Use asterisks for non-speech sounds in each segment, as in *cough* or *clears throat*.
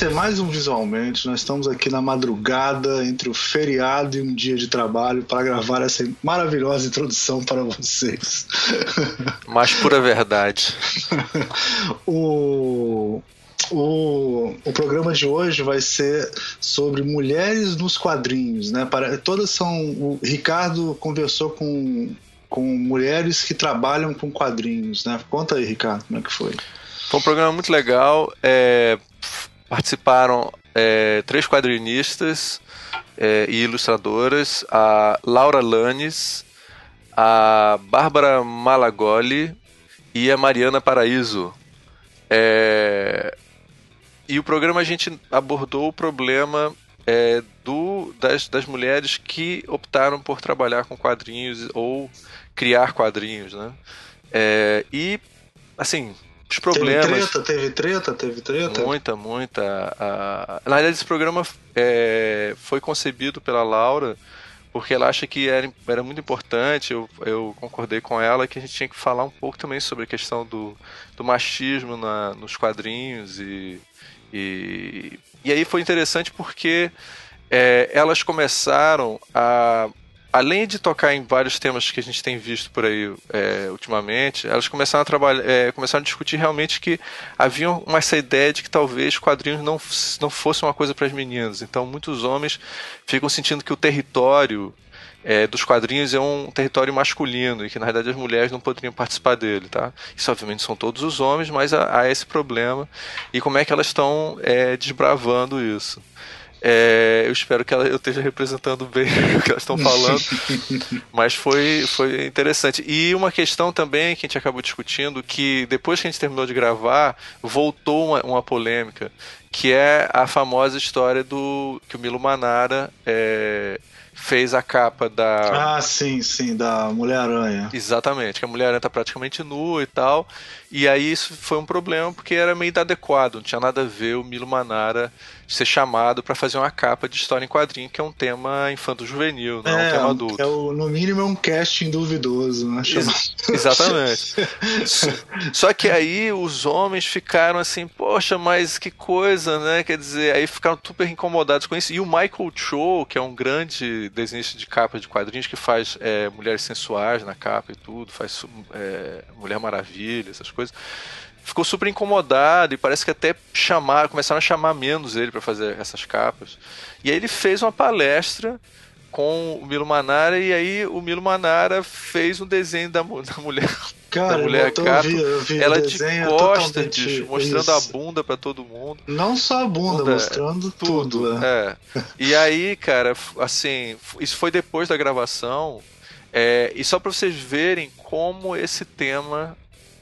ser mais um Visualmente. Nós estamos aqui na madrugada, entre o feriado e um dia de trabalho, para gravar essa maravilhosa introdução para vocês. *laughs* Mais pura verdade. *laughs* o, o, o programa de hoje vai ser sobre mulheres nos quadrinhos, né? Para, todas são. O Ricardo conversou com, com mulheres que trabalham com quadrinhos, né? Conta aí, Ricardo, como é que foi? Foi um programa muito legal. É, participaram é, três quadrinistas é, e ilustradoras: a Laura Lanes, a Bárbara Malagoli e a Mariana Paraíso. É, e o programa a gente abordou o problema é, do, das, das mulheres que optaram por trabalhar com quadrinhos ou criar quadrinhos, né? É, e assim, os problemas. Teve treta, teve treta, teve treta. Muita, muita. A... Na verdade, esse programa é, foi concebido pela Laura porque ela acha que era, era muito importante. Eu, eu concordei com ela que a gente tinha que falar um pouco também sobre a questão do, do machismo na, nos quadrinhos. E, e, e aí foi interessante porque é, elas começaram a além de tocar em vários temas que a gente tem visto por aí é, ultimamente, elas começaram a trabalhar, é, começaram a discutir realmente que havia uma, essa ideia de que talvez quadrinhos não, não fossem uma coisa para as meninas. Então, muitos homens ficam sentindo que o território é, dos quadrinhos é um território masculino e que na verdade as mulheres não poderiam participar dele, tá? Isso obviamente são todos os homens, mas há, há esse problema e como é que elas estão é, desbravando isso. É, eu espero que ela, eu esteja representando bem *laughs* o que elas estão falando, *laughs* mas foi, foi interessante. E uma questão também que a gente acabou discutindo, que depois que a gente terminou de gravar, voltou uma, uma polêmica, que é a famosa história do que o Milo Manara é, fez a capa da. Ah, sim, sim, da Mulher-Aranha. Exatamente, que a Mulher-Aranha tá praticamente nua e tal. E aí isso foi um problema porque era meio inadequado, não tinha nada a ver o Milo Manara ser chamado para fazer uma capa de história em quadrinho, que é um tema infanto-juvenil, não é, um tema adulto. É o, no mínimo é um casting duvidoso, né? Ex *laughs* exatamente. Só que aí os homens ficaram assim, poxa, mas que coisa, né? Quer dizer, aí ficaram super incomodados com isso. E o Michael Cho, que é um grande desenhista de capa de quadrinhos, que faz é, mulheres sensuais na capa e tudo, faz é, Mulher Maravilha, essas coisas ficou super incomodado e parece que até chamar, começaram a chamar menos ele para fazer essas capas. E aí ele fez uma palestra com o Milo Manara e aí o Milo Manara fez um desenho da, *laughs* da mulher Cara, da mulher vi, vi ela de costas, mostrando isso. a bunda para todo mundo. Não só a bunda, bunda mostrando tudo. tudo é. é. E aí, cara, assim, isso foi depois da gravação. É, e só para vocês verem como esse tema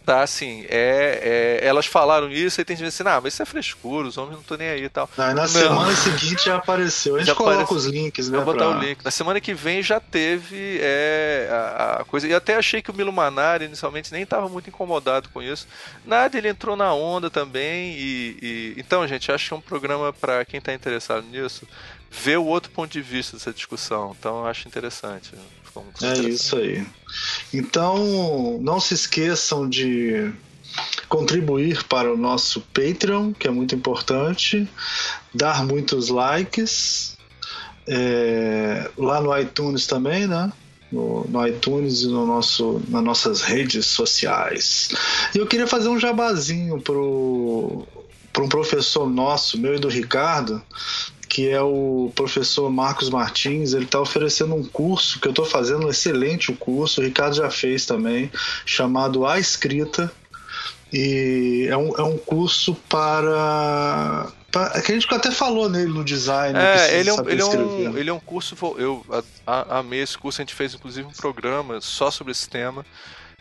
tá assim, é, é, elas falaram isso e tem gente assim, ah, mas isso é frescura, os homens não estão nem aí e tal. Não, na não. semana seguinte já apareceu. A gente já coloca apareceu. os links, né? Vou botar pra... o link. Na semana que vem já teve é, a, a, coisa. E até achei que o Milo Manari inicialmente nem estava muito incomodado com isso. Nada, ele entrou na onda também. E, e... então, gente, acho que é um programa para quem está interessado nisso ver o outro ponto de vista dessa discussão. Então, acho interessante. É isso aí. Então, não se esqueçam de contribuir para o nosso Patreon, que é muito importante, dar muitos likes, é, lá no iTunes também, né? No, no, iTunes e no nosso, nas nossas redes sociais. E eu queria fazer um jabazinho pro, para um professor nosso, meu e do Ricardo, que é o professor Marcos Martins. Ele está oferecendo um curso que eu estou fazendo, um excelente curso, o Ricardo já fez também, chamado A Escrita. E é um, é um curso para é que a gente até falou nele no design. É, ele é, um, ele, é um, ele é um curso. Eu amei esse curso, a gente fez inclusive um programa só sobre esse tema.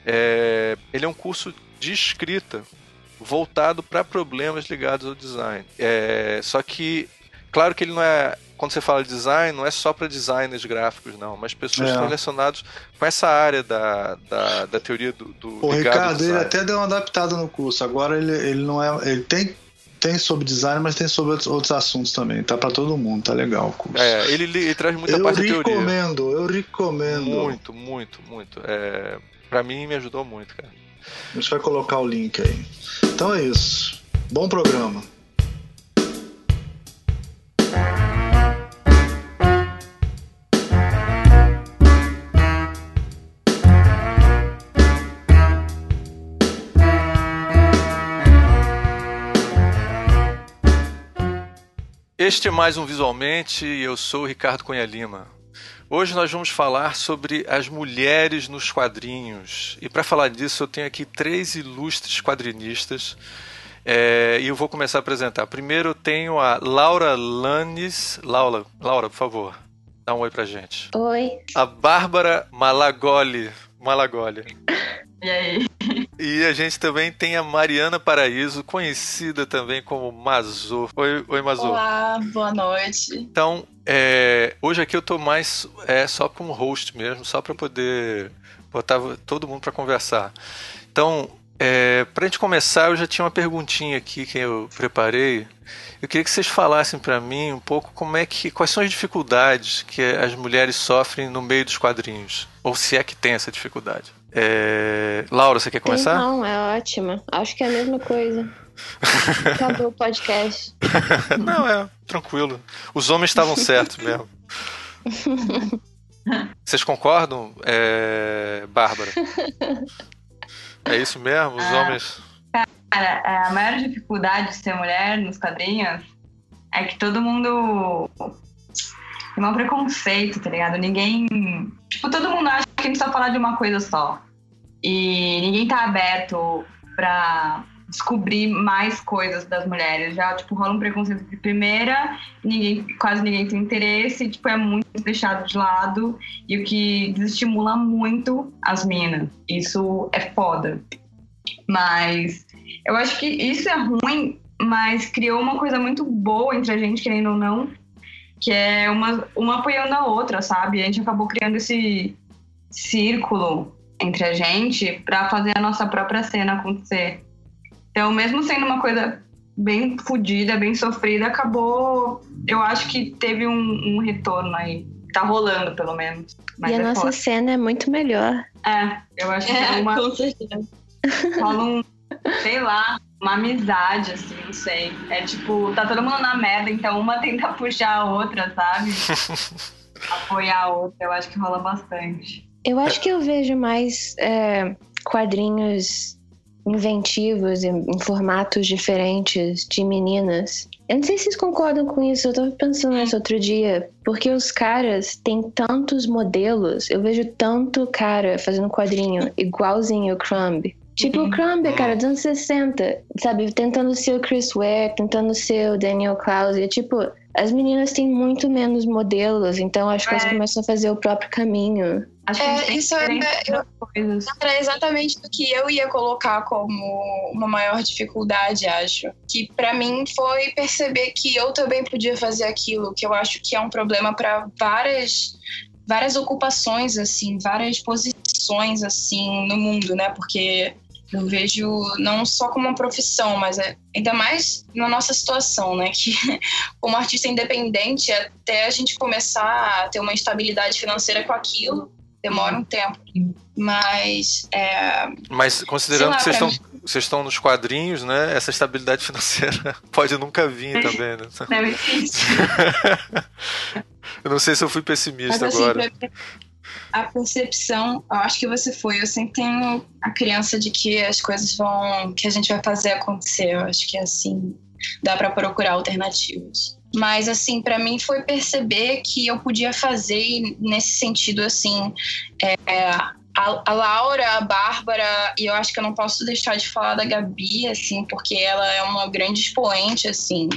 É, ele é um curso de escrita voltado para problemas ligados ao design. É, só que Claro que ele não é. Quando você fala de design, não é só para designers gráficos, não, mas pessoas é. relacionadas com essa área da, da, da teoria do, do O Ricardo, ele até deu uma adaptada no curso. Agora ele, ele não é. Ele tem tem sobre design, mas tem sobre outros assuntos também. Tá para todo mundo, tá legal o curso. É, ele, ele traz muita eu parte da teoria. Eu recomendo, eu recomendo. Muito, muito, muito. É, para mim me ajudou muito, cara. A gente vai colocar o link aí. Então é isso. Bom programa. Este é mais um Visualmente e eu sou Ricardo Cunha Lima. Hoje nós vamos falar sobre as mulheres nos quadrinhos. E para falar disso, eu tenho aqui três ilustres quadrinistas é, e eu vou começar a apresentar. Primeiro eu tenho a Laura Lanes. Laura, Laura, por favor, dá um oi pra gente. Oi. A Bárbara Malagoli. Malagoli. *laughs* E aí? E a gente também tem a Mariana Paraíso, conhecida também como Mazô. Oi, oi Mazô. Olá, boa noite. Então, é, hoje aqui eu tô mais é, só como host mesmo, só para poder botar todo mundo para conversar. Então, é, para a gente começar, eu já tinha uma perguntinha aqui que eu preparei. Eu queria que vocês falassem para mim um pouco como é que, quais são as dificuldades que as mulheres sofrem no meio dos quadrinhos, ou se é que tem essa dificuldade. É... Laura, você quer começar? Não, é ótima. Acho que é a mesma coisa. *laughs* Acabou o podcast. *laughs* Não, é, tranquilo. Os homens estavam certos mesmo. *laughs* Vocês concordam, é... Bárbara? É isso mesmo? Os ah, homens. Cara, é, a maior dificuldade de ser mulher nos quadrinhos é que todo mundo tem um preconceito, tá ligado? Ninguém. Tipo, todo mundo acha que a gente só falar de uma coisa só. E ninguém tá aberto pra descobrir mais coisas das mulheres. Já, tipo, rola um preconceito de primeira, ninguém, quase ninguém tem interesse, tipo, é muito deixado de lado, e o que desestimula muito as minas. Isso é foda. Mas eu acho que isso é ruim, mas criou uma coisa muito boa entre a gente, querendo ou não, que é uma, uma apoiando a outra, sabe? A gente acabou criando esse círculo entre a gente para fazer a nossa própria cena acontecer. Então, mesmo sendo uma coisa bem fodida, bem sofrida, acabou. Eu acho que teve um, um retorno aí. Tá rolando, pelo menos. Mas e a é nossa forte. cena é muito melhor. É, eu acho que é, é uma. Com certeza. *laughs* Rola um, sei lá, uma amizade, assim, não sei. É tipo, tá todo mundo na merda, então uma *laughs* tenta puxar a outra, sabe? *laughs* Apoiar a outra, eu acho que rola bastante. Eu acho que eu vejo mais é, quadrinhos inventivos em, em, formatos diferentes de meninas. Eu não sei se vocês concordam com isso, eu tava pensando nisso outro dia, porque os caras têm tantos modelos, eu vejo tanto cara fazendo quadrinho *laughs* igualzinho o Crumb. Tipo o Crumb, cara, dos anos 60, sabe? Tentando ser o Chris Ware, tentando ser o Daniel Klaus. E, tipo, as meninas têm muito menos modelos, então acho que elas é. começam a fazer o próprio caminho. Acho que é, isso é, era exatamente o que eu ia colocar como uma maior dificuldade, acho. Que para mim foi perceber que eu também podia fazer aquilo, que eu acho que é um problema para várias várias ocupações assim, várias posições assim no mundo, né? Porque eu vejo não só como uma profissão, mas é, ainda mais na nossa situação, né? Que *laughs* como artista independente, até a gente começar a ter uma estabilidade financeira com aquilo, demora um tempo. Mas. É, mas considerando lá, que vocês estão, vocês estão nos quadrinhos, né? Essa estabilidade financeira *laughs* pode nunca vir também, né? Não existe. *laughs* eu não sei se eu fui pessimista mas, assim, agora a percepção, eu acho que você foi. Eu sempre tenho a crença de que as coisas vão, que a gente vai fazer acontecer. Eu acho que é assim, dá para procurar alternativas. Mas assim, para mim foi perceber que eu podia fazer nesse sentido assim, é, a, Laura, a Bárbara, e eu acho que eu não posso deixar de falar da Gabi, assim, porque ela é uma grande expoente, assim,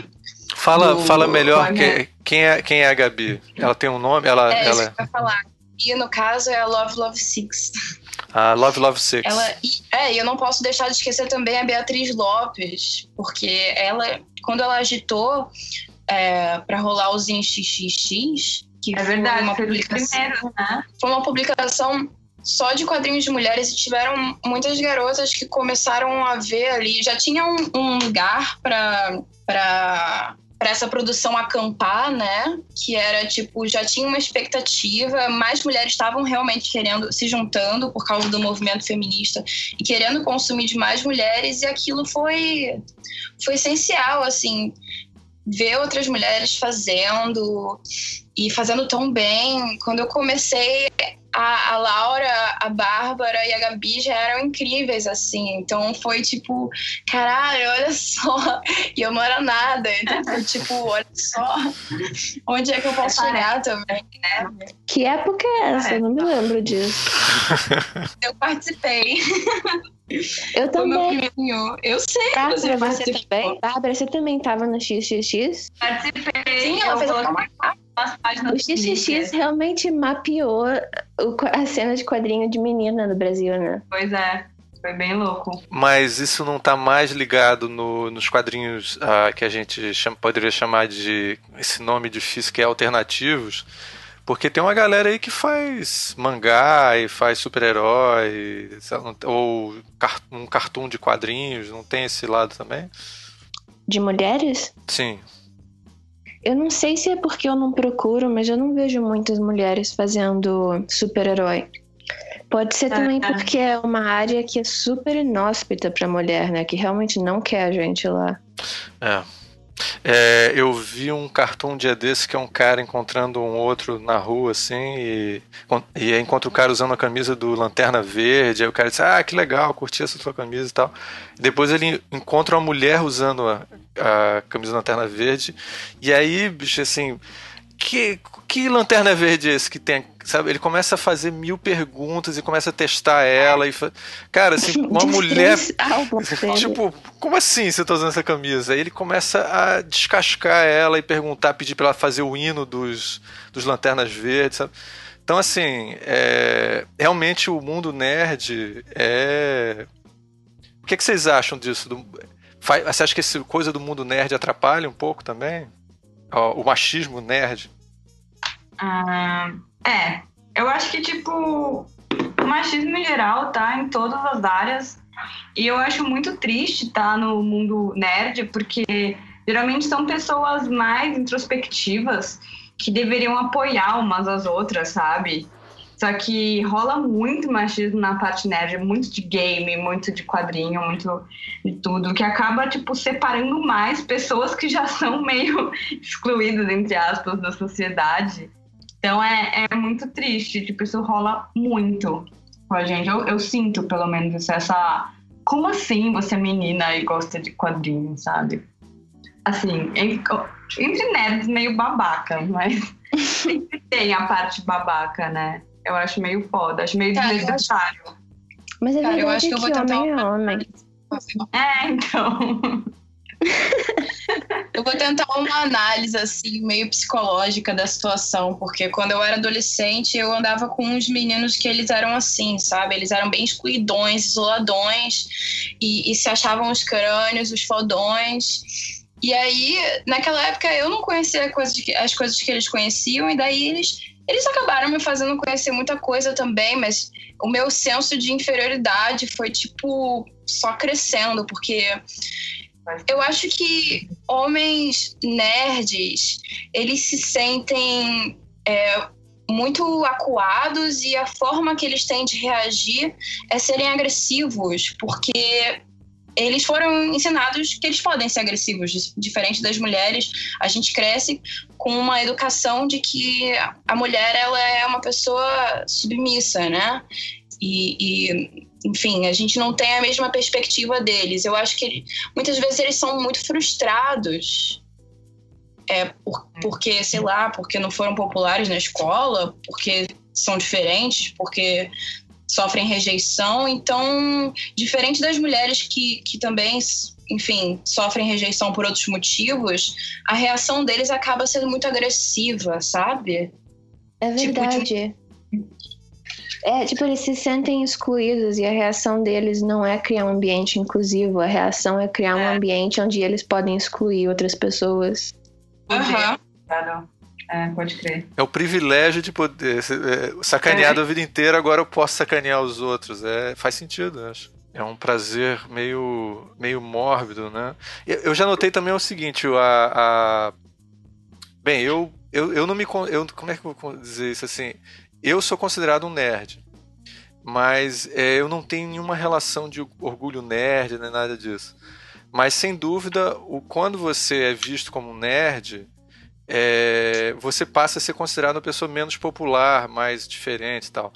Fala, do, fala melhor que, quem, é, quem é a Gabi. Ela tem um nome? Ela, é, ela... Falar. E no caso é a Love Love Six. A Love Love Six. Ela, é, e eu não posso deixar de esquecer também a Beatriz Lopes, porque ela, quando ela agitou é, para rolar os XXX, que é verdade, uma publicação, primeiro, né? foi uma publicação só de quadrinhos de mulheres e tiveram muitas garotas que começaram a ver ali, já tinha um, um lugar para para essa produção acampar, né? Que era tipo, já tinha uma expectativa, mais mulheres estavam realmente querendo, se juntando por causa do movimento feminista e querendo consumir de mais mulheres, e aquilo foi, foi essencial, assim, ver outras mulheres fazendo e fazendo tão bem. Quando eu comecei a, a Laura, a Bárbara e a Gabi já eram incríveis, assim. Então foi tipo, caralho, olha só. *laughs* E eu não era nada. Então foi tipo, olha só. Onde é que eu posso chegar também, né? Que época é essa? Eu não me lembro disso. *laughs* Eu participei. Eu também. Eu sei Bárbara, você você participou. também? Bárbara, você também estava no XXX? Participei. Sim, ela fez coloquei umas páginas O. XXX realmente mapeou a cena de quadrinho de menina no Brasil, né? Pois é, foi bem louco. Mas isso não tá mais ligado no- nos quadrinhos ah, que a gente chama- poderia chamar de esse nome difícil que é alternativos, porque tem uma galera aí que faz mangá e faz super-herói, ou um cartoon de quadrinhos, não tem esse lado também? De mulheres? Sim. Eu não sei se é porque eu não procuro, mas eu não vejo muitas mulheres fazendo super-herói. Pode ser também É. porque é uma área que é super inóspita pra mulher, né? Que realmente não quer a gente lá. É. É, eu vi um cartoon um dia desse que é um cara encontrando um outro na rua, assim, e, e encontra o cara usando a camisa do Lanterna Verde, aí o cara diz, ah, que legal, curti essa sua camisa e tal. Depois ele encontra uma mulher usando a, a camisa do Lanterna Verde, e aí, bicho, assim, que, que lanterna verde é esse que tem? Sabe? Ele começa a fazer mil perguntas e começa a testar ela. E fa... Cara, assim, *laughs* uma mulher. *laughs* Tipo, como assim você tá usando essa camisa? Aí ele começa a descascar ela e perguntar, pedir pra ela fazer o hino dos, dos Lanternas Verdes, sabe? Então, assim, é, realmente o mundo nerd é. O que, é que vocês acham disso? Do... Você acha que essa coisa do mundo nerd atrapalha um pouco também? O machismo nerd? Ah, é, eu acho que, tipo, o machismo em geral tá em todas as áreas. E eu acho muito triste estar no mundo nerd, porque geralmente são pessoas mais introspectivas que deveriam apoiar umas às outras, sabe? Só que rola muito machismo na parte nerd, muito de game, muito de quadrinho, muito de tudo, que acaba, tipo, separando mais pessoas que já são meio *laughs* excluídas, entre aspas, da sociedade. Então é, é muito triste, tipo, isso rola muito com a gente. Eu, eu sinto, pelo menos, essa. Como assim você é menina e gosta de quadrinhos, sabe? Assim, en- entre nerds meio babaca, mas *laughs* sempre tem a parte babaca, né? Eu acho meio foda, acho meio Cara, eu acho- desnecessário. Mas é Cara, eu verdade acho que eu vou tentar homem é homem. É, então. *laughs* Eu vou tentar uma análise assim meio psicológica da situação, porque quando eu era adolescente eu andava com uns meninos que eles eram assim, sabe? Eles eram bem excluidões, isoladões e, e se achavam os crânios, os fodões. E aí, naquela época eu não conhecia que- as coisas que eles conheciam e daí eles eles acabaram me fazendo conhecer muita coisa também, mas o meu senso de inferioridade foi tipo só crescendo, porque eu acho que homens nerds, eles se sentem é, muito acuados e a forma que eles têm de reagir é serem agressivos, porque eles foram ensinados que eles podem ser agressivos, di- diferente das mulheres. A gente cresce com uma educação de que a mulher ela é uma pessoa submissa, né? E, e, enfim, a gente não tem a mesma perspectiva deles. Eu acho que muitas vezes eles são muito frustrados. É, por- porque, sei lá, porque não foram populares na escola, porque são diferentes, porque sofrem rejeição. Então, diferente das mulheres que, que também, enfim, sofrem rejeição por outros motivos, a reação deles acaba sendo muito agressiva, sabe? É Tipo, verdade. É, tipo, eles se sentem excluídos e a reação deles não é criar um ambiente inclusivo, a reação é criar um É. ambiente onde eles podem excluir outras pessoas. Aham. Claro. É, pode crer. É o privilégio de poder ser é, sacaneado a vida inteira, agora eu posso sacanear os outros. É, faz sentido, eu acho. É um prazer meio, meio mórbido, né? Eu, já notei também o seguinte, a, a- bem, eu, eu, eu não me eu, como é que eu vou dizer isso assim? Eu sou considerado um nerd, mas é, eu não tenho nenhuma relação de orgulho nerd nem nada disso. Mas sem dúvida, o quando você é visto como um nerd, é, você passa a ser considerado uma pessoa menos popular, mais diferente e tal.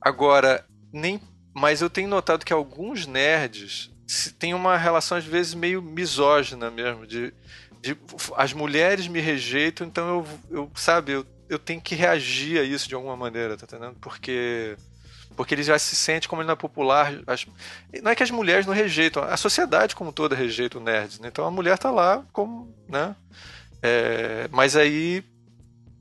Agora, nem. Mas eu tenho notado que alguns nerds têm uma relação, às vezes, meio misógina mesmo. De, de as mulheres me rejeitam, então eu, eu sabe, eu, eu tenho que reagir a isso de alguma maneira, tá entendendo? Porque porque ele já se sente como ele não é popular. As... Não é que as mulheres não rejeitam, a sociedade como toda rejeita o nerd. Né? Então a mulher tá lá como. Né? É... Mas aí.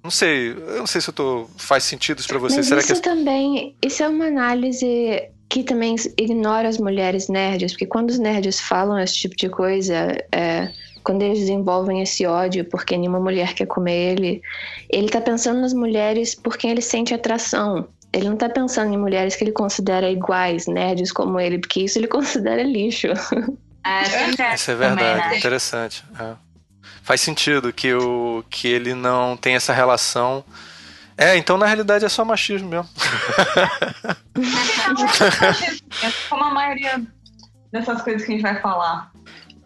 Não sei, eu não sei se eu tô... faz sentido isso pra você. Mas Será isso que... também. Isso é uma análise que também ignora as mulheres nerds, porque quando os nerds falam esse tipo de coisa, é, quando eles desenvolvem esse ódio porque nenhuma mulher quer comer ele, ele tá pensando nas mulheres por quem ele sente atração. Ele não tá pensando em mulheres que ele considera iguais, nerds como ele, porque isso ele *laughs* considera lixo. É, isso é verdade, também, né? interessante. É. Faz sentido que, o, que ele não tem essa relação. É, então na realidade é só machismo mesmo. *laughs* é como a maioria dessas coisas que a gente vai falar.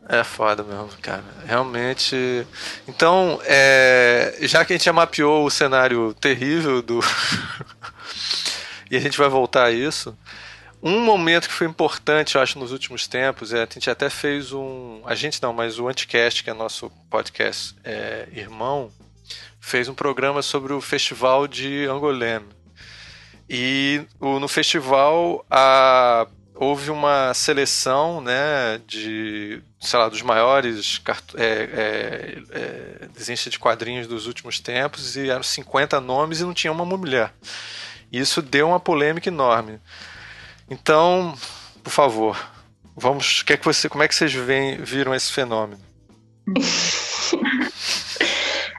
É foda mesmo, cara. Realmente. Então, é... já que a gente já mapeou o cenário terrível do, *laughs* e a gente vai voltar a isso. Um momento que foi importante, eu acho, nos últimos tempos, é, a gente até fez um. A gente não, mas o Anticast, que é nosso podcast é, irmão, fez um programa sobre o festival de Angoleme. E o, no festival a, houve uma seleção né, de, sei lá, dos maiores é, é, é, de quadrinhos dos últimos tempos, e eram 50 nomes e não tinha uma mulher. Isso deu uma polêmica enorme. Então, por favor, vamos. Que é que você, como é que vocês veem, viram esse fenômeno? *laughs*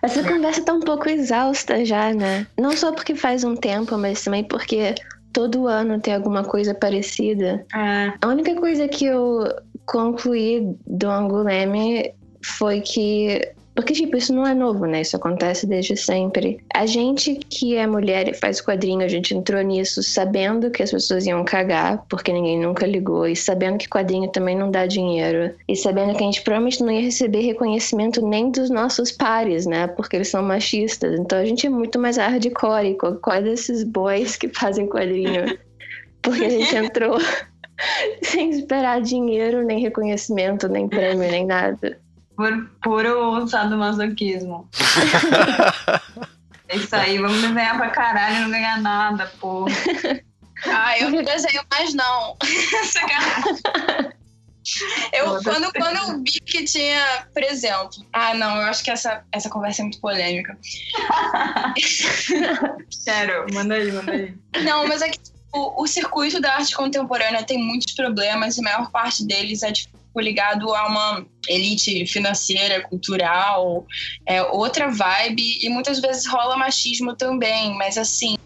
Essa conversa tá um pouco exausta já, né? Não só porque faz um tempo, mas também porque todo ano tem alguma coisa parecida. É. A única coisa que eu concluí do Anguleme foi que porque, tipo, isso não é novo, né? Isso acontece desde sempre. A gente que é mulher e faz quadrinho, a gente entrou nisso sabendo que as pessoas iam cagar, porque ninguém nunca ligou, e sabendo que quadrinho também não dá dinheiro, e sabendo que a gente provavelmente não ia receber reconhecimento nem dos nossos pares, né? Porque eles são machistas. Então a gente é muito mais hardcore com qual desses boys que fazem quadrinho. *laughs* Porque a gente entrou *laughs* sem esperar dinheiro, nem reconhecimento, nem prêmio, nem nada. Por puro sadomasoquismo. *laughs* é isso aí, vamos desenhar pra caralho e não ganhar nada, pô. Ah, eu não desenho mais não. *laughs* Eu, quando, quando eu vi que tinha, por exemplo. Ah, não, eu acho que essa, essa conversa é muito polêmica. *laughs* Quero, manda aí, manda aí. Não, mas é que o, o circuito da arte contemporânea tem muitos problemas e a maior parte deles é de ligado a uma elite financeira, cultural, é outra vibe e muitas vezes rola machismo também, mas assim,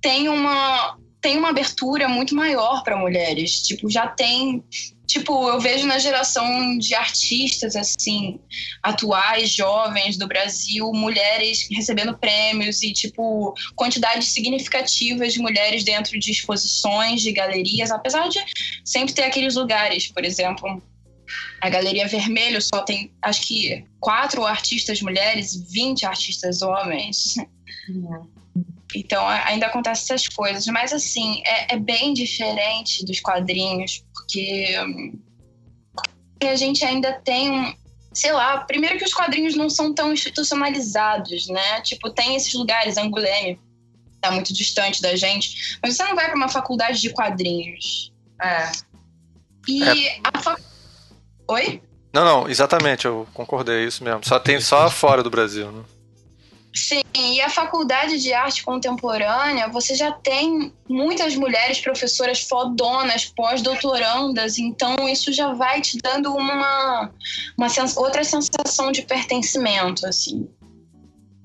tem uma tem uma abertura muito maior para mulheres, tipo, já tem tipo, eu vejo na geração de artistas, assim, atuais, jovens do Brasil, mulheres recebendo prêmios e, tipo, quantidades significativas de mulheres dentro de exposições, de galerias, apesar de sempre ter aqueles lugares, por exemplo. A Galeria Vermelho só tem, acho que, quatro artistas mulheres, 20 artistas homens. Uhum. Então ainda acontecem essas coisas. Mas assim, é, é bem diferente dos quadrinhos, porque, porque a gente ainda tem um. Sei lá, primeiro que os quadrinhos não são tão institucionalizados, né? Tipo, tem esses lugares, Anguleme, tá muito distante da gente, mas você não vai para uma faculdade de quadrinhos. É. E é. a faculdade. Oi? Não, não, exatamente, eu concordei, é isso mesmo. Só tem só fora do Brasil, né? Sim, e a faculdade de arte contemporânea, você já tem muitas mulheres professoras fodonas, pós-doutorandas, então isso já vai te dando uma, uma sens outra sensação de pertencimento, assim.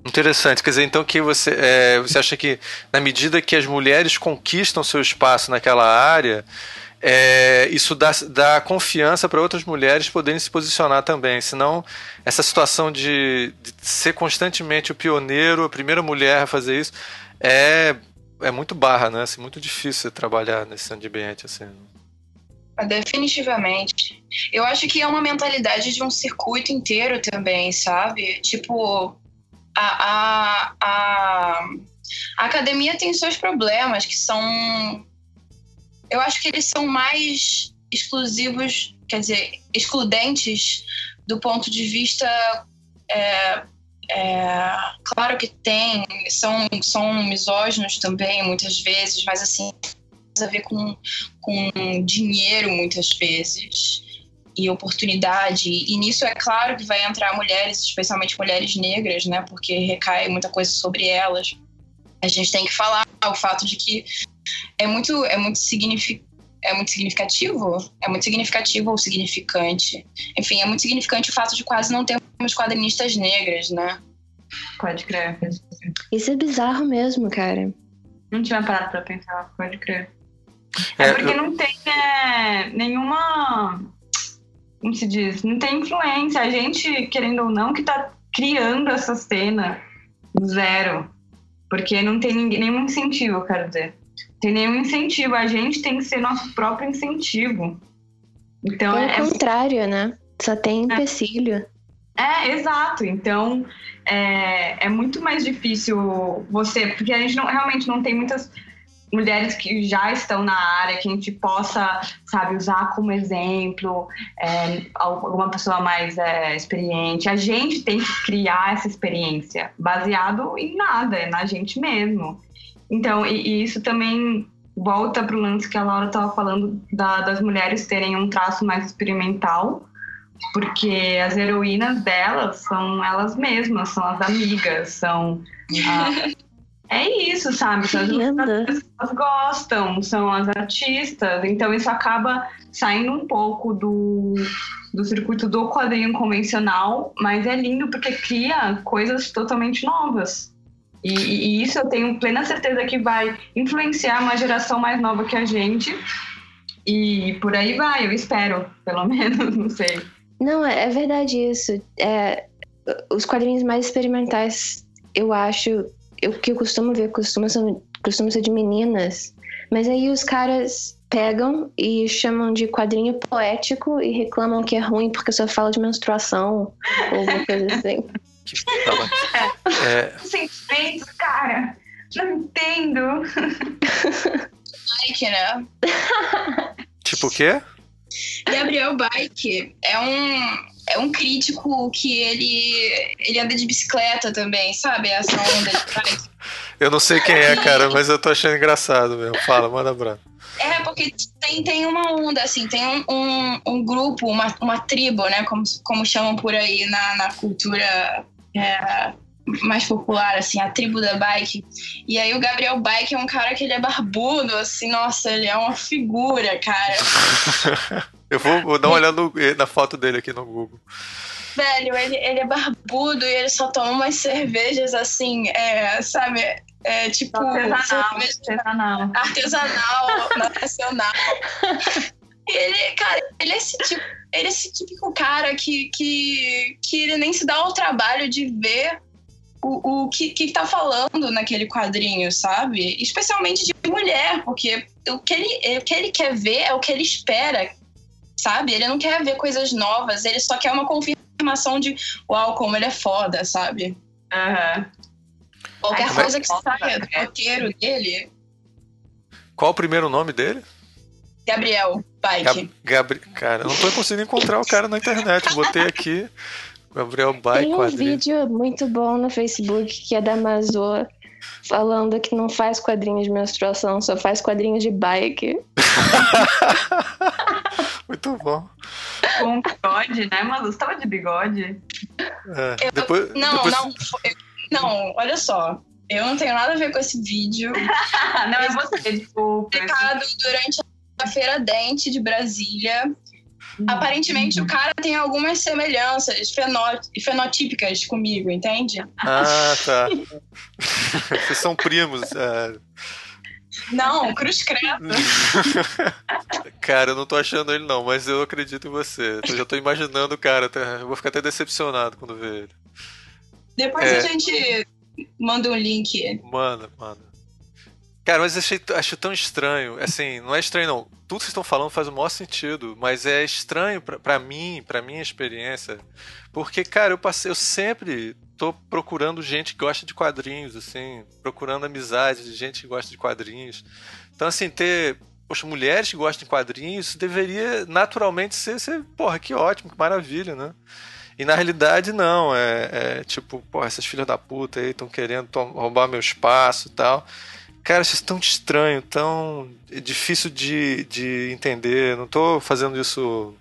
Interessante, quer dizer, então que você, é, você acha que na medida que as mulheres conquistam seu espaço naquela área, é, isso dá, dá confiança para outras mulheres poderem se posicionar também. Senão, essa situação de, de, ser constantemente o pioneiro, a primeira mulher a fazer isso, é, é muito barra, né? Assim, muito difícil trabalhar nesse ambiente assim. Ah, definitivamente. Eu acho que é uma mentalidade de um circuito inteiro também, sabe? Tipo, a, a, a, a academia tem seus problemas, que são. Eu acho que eles são mais exclusivos, quer dizer, excludentes do ponto de vista. É, é, claro que tem, são, são misóginos também, muitas vezes, mas assim, tem a ver com, com dinheiro, muitas vezes, e oportunidade. E nisso é claro que vai entrar mulheres, especialmente mulheres negras, né, porque recai muita coisa sobre elas. A gente tem que falar o fato de que é muito, é muito significativo é muito significativo? É muito significativo ou significante? Enfim, é muito significante o fato de quase não termos quadrinistas negras, né? Pode crer. Isso é bizarro mesmo, cara. Não tinha parado pra pensar, pode crer. É, é porque eu... não tem é, nenhuma. Como se diz? Não tem influência. A gente, querendo ou não, que tá criando essa cena zero. Porque não tem ninguém, nenhum incentivo, quero dizer tem nenhum incentivo. A gente tem que ser nosso próprio incentivo. Então, Pelo é, contrário, né? Só tem é. empecilho. É, é exato. Então, é, é muito mais difícil você... Porque a gente não, realmente não tem muitas mulheres que já estão na área, que a gente possa, sabe, usar como exemplo, é, alguma pessoa mais é, experiente. A gente tem que criar essa experiência baseado em nada, na gente mesmo. Então, e, e isso também volta para o lance que a Laura estava falando da, das mulheres terem um traço mais experimental, porque as heroínas delas são elas mesmas, são as amigas, são. A... *laughs* é isso, sabe? São as pessoas gostam, são as artistas, então isso acaba saindo um pouco do, do circuito do quadrinho convencional, mas é lindo porque cria coisas totalmente novas. E, e, isso eu tenho plena certeza que vai influenciar uma geração mais nova que a gente. E por aí vai, eu espero, pelo *laughs* menos, não sei. Não, é, é verdade isso. É, os quadrinhos mais experimentais, eu acho, o que eu costumo ver, costuma ser, costuma ser de meninas. Mas aí os caras pegam e chamam de quadrinho poético e reclamam que é ruim porque só fala de menstruação ou alguma coisa assim. *laughs* Que tava... *laughs* é... Sentimentos, cara. Não entendo. *laughs* Bike, né? Tipo o quê? Gabriel Bike é um, é um crítico que ele, ele anda de bicicleta também, sabe? Essa onda de bike. *laughs* Eu não sei quem é, cara, mas eu tô achando engraçado mesmo. Fala, manda abraço. É, porque tem, tem uma onda, assim, tem um, um, um, grupo, uma, uma tribo, né? Como, como chamam por aí na, na cultura é, mais popular, assim, a tribo da bike. E aí o Gabriel Bike é um cara que ele é barbudo, assim, nossa, ele é uma figura, cara. *laughs* Eu vou, vou dar uma olhada no, na foto dele aqui no Google. Velho, ele, ele é barbudo e ele só toma umas cervejas assim, é, sabe? É, tipo. Artesanal, artesanal. Artesanal, *laughs* nacional. E *laughs* ele, cara, ele é esse tipo ele é esse típico cara que, que, que ele nem se dá ao trabalho de ver o, o que, que tá falando naquele quadrinho, sabe? Especialmente de mulher, porque o que, ele, o que ele quer ver é o que ele espera, sabe? Ele não quer ver coisas novas, ele só quer uma confirmação de uau, como ele é foda, sabe? Uhum. Qualquer Ai, coisa que saia do roteiro dele. Qual o primeiro nome dele? Gabriel Bike. Gab Cara, eu não tô conseguindo encontrar o cara na internet. Botei aqui. Gabriel Bike. Tem um quadrinho. vídeo muito bom no Facebook que é da Mazô falando que não faz quadrinhos de menstruação, só faz quadrinhos de bike. *laughs* muito bom. Com bigode, né, Malu? Você tava de bigode? É, eu, depois, não, depois... não. Não, olha só. Eu não tenho nada a ver com esse vídeo. *laughs* não, é você, desculpa. Publicado durante a Feira Dente de Brasília. Uhum. Aparentemente o cara tem algumas semelhanças fenotípicas comigo, entende? Ah, tá. *laughs* Vocês são primos. É... Não, cruz credo. *laughs* cara, eu não tô achando ele não, mas eu acredito em você. Eu já tô imaginando o cara, tá? eu vou ficar até decepcionado quando ver ele. Depois é... a gente manda um link. Manda, manda. Cara, mas achei, acho tão estranho. Assim, não é estranho, não. Tudo que vocês estão falando faz o maior sentido, mas é estranho para mim, pra minha experiência. Porque, cara, eu passei, eu sempre tô procurando gente que gosta de quadrinhos, assim, procurando amizade de gente que gosta de quadrinhos. Então, assim, ter poxa, mulheres que gostam de quadrinhos, deveria naturalmente ser, ser, porra, que ótimo, que maravilha, né? E na realidade, não. É, é tipo, porra, essas filhas da puta aí estão querendo roubar meu espaço e tal. Cara, isso é tão estranho, tão difícil de, de entender. Não tô fazendo isso.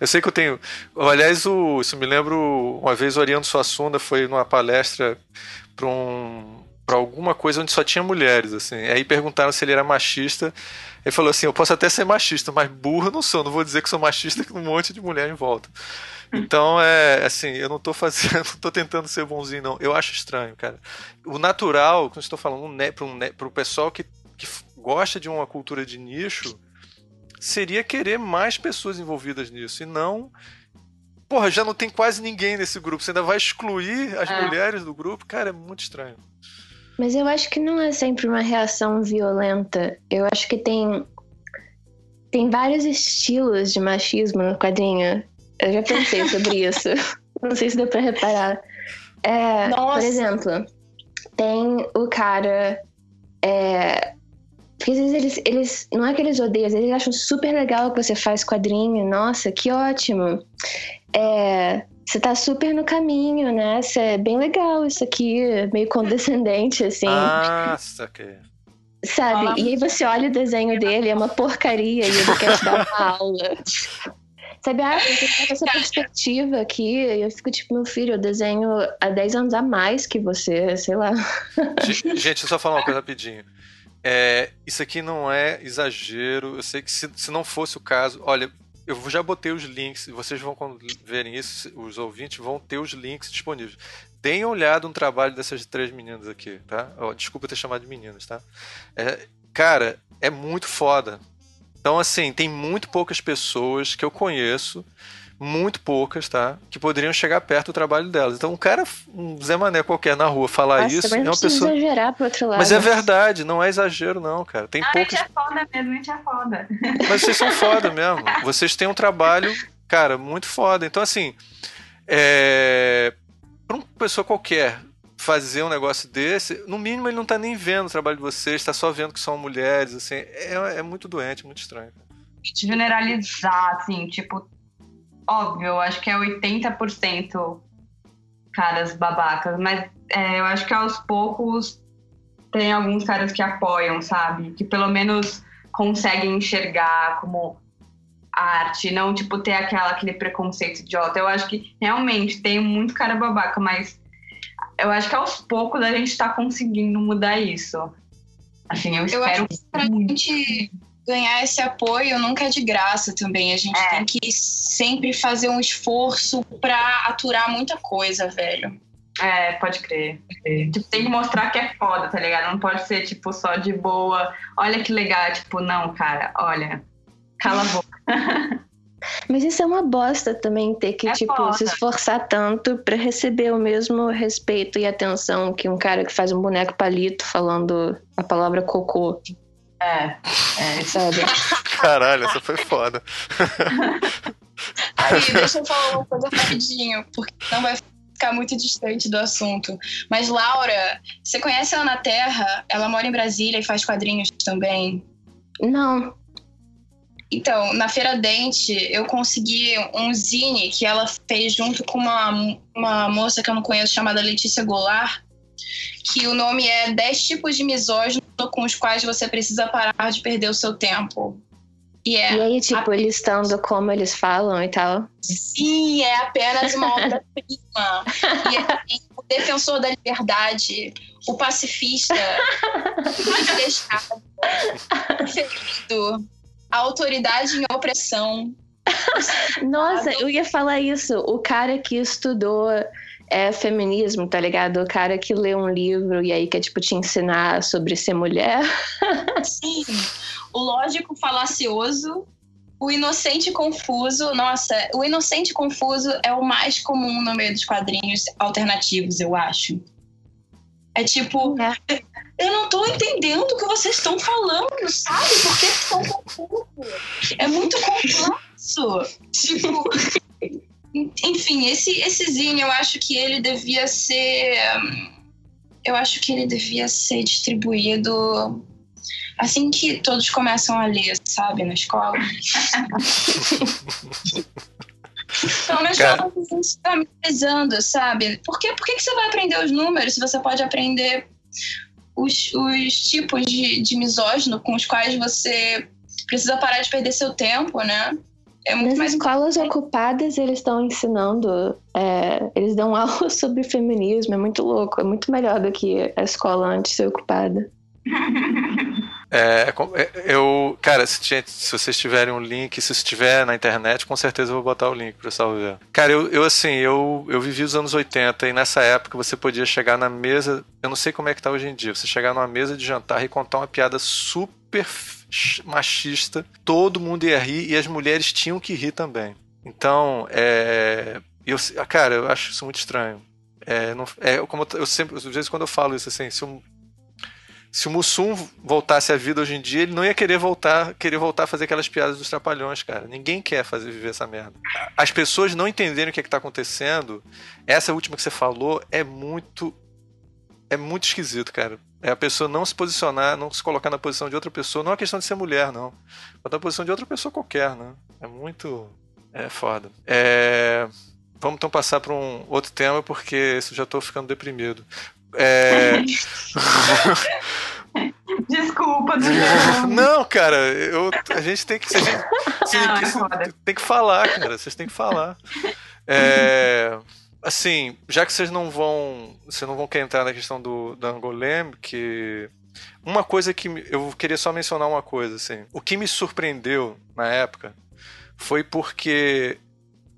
Eu sei que eu tenho. Aliás, o, isso me lembro uma vez o Oriano Suassunda foi numa palestra para um, para alguma coisa onde só tinha mulheres, assim. Aí perguntaram se ele era machista. Ele falou assim: Eu posso até ser machista, mas burro não sou. Não vou dizer que sou machista com um monte de mulher em volta. Então, é assim, eu não tô fazendo, *laughs* não tô tentando ser bonzinho, não. Eu acho estranho, cara. O natural, como estou falando, para um, o pessoal que, que gosta de uma cultura de nicho, seria querer mais pessoas envolvidas nisso, e não. Porra, já não tem quase ninguém nesse grupo. Você ainda vai excluir as é. mulheres do grupo? Cara, é muito estranho. Mas eu acho que não é sempre uma reação violenta. Eu acho que tem. Tem vários estilos de machismo no quadrinho. Eu já pensei *laughs* sobre isso. *laughs* Não sei se deu pra reparar. É, por exemplo, tem o cara. É, porque às vezes eles, eles. Não é que eles odeiam, eles acham super legal que você faz quadrinho. Nossa, que ótimo. É, você tá super no caminho, né? Você é bem legal isso aqui, meio condescendente, assim. Nossa, que. Sabe? E aí você olha o desenho dele, é uma porcaria, e ele quer te dar uma aula. Sabe, ah, tem essa perspectiva aqui. E eu fico tipo, meu filho, eu desenho há 10 anos a mais que você, sei lá. Gente, só falar uma coisa rapidinho. É, isso aqui não é exagero. Eu sei que se, se não fosse o caso, olha, eu já botei os links, vocês vão quando verem isso, os ouvintes vão ter os links disponíveis. Deem uma olhada no trabalho dessas três meninas aqui, tá? Oh, desculpa ter chamado de meninas, tá? É, cara, é muito foda. Então, assim, tem muito poucas pessoas que eu conheço, muito poucas, tá? Que poderiam chegar perto do trabalho delas. Então, um cara, um Zé Mané qualquer na rua falar Nossa, isso é uma pessoa. exagerar pro outro lado. Mas é verdade, não é exagero, não, cara. Tem não, poucas. A gente é foda mesmo, a gente é foda. *laughs* Mas vocês são foda mesmo. Vocês têm um trabalho, cara, muito foda. Então, assim, é. Pra uma pessoa qualquer fazer um negócio desse, no mínimo ele não tá nem vendo o trabalho de vocês, tá só vendo que são mulheres, assim, é, é muito doente, muito estranho. Generalizar, assim, tipo, óbvio, eu acho que é 80% caras babacas, mas é, eu acho que aos poucos tem alguns caras que apoiam, sabe? Que pelo menos conseguem enxergar como arte, não, tipo, ter aquela, aquele preconceito idiota. Eu acho que realmente tem muito cara babaca, mas eu acho que aos poucos a gente está conseguindo mudar isso. Assim, eu, eu espero. Acho que pra gente ganhar esse apoio nunca é de graça também. A gente é. tem que sempre fazer um esforço para aturar muita coisa, velho. É, pode crer. Tipo, tem que mostrar que é foda, tá ligado? Não pode ser, tipo, só de boa. Olha que legal. Tipo, não, cara, olha. Cala a boca. *laughs* Mas isso é uma bosta também, ter que, é tipo, foda. se esforçar tanto para receber o mesmo respeito e atenção que um cara que faz um boneco palito falando a palavra cocô. É, é, sabe? Caralho, essa foi foda. Aí, deixa eu falar uma coisa rapidinho, porque não vai ficar muito distante do assunto. Mas, Laura, você conhece a Ana Terra? Ela mora em Brasília e faz quadrinhos também. Não. Então, na Feira Dente, eu consegui um zine que ela fez junto com uma, uma moça que eu não conheço, chamada Letícia Goulart, que o nome é 10 tipos de misógino com os quais você precisa parar de perder o seu tempo. E, é e aí, tipo, a... listando como eles falam e tal? Sim, é apenas uma obra-prima. *laughs* e é o defensor da liberdade, o pacifista, o deixado, o ferido, a autoridade em opressão. Nossa, eu ia falar isso. O cara que estudou é feminismo, tá ligado? O cara que lê um livro e aí quer, tipo, te ensinar sobre ser mulher. *laughs* Sim. O lógico falacioso, o inocente confuso. Nossa, o inocente confuso é o mais comum no meio dos quadrinhos alternativos, eu acho. É tipo. É. *laughs* eu não tô entendendo o que vocês estão falando, sabe? Por que tão confuso? É muito *laughs* complexo. Tipo. Enfim, esse, esse zine eu acho que ele devia ser. Eu acho que ele devia ser distribuído assim que todos começam a ler, sabe, na escola. Então, na escola a gente está memorizando, sabe? Por, que, por que, que você vai aprender os números se você pode aprender os, os tipos de, de misógino com os quais você precisa parar de perder seu tempo, né? É muito Nas escolas ocupadas, eles estão ensinando, é, eles dão *laughs* aula sobre feminismo, é muito louco, é muito melhor do que a escola antes de ser ocupada. *laughs* É, é, eu, cara, se, se, vocês tiverem um link, se estiver na internet, com certeza eu vou botar o link pro pessoal ver. Cara, eu, eu assim, eu, eu vivi os anos 80 e nessa época você podia chegar na mesa, eu não sei como é que tá hoje em dia, você chegar numa mesa de jantar e contar uma piada super machista, todo mundo ia rir e as mulheres tinham que rir também. Então, é, eu, cara, eu acho isso muito estranho. É, não, é como eu sempre, às vezes quando eu falo isso assim, se se o Mussum voltasse à vida hoje em dia, ele não ia querer voltar, querer voltar a fazer aquelas piadas dos trapalhões, cara. Ninguém quer fazer viver essa merda. As pessoas não entenderem o que é está acontecendo. Essa última que você falou é muito é muito esquisito, cara. É a pessoa não se posicionar, não se colocar na posição de outra pessoa. Não é questão de ser mulher, não. Botar na posição de outra pessoa qualquer, né? É muito. É foda. É... Vamos então passar para um outro tema, porque eu já estou ficando deprimido. É... *laughs* Desculpa, *laughs* não. não, cara, eu, a gente tem que. A gente, não, é tem que falar, cara. Vocês têm que falar. É, assim, já que vocês não vão. Vocês não vão querer entrar na questão do, do Angolem, que. Uma coisa que. Eu queria só mencionar uma coisa, assim. O que me surpreendeu na época foi porque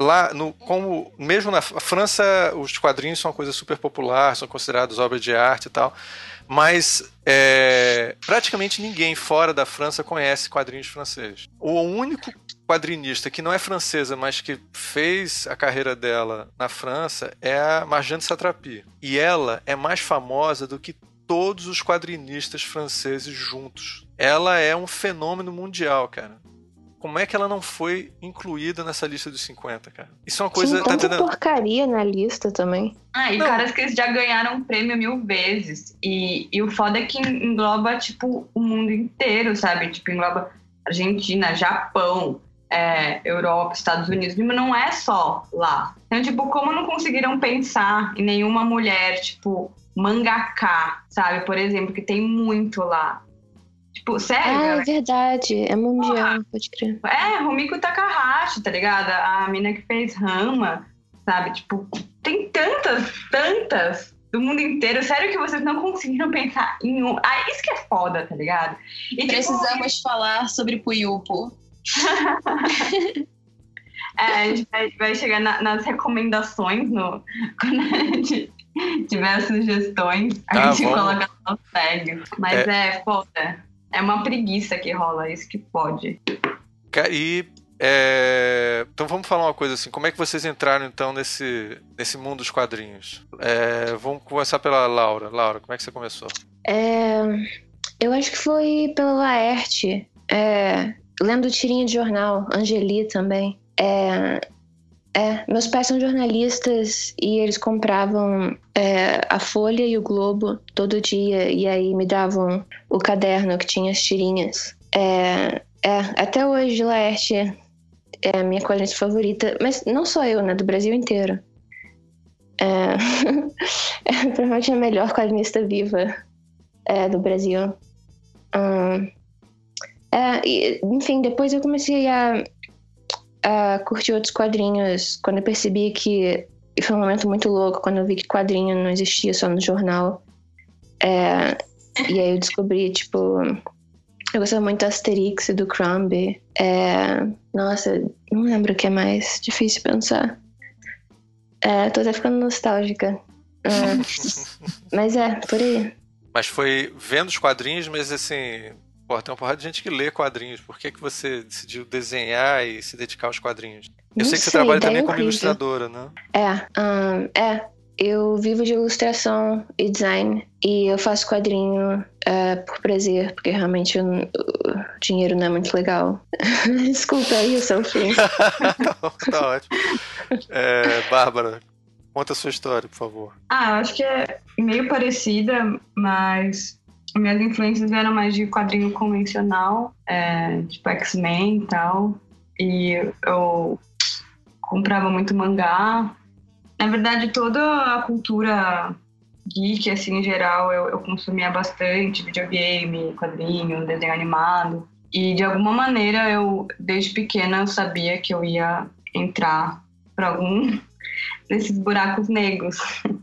lá no como mesmo na França os quadrinhos são uma coisa super popular são considerados obras de arte e tal mas é, praticamente ninguém fora da França conhece quadrinhos franceses o único quadrinista que não é francesa mas que fez a carreira dela na França é a Marjane Satrapi e ela é mais famosa do que todos os quadrinistas franceses juntos ela é um fenômeno mundial cara como é que ela não foi incluída nessa lista dos 50, cara? Isso é uma coisa. Tem tanta tá porcaria na lista também. Ah, e não. caras que já ganharam um prêmio mil vezes. E, e o foda é que engloba, tipo, o mundo inteiro, sabe? Tipo, engloba Argentina, Japão, é, Europa, Estados Unidos, mas não é só lá. Então, tipo, como não conseguiram pensar em nenhuma mulher, tipo, mangaká, sabe? Por exemplo, que tem muito lá. Tipo, sério? Ah, é verdade. É mundial, Porra. pode crer. É, Rumiko Takahashi, tá ligado? A mina que fez Rama, sabe? Tipo, tem tantas, tantas do mundo inteiro. Sério que vocês não conseguiram pensar em um. Ah, isso que é foda, tá ligado? E, tipo, Precisamos tipo... falar sobre Puyupo. *laughs* é, a gente vai, vai chegar na, nas recomendações no, *laughs* quando a gente tiver sugestões. A ah, gente vamos. coloca no tag. Mas é, é foda. É uma preguiça que rola, isso que pode. E é... Então vamos falar uma coisa assim, como é que vocês entraram então nesse, nesse mundo dos quadrinhos? É... Vamos começar pela Laura. Laura, como é que você começou? É... Eu acho que foi pela Laerte, é... lendo tirinha de jornal, Angeli também. É... É, meus pais são jornalistas e eles compravam é, a Folha e o Globo todo dia e aí me davam o caderno que tinha as tirinhas. É, é até hoje Laerte é a minha quadrinista favorita, mas não só eu, né, do Brasil inteiro. É, *laughs* é provavelmente a melhor quadrinista viva é, do Brasil. Hum, é, e, enfim, depois eu comecei a a curtir outros quadrinhos quando eu percebi que. E foi um momento muito louco quando eu vi que quadrinho não existia só no jornal. É, e aí eu descobri, tipo. Eu gostava muito do Asterix e do Crumb. É, nossa, não lembro o que é mais. Difícil pensar. É, tô até ficando nostálgica. É, *laughs* mas é, por aí. Mas foi vendo os quadrinhos, mas assim, Pô, tem uma porrada de gente que lê quadrinhos. Por que, que você decidiu desenhar e se dedicar aos quadrinhos? Eu Não sei que você trabalha também como ilustradora, né? É, um, é. eu vivo de ilustração e design e eu faço quadrinho uh, por prazer, porque realmente eu, o dinheiro não é muito legal. *laughs* Desculpa aí, Sophie. *laughs* tá ótimo. É, Bárbara, conta a sua história, por favor. Ah, eu acho que é meio parecida, mas minhas influências vieram mais de quadrinho convencional, é, tipo X-Men e tal. E eu comprava muito mangá. Na verdade, toda a cultura geek, assim, em geral, eu, eu consumia bastante videogame, quadrinho, desenho animado. E de alguma maneira eu, desde pequena, eu sabia que eu ia entrar para algum *laughs* desses buracos negros. *laughs*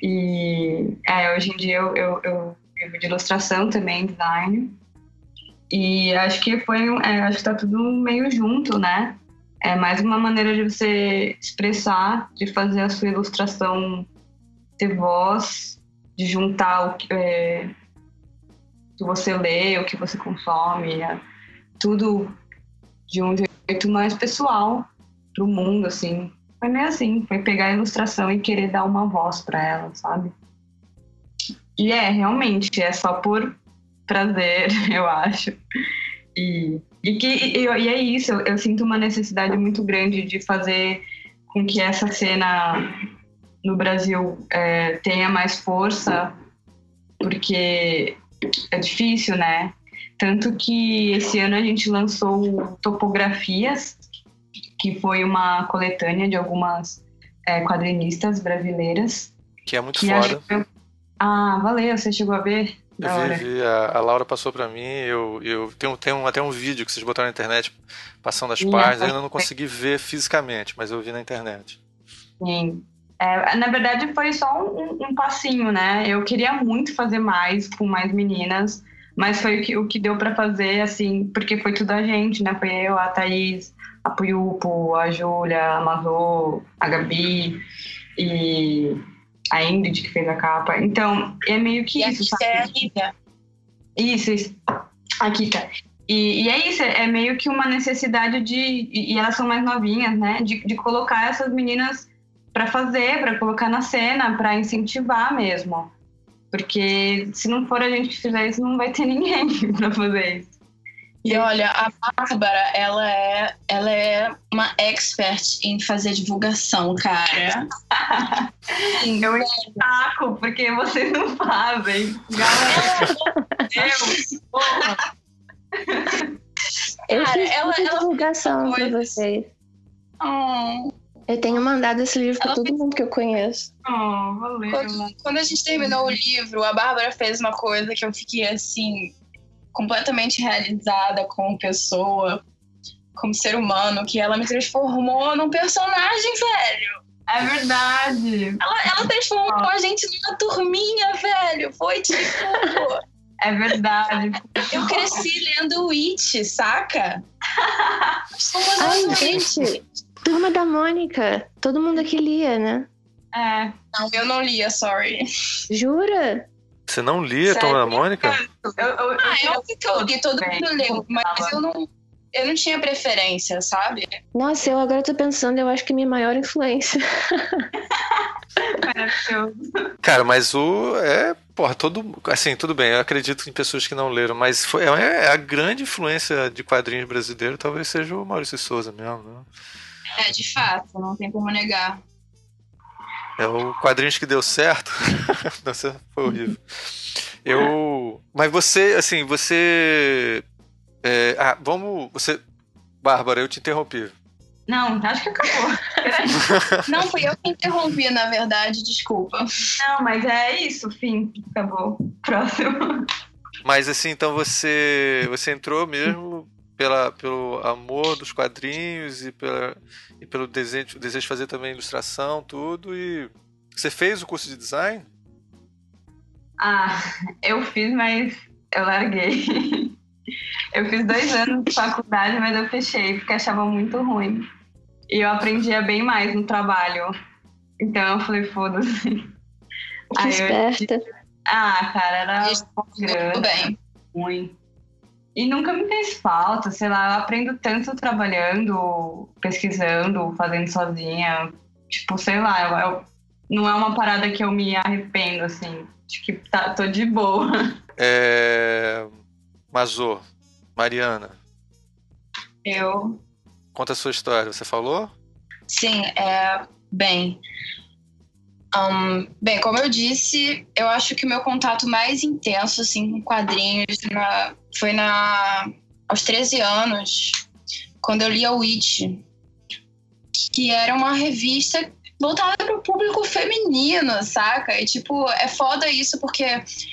E é, hoje em dia eu, eu, eu de ilustração também, design. E acho que foi, é, acho que tá tudo meio junto, né? É mais uma maneira de você expressar, de fazer a sua ilustração ter voz, de juntar o que, é, que você lê, o que você consome, é, tudo de um jeito mais pessoal para o mundo, assim. Foi meio assim, foi pegar a ilustração e querer dar uma voz para ela, sabe? E é, realmente, é só por prazer, *laughs* eu acho. E, e, que, e, e é isso, eu, eu, sinto uma necessidade muito grande de fazer com que essa cena no Brasil é, tenha mais força, porque é difícil, né? Tanto que esse ano a gente lançou Topografias, que foi uma coletânea de algumas é, quadrinistas brasileiras. Que é muito que foda. Ah, valeu, você chegou a ver? Eu vi, vi a, a, Laura passou para mim, eu, eu tenho, tenho até um vídeo que vocês botaram na internet passando as páginas, eu ainda não consegui ver fisicamente, mas eu vi na internet. Sim. É, na verdade foi só um, um, passinho, né? Eu queria muito fazer mais com mais meninas, mas foi o que, o que deu para fazer, assim, porque foi tudo a gente, né? Foi eu, a Thaís, a Puyupo, a Júlia, a Mazô, a Gabi e a Ingrid que fez a capa. Então, é meio que e isso, sabe? É a Rita. Isso, isso. A Kika. E, e, é isso, é meio que uma necessidade de. E elas são mais novinhas, né? De, de colocar essas meninas para fazer, para colocar na cena, para incentivar mesmo. Porque se não for a gente que fizer isso, não vai ter ninguém *laughs* para fazer isso. E olha, a Bárbara, ela é, ela é uma expert em fazer divulgação, cara. eu encho saco, porque vocês não fazem. Galera, Deus, porra. Eu cara, fiz ela, ela divulgação pra vocês. Oh. Eu tenho mandado esse livro pra todo mundo que eu conheço. Oh, valeu. Quando, quando a gente terminou o livro, a Bárbara fez uma coisa que eu fiquei assim completamente realizada como pessoa, como ser humano, que ela me transformou num personagem, velho. É verdade. Ela, ela transformou ah. a gente numa turminha, velho. Foi tipo. *laughs* É verdade. Eu cresci lendo Witch, saca? *laughs* Ai, gente. Turma da Mônica. Todo mundo aqui lia, né? É. Não, eu não lia, sorry. Jura? Você não lia Sério? Tom da Mônica? Eu, eu, eu, ah, eu, eu li, todo mundo leu, mas eu não, eu não tinha preferência, sabe? Nossa, eu agora tô pensando, eu acho que minha maior influência. *laughs* Cara, mas o é, porra, todo, assim, tudo bem, eu acredito em pessoas que não leram, mas foi é, é a grande influência de quadrinhos brasileiros, talvez seja o Maurício Souza mesmo, né? É, de fato, não tem como negar. É o quadrinhos que deu certo. *laughs* Nossa, foi horrível. Eu. Mas você, assim, você. É... Ah, vamos. Você. Bárbara, eu te interrompi. Não, acho que acabou. *laughs* Não, fui eu que interrompi, na verdade, desculpa. Não, mas é isso, fim. Acabou. Próximo. Mas assim, então você. Você entrou mesmo pela, pelo amor dos quadrinhos e, pela, e pelo desejo, desejo de fazer também ilustração, tudo. E você fez o curso de design? Ah, eu fiz, mas eu larguei. *laughs* Eu fiz dois anos de faculdade, mas eu fechei porque achava muito ruim. E eu aprendia bem mais no trabalho. Então eu falei, foda-se. Que esperta. Eu... Ah, cara, era grande, bem. ruim. E nunca me fez falta, sei lá, eu aprendo tanto trabalhando, pesquisando, fazendo sozinha. Tipo, sei lá, eu, eu, não é uma parada que eu me arrependo, assim. Acho que tá, tô de boa. *laughs* É... Mazô, Mariana. Eu. Conta a sua história. Você falou? Sim, é. Bem. Um, bem, como eu disse, eu acho que o meu contato mais intenso assim, com quadrinhos na, foi na, aos 13 anos, quando eu li a Witch, que era uma revista voltada para o público feminino, saca? E, tipo, é foda isso, porque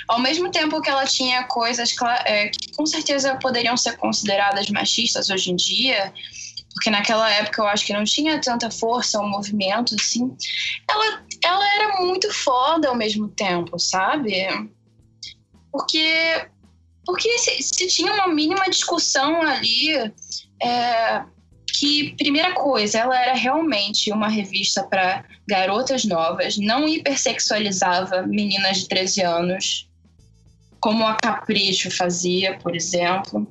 ao mesmo tempo que ela tinha coisas é, que com certeza poderiam ser consideradas machistas hoje em dia, porque naquela época eu acho que não tinha tanta força o movimento, assim, ela, ela era muito foda ao mesmo tempo, sabe? Porque, porque se, se tinha uma mínima discussão ali. É, que, primeira coisa, ela era realmente uma revista para garotas novas, não hipersexualizava meninas de 13 anos, como a Capricho fazia, por exemplo.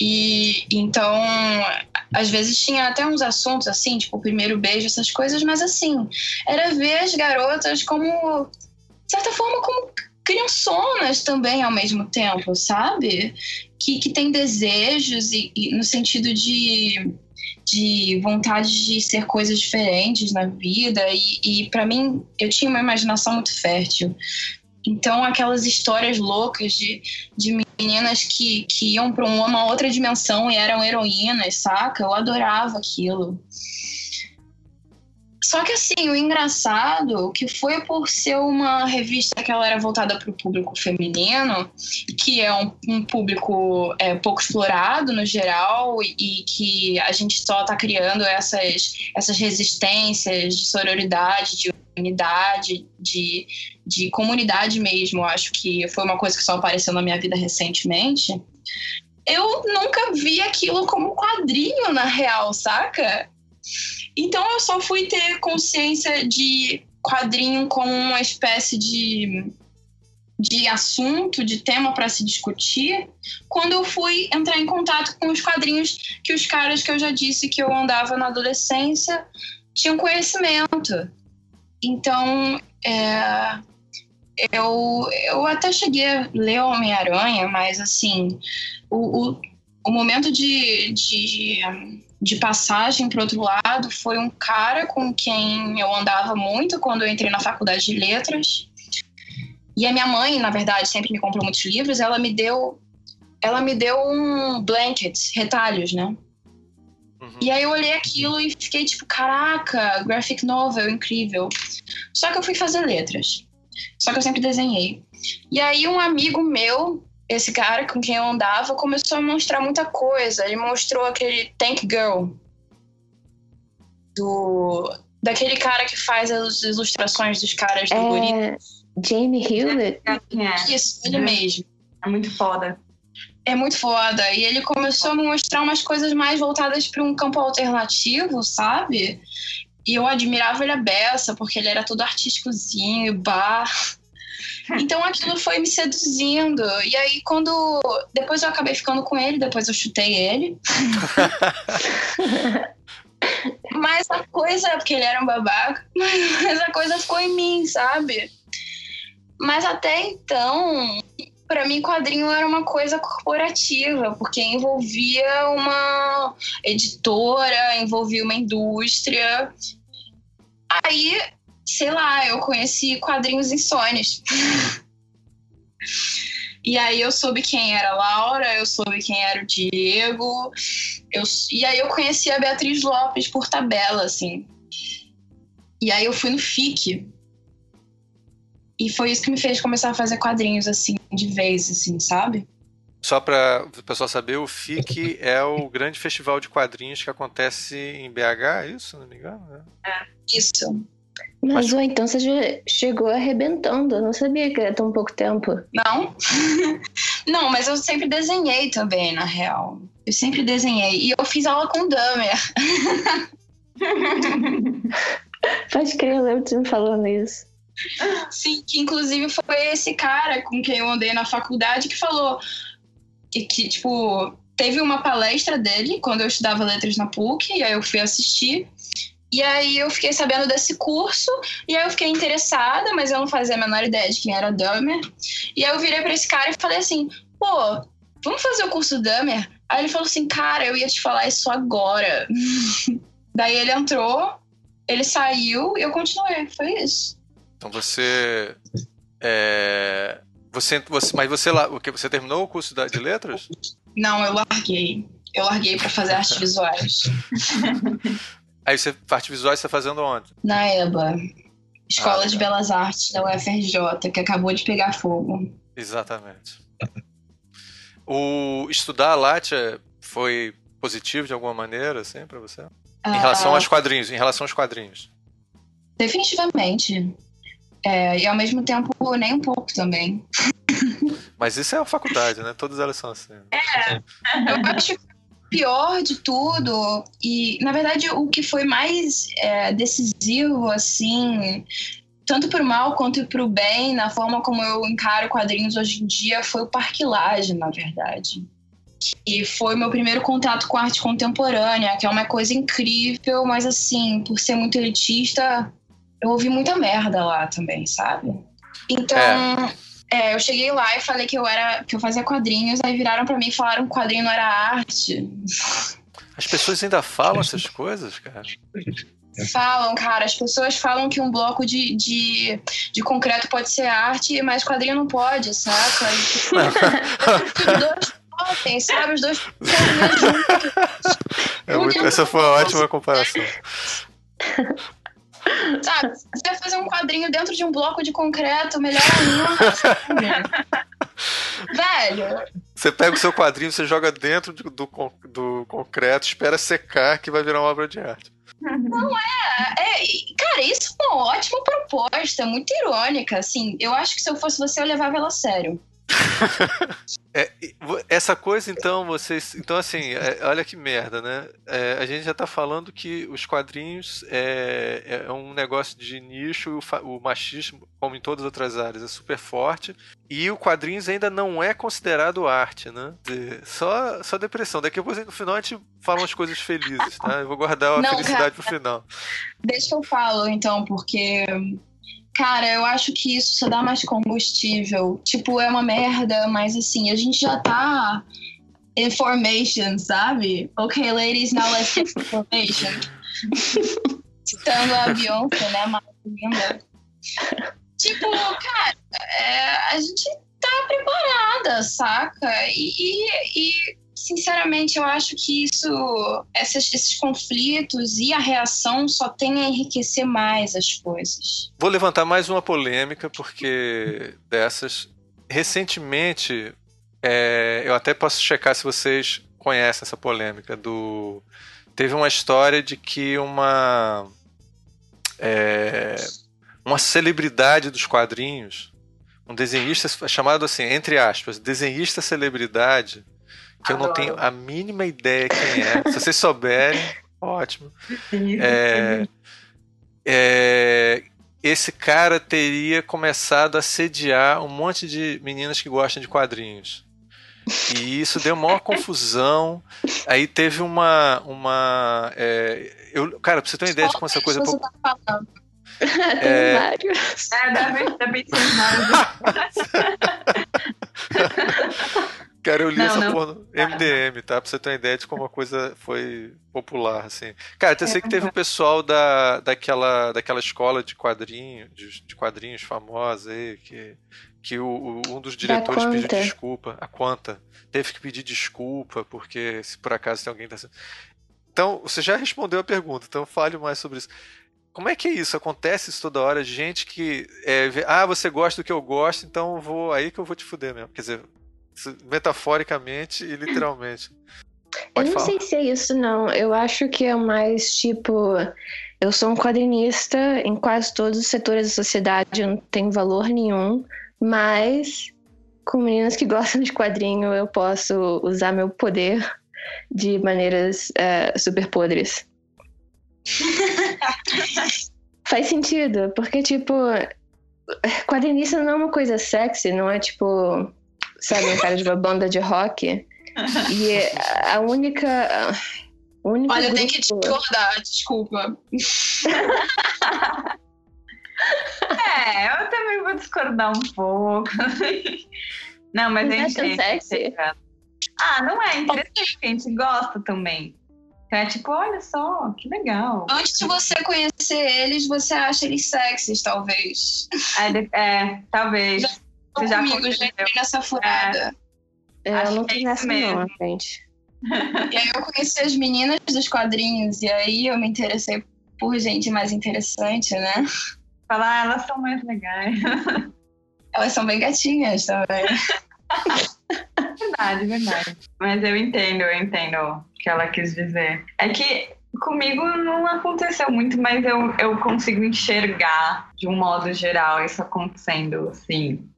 E então, às vezes tinha até uns assuntos assim, tipo o primeiro beijo, essas coisas, mas assim, era ver as garotas como, de certa forma, como criançonas também ao mesmo tempo, sabe? Que, que tem desejos e, e no sentido de, de vontade de ser coisas diferentes na vida. E, e para mim, eu tinha uma imaginação muito fértil. Então, aquelas histórias loucas de, de meninas que, que iam para uma outra dimensão e eram heroínas, saca? Eu adorava aquilo. Só que assim, o engraçado que foi por ser uma revista que ela era voltada para o público feminino, que é um, um público é, pouco explorado no geral e que a gente só está criando essas, essas resistências de sororidade, de unidade, de, de comunidade mesmo. Acho que foi uma coisa que só apareceu na minha vida recentemente. Eu nunca vi aquilo como quadrinho na real, saca? Então eu só fui ter consciência de quadrinho como uma espécie de, de assunto, de tema para se discutir, quando eu fui entrar em contato com os quadrinhos que os caras que eu já disse que eu andava na adolescência tinham conhecimento. Então, é, eu, eu até cheguei a ler Homem-Aranha, mas assim, o, o, o momento de, de de passagem para outro lado foi um cara com quem eu andava muito quando eu entrei na faculdade de letras. E a minha mãe, na verdade, sempre me comprou muitos livros. Ela me deu, ela me deu um blanket, retalhos, né? Uhum. E aí eu olhei aquilo e fiquei tipo, caraca, graphic novel, incrível. Só que eu fui fazer letras. Só que eu sempre desenhei. E aí um amigo meu esse cara com quem eu andava começou a mostrar muita coisa. Ele mostrou aquele Tank Girl do daquele cara que faz as ilustrações dos caras do é... Jamie Hewlett? É. Isso, ele uhum. mesmo. É muito foda. É muito foda. E ele começou a me mostrar umas coisas mais voltadas para um campo alternativo, sabe? E eu admirava ele a beça, porque ele era todo artísticozinho, bar. *laughs* Então aquilo foi me seduzindo. E aí, quando. Depois eu acabei ficando com ele, depois eu chutei ele. *laughs* mas a coisa, porque ele era um babaca, *laughs* mas a coisa ficou em mim, sabe? Mas até então, para mim, quadrinho era uma coisa corporativa, porque envolvia uma editora, envolvia uma indústria. Aí sei lá, eu conheci quadrinhos insônios. *laughs* e aí eu soube quem era a Laura, eu soube quem era o Diego. Eu, e aí eu conheci a Beatriz Lopes por tabela, assim. E aí eu fui no FIC. E foi isso que me fez começar a fazer quadrinhos, assim, de vez, assim, sabe? Só para o pessoal saber, o FIC *laughs* é o grande festival de quadrinhos que acontece em BH, é isso, não me engano? É. é. Isso. Mas, Mas... ou então você já chegou arrebentando. Eu não sabia que era tão pouco tempo. Não. *laughs* não, mas eu sempre desenhei também, na real. Eu sempre desenhei. E eu fiz aula com Damer. *laughs* Pode crer, eu lembro de você me falando isso. Sim, que inclusive foi esse cara com quem eu andei na faculdade que falou que, que tipo, teve uma palestra dele quando eu estudava letras na PUC, e aí eu fui assistir. E aí eu fiquei sabendo desse curso, e aí eu fiquei interessada, mas eu não fazia a menor ideia de quem era Dummer. E aí eu virei pra esse cara e falei assim, pô, vamos fazer o curso Dummer? Aí ele falou assim, cara, eu ia te falar isso agora. *laughs* Daí ele entrou, ele saiu e eu continuei. Foi isso. Então você. É, você, você mas você lá. O que, você terminou o curso de letras? Não, eu larguei. Eu larguei para fazer artes visuais. *laughs* Aí você, arte visuais você tá fazendo onde? Na EBA. Escola ah, de Belas Artes da UFRJ, que acabou de pegar fogo. Exatamente. O estudar Látia foi positivo de alguma maneira, assim, para você? Em relação uh, aos quadrinhos, em relação aos quadrinhos. Definitivamente. É, e ao mesmo tempo, nem um pouco também. Mas isso é a faculdade, né? Todas elas são assim. É, eu acho que pior de tudo, e na verdade o que foi mais é, decisivo, assim, tanto pro mal quanto pro bem, na forma como eu encaro quadrinhos hoje em dia, foi o Parquilagem, na verdade. E foi meu primeiro contato com arte contemporânea, que é uma coisa incrível, mas assim, por ser muito elitista, eu ouvi muita merda lá também, sabe? Então, é. É, eu cheguei lá e falei que eu era que eu fazia quadrinhos, aí viraram para mim e falaram que quadrinho não era arte. As pessoas ainda falam *laughs* essas coisas, cara? Falam, cara. As pessoas falam que um bloco de, de, de concreto pode ser arte, mas quadrinho não pode, saca? E, *laughs* dois podem, sabe? Os dois *laughs* é muito, Essa foi uma ótima comparação. Sabe, você vai fazer um quadrinho dentro de um bloco de concreto, melhor ainda. *laughs* Velho. Você pega o seu quadrinho, você joga dentro do, do, do concreto, espera secar que vai virar uma obra de arte. Não é, é. Cara, isso é uma ótima proposta, muito irônica. Assim, eu acho que se eu fosse você, eu levava ela a sério. *laughs* é, essa coisa, então, vocês. Então, assim, é, olha que merda, né? É, a gente já tá falando que os quadrinhos é, é um negócio de nicho, o, o, machismo, como em todas as outras áreas, é super forte. E o quadrinhos ainda não é considerado arte, né? Só, só depressão. Daqui a pouco, no final, a gente fala umas coisas felizes, tá? Eu vou guardar a não, felicidade cara, pro final. Deixa eu falo, então, porque Cara, eu acho que isso só dá mais combustível. Tipo, é uma merda, mas assim, a gente já tá information, sabe? Ok, ladies, now let's get information. *laughs* Citando a Beyoncé, né? Mais linda. Tipo, cara, é, a gente tá preparada, saca? E, e, e sinceramente, eu acho que isso, esses, conflitos e a reação só tem a enriquecer mais as coisas. Vou levantar mais uma polêmica, porque dessas. Recentemente, é, eu até posso checar se vocês conhecem essa polêmica do. Teve uma história de que uma. É, uma celebridade dos quadrinhos, um desenhista chamado assim, entre aspas, desenhista celebridade, que eu não tenho a mínima ideia quem é. Se vocês souberem, *laughs* ótimo. É, é, esse cara teria começado a sediar um monte de meninas que gostam de quadrinhos. E isso deu maior *laughs* confusão. Aí teve uma. uma é, eu, cara, pra você ter uma ideia de como essa coisa. Você tá falando? É... vários. É, deve, deve ser Cara, eu li não, essa não. porra no MDM, tá? Pra você ter uma ideia de como a coisa foi popular, assim. Cara, até é, sei que teve um pessoal da, daquela, daquela escola de quadrinhos, de, de quadrinhos famosa aí, que, que o, o, um dos diretores pediu desculpa. A Quanta. Teve que pedir desculpa, porque se por acaso tem alguém tá... Então, você já respondeu a pergunta, então fale mais sobre isso. Como é que é isso? Acontece isso toda hora? Gente que. É, vê, ah, você gosta do que eu gosto, então vou. Aí que eu vou te fuder mesmo. Quer dizer, Metaforicamente e literalmente. Pode eu não falar. sei se é isso, não. Eu acho que é mais tipo. Eu sou um quadrinista em quase todos os setores da sociedade, eu não tenho valor nenhum, mas com meninas que *laughs* gostam de quadrinho eu posso usar meu poder de maneiras uh, super podres. *laughs* Faz sentido, porque, tipo, quadrinista não é uma coisa sexy, não é tipo sabe, um cara de uma banda de rock. E a única. Olha, eu tenho que discordar, desculpa. *laughs* é, eu também vou discordar um pouco. Não, mas Não a é gente. tão sexy. Ah, não é interessante, a gente gosta também. Então é tipo, olha só, que legal. Antes de você conhecer eles, você acha eles sexys, talvez. É, é, talvez. Você já Comigo, já entrei nessa furada. É, Acho eu não é tô isso nessa não, mesmo. gente. E aí eu conheci as meninas dos quadrinhos, e aí eu me interessei por gente mais interessante, né? Falar, ah, elas são mais legais. *laughs* Elas são bem gatinhas também. *laughs* Verdade, verdade. Mas eu entendo, eu entendo o que ela quis dizer. É que comigo não aconteceu muito, mas eu, eu consigo enxergar de um modo geral isso acontecendo, assim.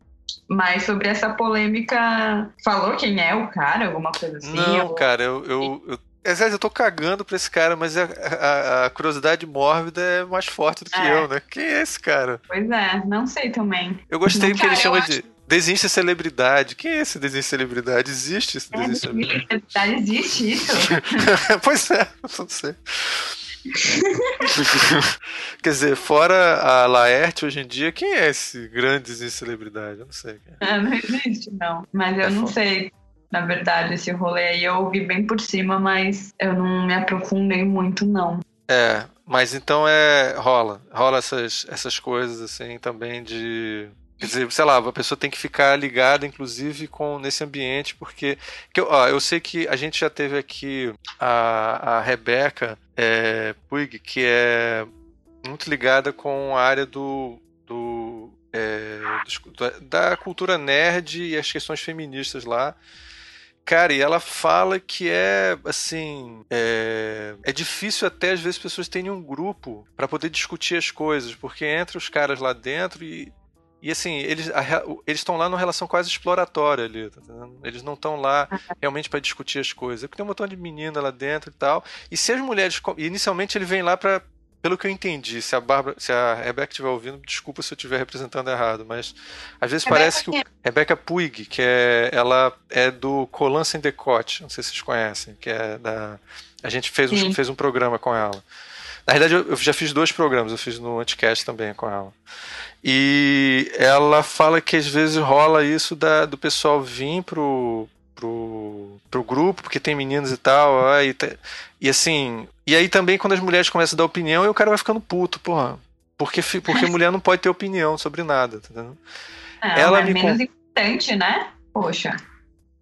Mas sobre essa polêmica, falou quem é o cara, alguma coisa assim? Não, Ou- cara, eu. eu, eu... Eu tô cagando pra esse cara, mas a, a- a curiosidade mórbida é mais forte do que É. eu, né? Quem é esse cara? Pois é, não sei também. Eu gostei Não, porque ele cara, chama eu de desenho celebridade. Quem é esse desenho celebridade? Existe esse É, desenho de celebridade? existe isso? *laughs* pois é, *laughs* não sei. *laughs* Quer dizer, fora a Laerte hoje em dia, quem é esse grande desenho celebridade? Eu não sei. é. Não existe, não. Mas eu É não foda. sei, na verdade, esse rolê aí eu ouvi bem por cima, mas eu não me aprofundei muito, não. É, mas então é. rola. Rola essas, essas coisas assim também de. Quer dizer, sei lá, a pessoa tem que ficar ligada, inclusive, com nesse ambiente, porque. Que, eu- ó, eu sei que a gente já teve aqui a, a Rebeca é, Puig, que é muito ligada com a área do. do é, da, cultura nerd e as questões feministas lá. Cara, e ela fala que é assim. É, é difícil até às vezes as pessoas terem um grupo para poder discutir as coisas, porque entra os caras lá dentro e. E assim, eles estão lá numa relação quase exploratória ali, tá? Eles não estão lá realmente para discutir as coisas. É porque tem um montão de menina lá dentro e tal. E se as mulheres. Inicialmente ele vem lá para pelo que eu entendi, se a Bárbara, se a Rebeca estiver ouvindo, desculpa se eu estiver representando errado, mas às vezes parece que o quem? Rebecca Puig, que é ela é do Colan Sem Decote, não sei se vocês conhecem, que é da a gente fez um, Sim. fez um programa com ela. Na verdade, eu, eu já fiz dois programas, eu fiz no Anticast também com ela. E ela fala que às vezes rola isso da, do pessoal vir pro, pro, pro grupo, porque tem meninos e tal, aí te- e assim, e aí também quando as mulheres começam a dar opinião, o cara vai ficando puto, porra. Porque, porque mulher não pode ter opinião sobre nada, tá entendendo? É, Ela é me menos importante, né? Poxa.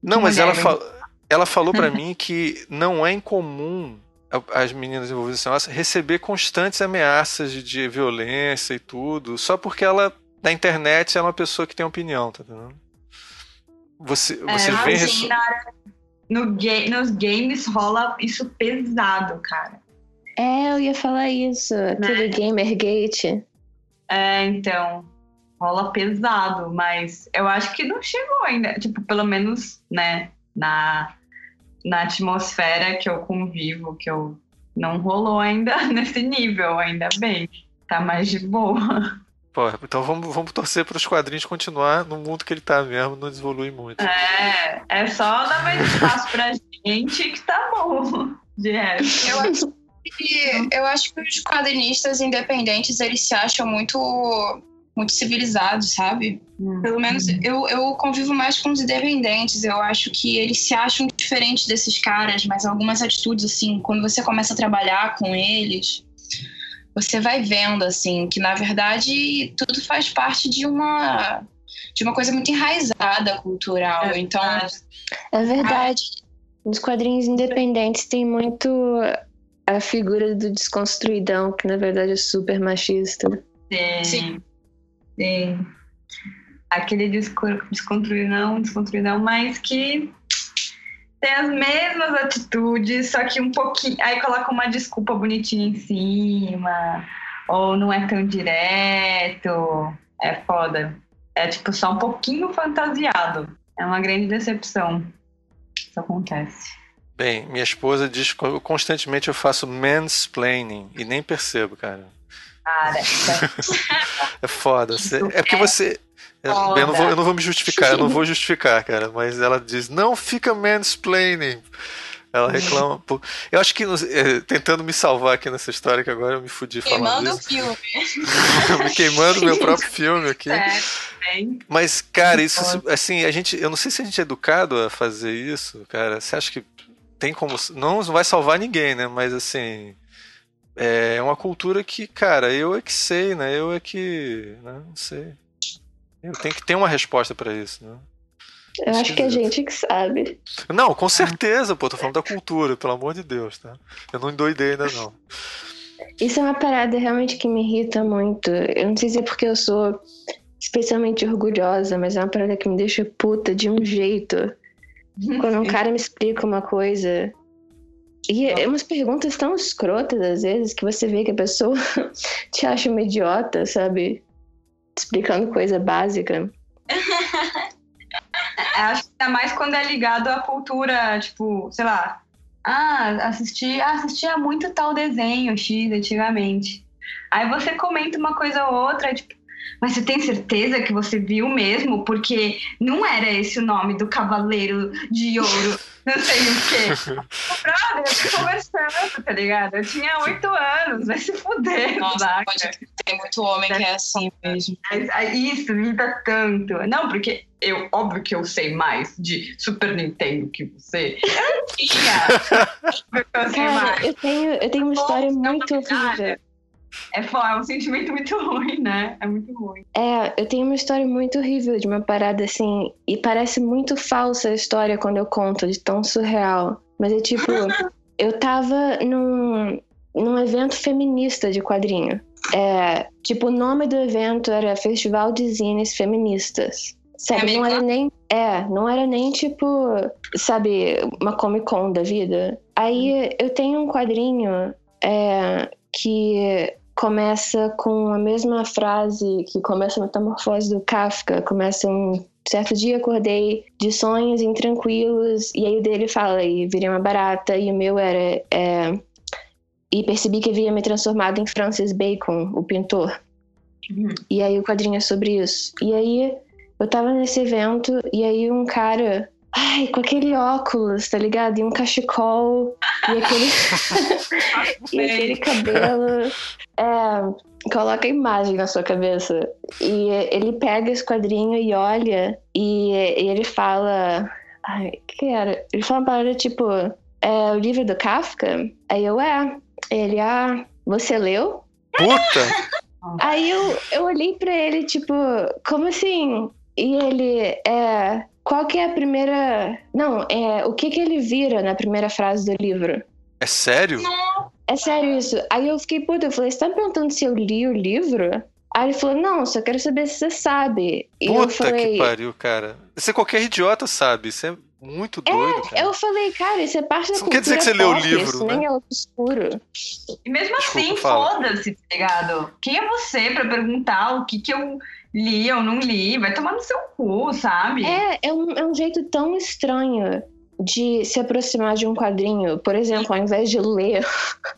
Não, mas ela, fal- *laughs* ela falou pra mim que não é incomum as meninas envolvidas nesse negócio receber constantes ameaças de, de violência e tudo, só porque ela, na internet, é uma pessoa que tem opinião, tá entendendo? Você, você é, vem. assim, resso- na área- no ga- nos games rola isso pesado, cara. É, eu ia falar isso. Aquele Gamergate. É, então, rola pesado, mas eu acho que não chegou ainda. Tipo, pelo menos, né, na, na atmosfera que eu convivo, que eu não rolou ainda *laughs* nesse nível, ainda bem. Tá mais de boa. Pô, então vamos, vamos torcer para os quadrinhos continuar no mundo que ele tá mesmo, não evolui muito. É, é só dar mais espaço pra gente que tá bom. De resto. Eu acho que, eu acho que os quadrinistas independentes, eles se acham muito, muito civilizados, sabe? Pelo menos eu, eu convivo mais com os independentes. Eu acho que eles se acham diferentes desses caras, mas algumas atitudes, assim, quando você começa a trabalhar com eles, você vai vendo, assim, que na verdade tudo faz parte de uma. De uma coisa muito enraizada cultural. É então, verdade. É verdade. Nos quadrinhos independentes tem muito a figura do desconstruidão, que na verdade é super machista. Sim. Sim. Sim. Aquele desco- desconstruidão, desconstruidão, mas que tem as mesmas atitudes, só que um pouquinho. Aí coloca uma desculpa bonitinha em cima, ou não é tão direto. É foda. É tipo só um pouquinho fantasiado. É uma grande decepção. Isso acontece. Bem, minha esposa diz que constantemente eu faço mansplaining e nem percebo, cara. Cara, É foda. Você- é porque você. Eu, foda. eu não vou, eu não vou me justificar, eu não vou justificar, cara. Mas ela diz: não fica mansplaining. Ela reclama. Pô. Eu acho que, é, tentando me salvar aqui nessa história, que agora eu me fudi falando Queimando o filme. *laughs* me queimando meu próprio filme aqui. É, bem. Mas, cara, isso, assim, a gente, eu não sei se a gente é educado a fazer isso, cara. Você acha que tem como. Não vai salvar ninguém, né? Mas, assim. É uma cultura que, cara, eu é que sei, né? Eu é que. Né? Não sei. Eu tenho que ter uma resposta para isso, né? Eu acho que é a gente que sabe. Não, com certeza, pô, tô falando da cultura, pelo amor de Deus, tá? Eu não endoidei ainda, não. Isso é uma parada realmente que me irrita muito. Eu não sei se é porque eu sou especialmente orgulhosa, mas é uma parada que me deixa puta de um jeito. Quando um *laughs* cara me explica uma coisa. E é umas perguntas tão escrotas, às vezes, que você vê que a pessoa *laughs* te acha uma idiota, sabe? Explicando coisa básica. *laughs* Acho que ainda mais quando é ligado à cultura, tipo, sei lá. Ah, assisti, ah, assistia muito tal desenho X antigamente. Aí você comenta uma coisa ou outra, tipo, mas você tem certeza que você viu mesmo? Porque não era esse o nome do Cavaleiro de Ouro, *laughs* não sei o quê. Brother, eu tô conversando, tá ligado? Eu tinha oito anos, vai se fuder, Nossa, saca? pode ter muito homem que é assim mesmo. Ah, Isso me irrita tanto. Não, porque eu, óbvio que eu sei mais de Super Nintendo que você. Eu não tinha. *laughs* Eu sei Cara, mais. eu tenho, eu tenho uma história Nossa, muito cara. horrível. É, é um sentimento muito *laughs* ruim, né? É muito ruim. É, eu tenho uma história muito horrível de uma parada assim. E parece muito falsa a história quando eu conto, de tão surreal. Mas é tipo, *laughs* eu tava num, num evento feminista de quadrinho. É, tipo, o nome do evento era Festival de Zines Feministas. Sabe, não era nem. É, não era nem tipo, sabe, uma Comic Con da vida. Aí eu tenho um quadrinho é, que começa com a mesma frase que começa a metamorfose do Kafka. Começa um certo dia acordei de sonhos intranquilos e aí o dele fala e virei uma barata e o meu era é, e percebi que havia me transformado em Francis Bacon, o pintor. E aí o quadrinho é sobre isso. E aí eu tava nesse evento e aí um cara, ai, com aquele óculos, tá ligado? E um cachecol e aquele *laughs* e aquele cabelo. É, coloca a imagem na sua cabeça. E ele pega esse quadrinho e olha e, e ele fala. Ai, o que era? Ele fala uma palavra tipo: é o livro do Kafka? Aí eu, é. Ele, ah, você leu? Puta! Aí eu, eu olhei pra ele, tipo, como assim? E ele, é. Qual que é a primeira. Não, é. O que que ele vira na primeira frase do livro? É sério? É sério isso. Aí eu fiquei, puta, eu falei, você tá me perguntando se eu li o livro? Aí ele falou, não, só quero saber se você sabe. E eu Puta falei. que pariu, cara. Isso é qualquer idiota sabe. Isso é muito doido, cara. Eu falei, cara, isso é parte da Isso não cultura quer dizer que você leu o livro, isso né? nem é obscuro. E mesmo Desculpa, assim, foda-se, tá ligado? Quem é você pra perguntar o que, que eu li ou não li? Vai tomar no seu cu, sabe? É, é um, é um jeito tão estranho de se aproximar de um quadrinho. Por exemplo, ao invés de ler,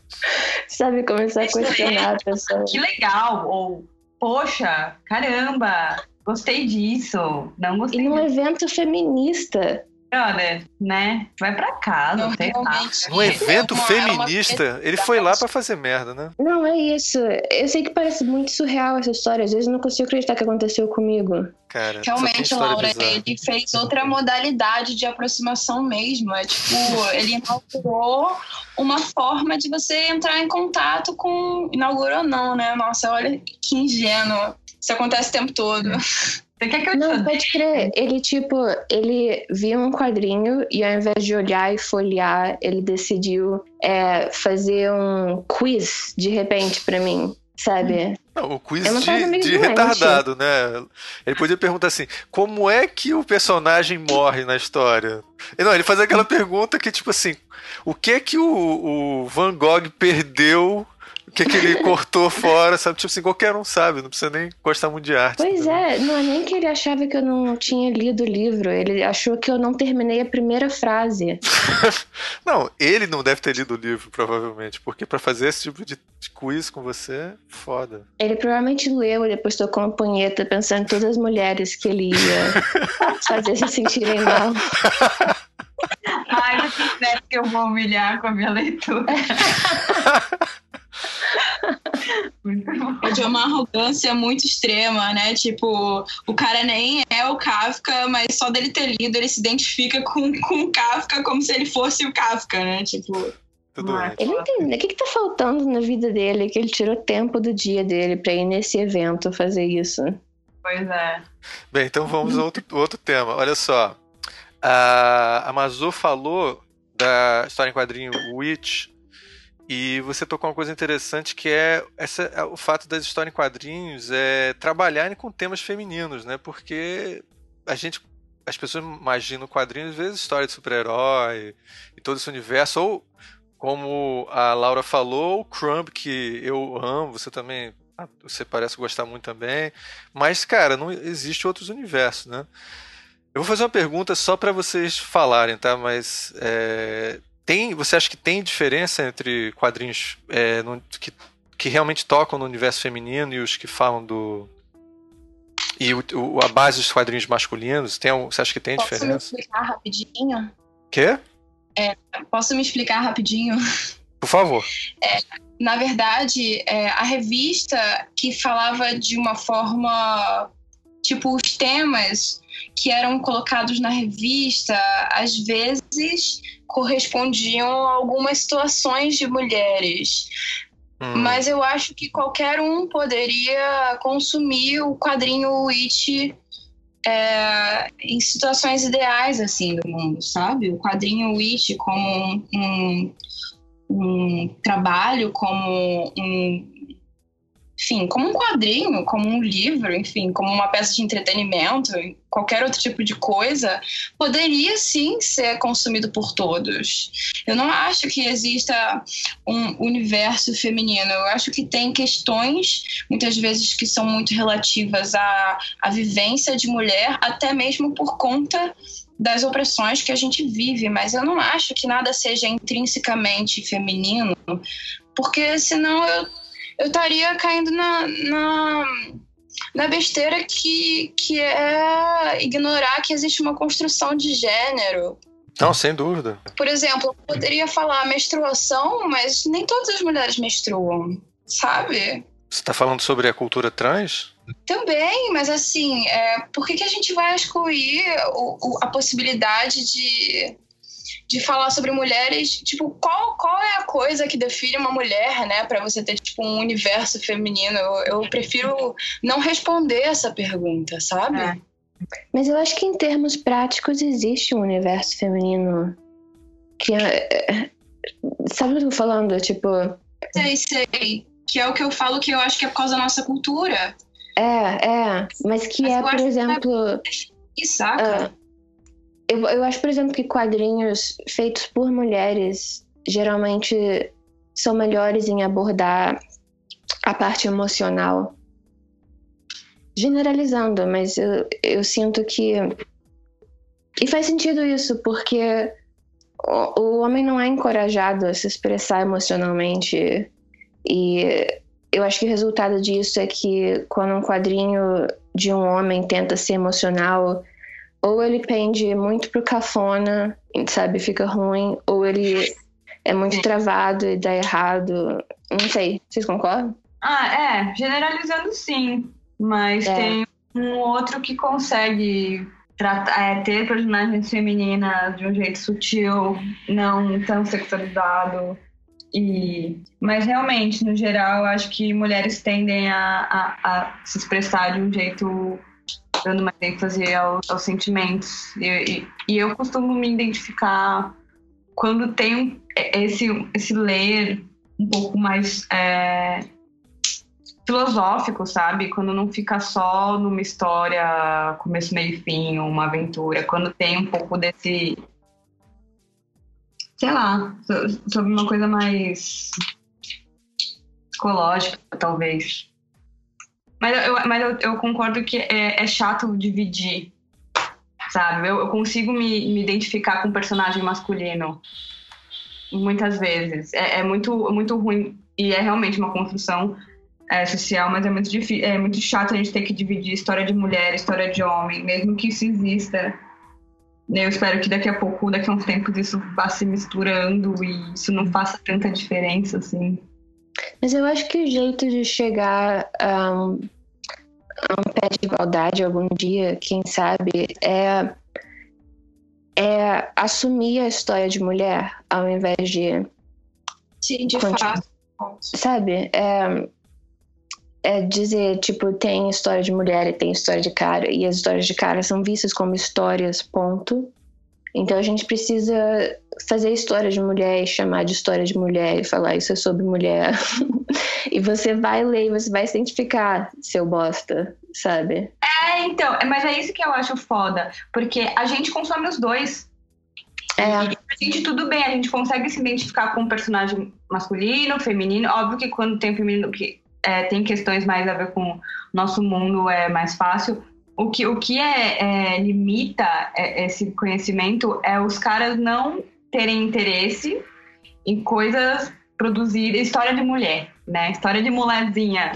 *laughs* sabe, começar a questionar a pessoa. Que legal! Ou, poxa, caramba, gostei disso. Não E gostei num disso. evento feminista. Brother, né? Vai pra casa, Não, sei lá. Um evento É feminista, ele foi lá pra fazer merda, né? Não, é isso. Eu sei que parece muito surreal essa história. Às vezes eu não consigo acreditar que aconteceu comigo. Cara, tem Realmente, Laura, bizarra. ele fez outra modalidade de aproximação mesmo. É tipo, *laughs* ele inaugurou uma forma de você entrar em contato com. Inaugurou não, né? Nossa, olha que ingênuo. Isso acontece o tempo todo. *laughs* Você quer que eu te Não, pode crer. Ele, tipo, ele viu um quadrinho e ao invés de olhar e folhear, ele decidiu é, fazer um quiz de repente pra mim, sabe? Não, o quiz de, de retardado, né? Ele podia perguntar assim: como é que o personagem morre na história? E não, ele faz aquela pergunta que, tipo assim, o que é que o, o Van Gogh perdeu? O que que ele cortou fora, sabe? Tipo assim, qualquer um sabe, não precisa nem gostar muito de arte. Pois entendeu? é, não é nem que ele achava que eu não tinha lido o livro, ele achou que eu não terminei a primeira frase. *laughs* Não, ele não deve ter lido o livro, provavelmente, porque pra fazer esse tipo de, de quiz com você, foda. Ele provavelmente leu e depois tocou uma punheta pensando em todas as mulheres que ele ia *laughs* fazer se sentirem mal. *laughs* Ai, né, porque que eu vou humilhar com a minha leitura. É de uma arrogância muito extrema, né? Tipo, o cara nem é o Kafka, mas só dele ter lido, ele se identifica com, com o Kafka como se ele fosse o Kafka, né? Tipo. Tudo bem. Ele não entende. O que, que tá faltando na vida dele? Que ele tirou tempo do dia dele pra ir nesse evento fazer isso. Pois é. Bem, então vamos a outro, outro tema. Olha só. A, a Mazu falou da história em quadrinho Witch e você tocou uma coisa interessante que é essa, é o fato das histórias em quadrinhos é, trabalharem com temas femininos, né? Porque a gente, as pessoas imaginam quadrinhos, às vezes, história de super-herói e todo esse universo, ou como a Laura falou, o Crumb, que eu amo, você também. Você parece gostar muito também. Mas, cara, não existe outros universos, né? Eu vou fazer uma pergunta só para vocês falarem, tá? Mas é, tem, você acha que tem diferença entre quadrinhos é, no- que, que realmente tocam no universo feminino e os que falam do e o, o- a base dos quadrinhos masculinos? Tem, você acha que tem Posso me diferença? explicar rapidinho? Quê? Posso me explicar rapidinho? Por favor. Na verdade, é, a revista que falava de uma forma. Tipo, os temas que eram colocados na revista, às vezes correspondiam a algumas situações de mulheres. Hum, Mas eu acho que qualquer um poderia consumir o quadrinho It é, em situações ideais assim do mundo, sabe? O quadrinho It como um, um, um trabalho, como um enfim, como um quadrinho, como um livro, enfim, como uma peça de entretenimento, qualquer outro tipo de coisa, poderia sim ser consumido por todos. Eu não acho que exista um universo feminino. Eu acho que tem questões, muitas vezes, que são muito relativas à, à vivência de mulher, até mesmo por conta das opressões que a gente vive, mas eu não acho que nada seja intrinsecamente feminino, porque senão eu eu estaria caindo na, na, na besteira que, que é ignorar que existe uma construção de gênero. Não, sem dúvida. Por exemplo, eu poderia falar menstruação, mas nem todas as mulheres menstruam, sabe? Você está falando sobre a cultura trans? Também, mas assim, é, por que, que a gente vai excluir o- o- a possibilidade de, de falar sobre mulheres? Tipo, qual, qual é a coisa que define uma mulher, né? Pra você ter, tipo, um universo feminino? Eu, eu prefiro não responder essa pergunta, sabe? É. Mas eu acho que em termos práticos existe um universo feminino que é, é- sabe o que eu tô falando? Tipo, Sei, sei. Que é o que eu falo que eu acho que é por causa da nossa cultura. é, é, mas que Mas é, por acho que é- exemplo, E saca? Eu, eu acho, por exemplo, que quadrinhos feitos por mulheres geralmente são melhores em abordar a parte emocional. Generalizando, mas eu, eu sinto que. E faz sentido isso, porque o, o homem não é encorajado a se expressar emocionalmente. E eu acho que o resultado disso é que quando um quadrinho de um homem tenta ser emocional, ou ele pende muito pro cafona, sabe, fica ruim, ou ele é muito travado e dá errado. Não sei, vocês concordam? Ah, é, generalizando sim. Mas É. tem um outro que consegue tratar, é, ter personagens femininas de um jeito sutil, não tão sexualizado. E, mas realmente, no geral, eu acho que mulheres tendem a, a, a se expressar de um jeito dando mais ênfase ao- aos sentimentos. E, e, e eu costumo me identificar quando tem um- esse, esse ler um pouco mais é, filosófico, sabe? Quando não fica só numa história começo, meio e fim, uma aventura. Quando tem um pouco desse. Sei lá, so- sobre uma coisa mais psicológica, talvez. Mas eu, mas eu, eu concordo que é, é chato dividir, sabe? Eu, eu consigo me, me identificar com um personagem masculino muitas vezes. É, é muito, muito ruim e é realmente uma construção é, social, mas é muito é muito chato a gente ter que dividir história de mulher, história de homem, mesmo que isso exista. Eu espero que daqui a pouco, daqui a uns tempos, isso vá se misturando e isso não faça tanta diferença, assim. Mas eu acho que o jeito de chegar um, a um pé de igualdade algum dia, quem sabe, é, é assumir a história de mulher ao invés de. Sim, de fato. Sabe? É, é dizer, tipo, tem história de mulher e tem história de cara, e as histórias de cara são vistas como histórias, ponto. Então a gente precisa fazer história de mulher e chamar de história de mulher e falar isso é sobre mulher. *laughs* e você vai ler e você vai se identificar, seu bosta, sabe? É, então, mas é isso que eu acho foda. Porque a gente consome os dois. É. E a gente, tudo bem, a gente consegue se identificar com um personagem masculino, feminino. Óbvio que quando tem feminino, que é, tem questões mais a ver com nosso mundo, é mais fácil o que, o que é, é limita é, esse conhecimento é os caras não terem interesse em coisas produzidas, história de mulher, né? História de mulherzinha,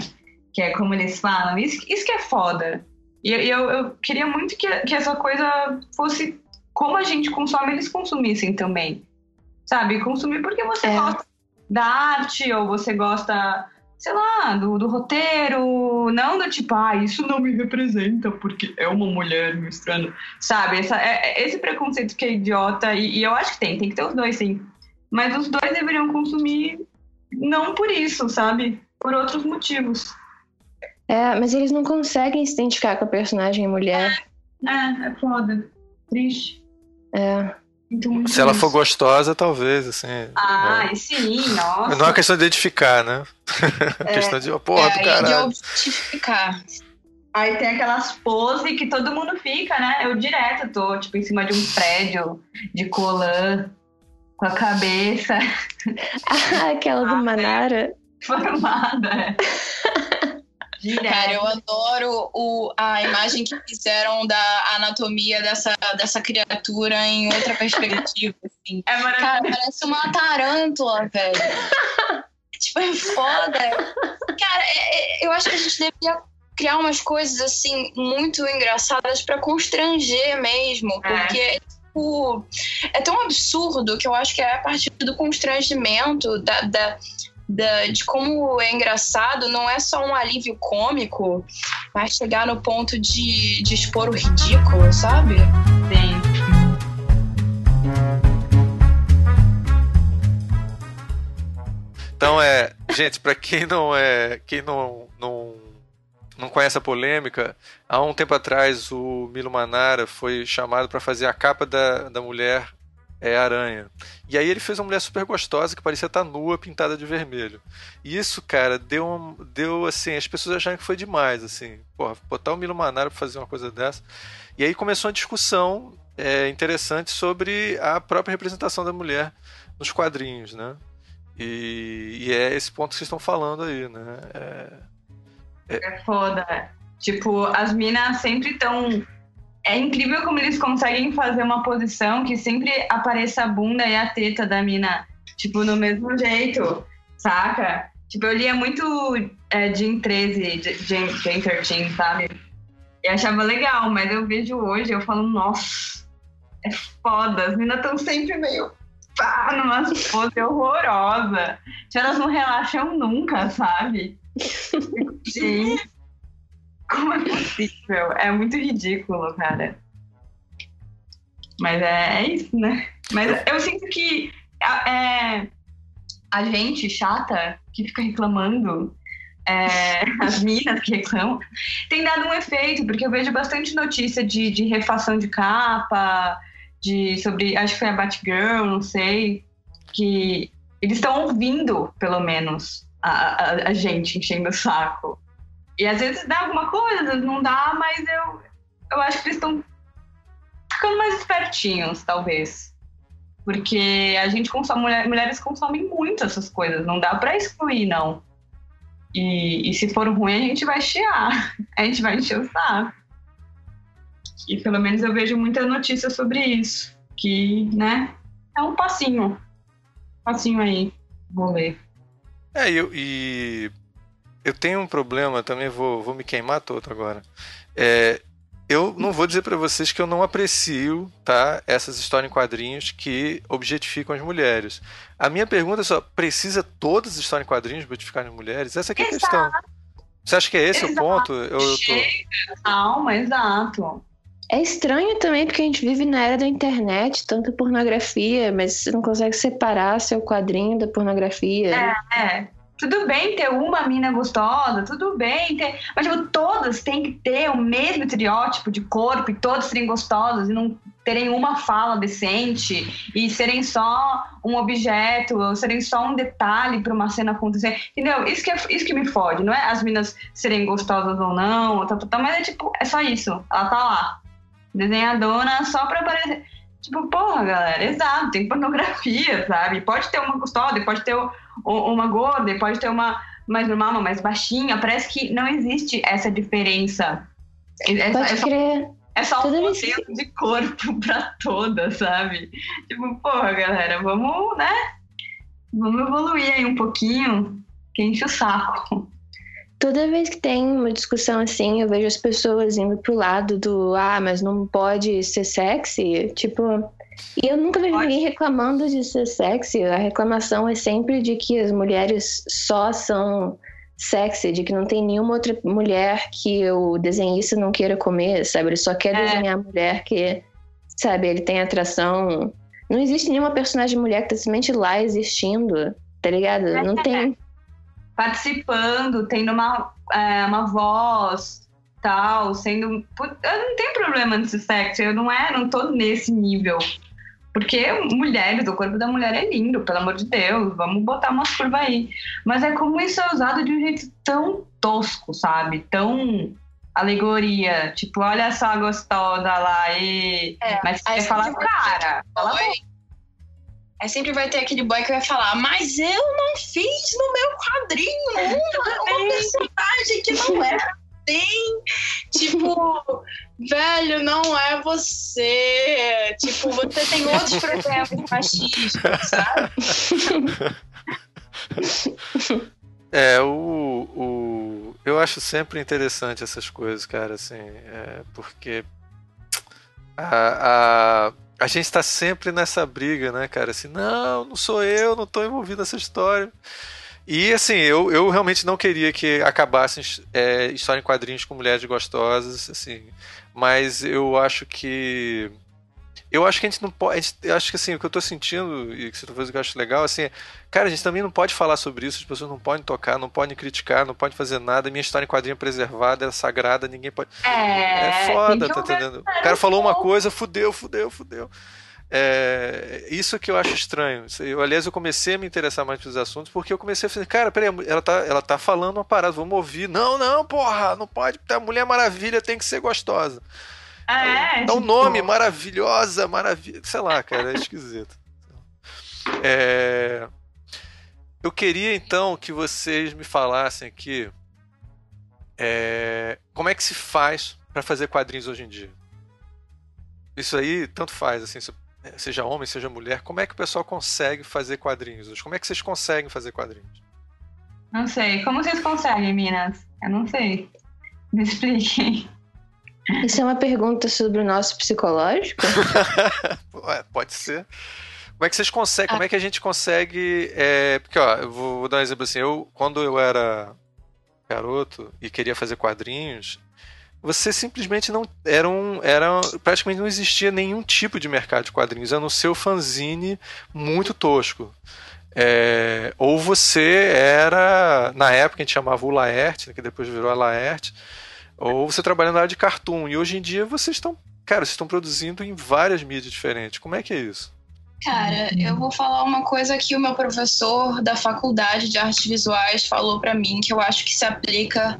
que é como eles falam. Isso, isso que é foda. E eu, eu queria muito que, que essa coisa fosse como a gente consome, eles consumissem também. Sabe? Consumir porque você é. gosta da arte ou você gosta sei lá, do, do roteiro, não do tipo, ah, isso não me representa porque é uma mulher mostrando, sabe? Essa, é, é, esse preconceito que é idiota, e, e, eu acho que tem, tem que ter os dois, sim. Mas os dois deveriam consumir não por isso, sabe? Por outros motivos. É, mas eles não conseguem se identificar com a personagem mulher. É, é, é foda. Triste. É. Então, Se ela for gostosa, talvez, assim. Ah, é. sim, nossa. Não é uma questão de identificar, né? *laughs* É, questão de, porra, é, do caralho. de objetificar. Aí tem aquelas poses que todo mundo fica, né? Eu direto tô, tipo, em cima de um prédio de colã, com a cabeça. *laughs* Ah, aquela do Manara. Formada, é. *laughs* Direto. Cara, eu adoro o, a imagem que fizeram da anatomia dessa, dessa criatura em outra perspectiva. Assim. É maravilhoso. Cara, parece uma tarântula, velho. *laughs* tipo, é foda. Cara, é, é, eu acho que a gente deveria criar umas coisas, assim, muito engraçadas para constranger mesmo. É. Porque tipo, é tão absurdo que eu acho que é a partir do constrangimento, da, da, da, de como é engraçado, não é só um alívio cômico, mas chegar no ponto de, de expor o ridículo, sabe? Sim. Então é, gente, para quem não é, quem não, não não conhece a polêmica, há um tempo atrás o Milo Manara foi chamado para fazer a capa da, da mulher é aranha. E aí ele fez uma mulher super gostosa que parecia estar nua, pintada de vermelho. E isso, cara, deu, um, deu assim, as pessoas acharam que foi demais, assim. Porra, botar o Milo Manara pra fazer uma coisa dessa. E aí começou uma discussão é, interessante sobre a própria representação da mulher nos quadrinhos, né? E, e é esse ponto que vocês estão falando aí, né? É, é... é foda. Tipo, as minas sempre estão é incrível como eles conseguem fazer uma posição que sempre apareça a bunda e a teta da mina, tipo, no mesmo jeito, saca? Tipo, eu lia muito é, Jim 13, Jim, Jim 13, sabe? E achava legal, mas eu vejo hoje, eu falo, nossa, é foda, as minas estão sempre meio pá, numa pose horrorosa. Elas não relaxam nunca, sabe? *laughs* Gente, como é possível? É muito ridículo, cara. Mas é, é isso, né? Mas eu sinto que é, a gente chata que fica reclamando, é, *laughs* as minas que reclamam, tem dado um efeito, porque eu vejo bastante notícia de, de refação de capa, de sobre, acho que foi a Batgirl, não sei, que eles estão ouvindo, pelo menos, a, a, a gente enchendo o saco. E às vezes dá alguma coisa, às vezes não dá, mas eu, eu acho que eles estão ficando mais espertinhos, talvez. Porque a gente consome, mulher, mulheres consomem muito essas coisas, não dá para excluir, não. E, e se for ruim, a gente vai chiar, *laughs* a gente vai encher o saco. E pelo menos eu vejo muita notícia sobre isso, que, né, é um passinho. Passinho aí, vou ler. É, eu, e eu tenho um problema, também vou, vou me queimar todo agora. É, eu não vou dizer para vocês que eu não aprecio, tá, essas histórias em quadrinhos que objetificam as mulheres. A minha pergunta é só, precisa todas as histórias em quadrinhos objetificarem as mulheres? Essa aqui é a questão. Você acha que é esse exato. o ponto? Eu, eu tô... Calma, exato. É estranho também porque a gente vive na era da internet, tanto pornografia, mas você não consegue separar seu quadrinho da pornografia. É, é. Tudo bem ter uma mina gostosa, tudo bem ter. Mas, tipo, todas têm que ter o mesmo estereótipo de corpo e todas serem gostosas e não terem uma fala decente e serem só um objeto, ou serem só um detalhe para uma cena acontecer. Entendeu? Isso que, é, isso que me fode, não é as minas serem gostosas ou não, tá, tá, tá, mas é tipo, é só isso. Ela tá lá. Desenhadora só pra aparecer. Tipo, porra, galera, exato, tem pornografia, sabe? Pode ter uma gostosa, pode ter uma gorda, pode ter uma mais normal, uma mais baixinha. Parece que não existe essa diferença. É, pode é só, crer. É só um modelo de corpo *laughs* pra todas, sabe? Tipo, porra, galera, vamos, né? Vamos evoluir aí um pouquinho, que enche o saco. Toda vez que tem uma discussão assim, eu vejo as pessoas indo pro lado do ah, mas não pode ser sexy. Tipo, e eu nunca vejo ninguém reclamando de ser sexy. A reclamação é sempre de que as mulheres só são sexy, de que não tem nenhuma outra mulher que o desenhista não queira comer, sabe? Ele só quer é. desenhar a mulher que, sabe, ele tem atração. Não existe nenhuma personagem mulher que tá simplesmente lá existindo, tá ligado? Não tem participando, tendo uma, é, uma voz, tal, sendo. Eu não tenho problema nesse sexo, eu não é, não tô nesse nível. Porque mulheres, o corpo da mulher é lindo, pelo amor de Deus, vamos botar umas curvas aí. Mas é como isso é usado de um jeito tão tosco, sabe? Tão alegoria. Tipo, olha só a gostosa lá e. É, Mas você fala, cara, fala Aí sempre vai ter aquele boy que vai falar, mas eu não fiz no meu quadrinho uma, *laughs* uma personagem que não era assim. tipo, *laughs* velho, não é você. Tipo, você tem outros problemas machistas, sabe? *laughs* É, o, o. Eu acho sempre interessante essas coisas, cara, assim, é, porque a, a a gente está sempre nessa briga, né, cara? Assim, não, não sou eu, não estou envolvido nessa história. E assim, eu, eu realmente não queria que acabassem é, história em quadrinhos com mulheres gostosas, assim. Mas eu acho que eu acho que a gente não pode. Gente, eu acho que assim, o que eu tô sentindo, e que você tá fazendo que eu acho legal, assim, cara, a gente também não pode falar sobre isso, as pessoas não podem tocar, não podem criticar, não podem fazer nada. Minha história em quadrinho é preservada, é sagrada, ninguém pode. É, é foda, tá entendendo? O cara falou uma coisa, fudeu, fudeu, fudeu. É, isso que eu acho estranho. Eu, aliás, eu comecei a me interessar mais pelos assuntos porque eu comecei a falar, cara, peraí, ela tá, ela tá falando uma parada, vamos ouvir. Não, não, porra, não pode, a Mulher Maravilha tem que ser gostosa. É, é um nome maravilhosa, maravilha. Sei lá, cara, é esquisito. É... Eu queria então que vocês me falassem aqui é... como é que se faz para fazer quadrinhos hoje em dia. Isso aí tanto faz, assim, seja homem, seja mulher. Como é que o pessoal consegue fazer quadrinhos hoje? Como é que vocês conseguem fazer quadrinhos? Não sei. Como vocês conseguem, Minas? Eu não sei. Me expliquem. Isso é uma pergunta sobre o nosso psicológico? *laughs* Pode ser. Como é que vocês conseguem? Como é que a gente consegue? É, porque, ó, eu vou, vou dar um exemplo assim. Eu, quando eu era garoto e queria fazer quadrinhos, você simplesmente não era, um, era praticamente não existia nenhum tipo de mercado de quadrinhos, a não ser o fanzine muito tosco. É, ou você era, na época a gente chamava o Laerte, que depois virou a Laerte, ou você trabalha na área de cartoon. E hoje em dia vocês estão, cara, vocês estão produzindo em várias mídias diferentes. Como é que é isso? Cara, eu vou falar uma coisa que o meu professor da faculdade de artes visuais falou para mim que eu acho que se aplica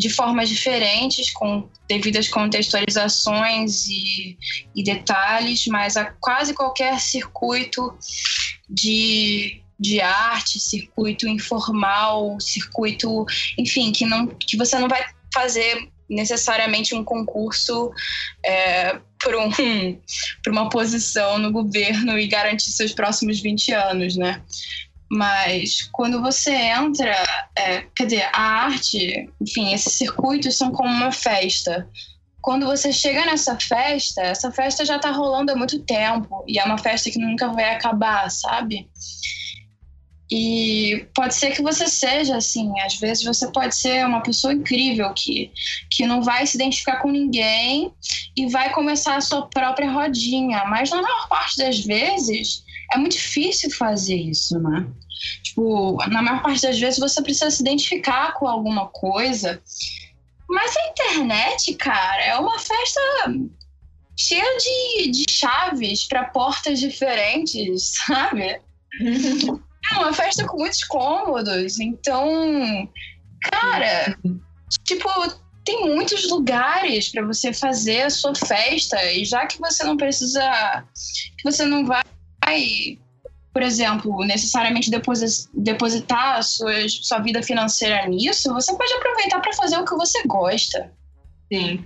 de formas diferentes, com devidas contextualizações e, e detalhes, mas a quase qualquer circuito de, de arte, circuito informal, circuito, enfim, que não que você não vai fazer necessariamente um concurso é, por, um, *laughs* uma posição no governo e garantir seus próximos 20 anos, né? Mas quando você entra, é, quer dizer, a arte, enfim, esses circuitos são como uma festa. quando você chega nessa festa, essa festa já tá rolando há muito tempo e é uma festa que nunca vai acabar, sabe? E pode ser que você seja assim, às vezes você pode ser uma pessoa incrível que, que não vai se identificar com ninguém e vai começar a sua própria rodinha, mas na maior parte das vezes é muito difícil fazer isso, né? Tipo, na maior parte das vezes você precisa se identificar com alguma coisa. Mas a internet, cara, é uma festa cheia de, de chaves para portas diferentes, *laughs* sabe? É uma festa com muitos cômodos. Então, cara, tipo, tem muitos lugares para você fazer a sua festa. E já que você não precisa. que você não vai, por exemplo, necessariamente depositar a sua, sua vida financeira nisso, você pode aproveitar para fazer o que você gosta. Sim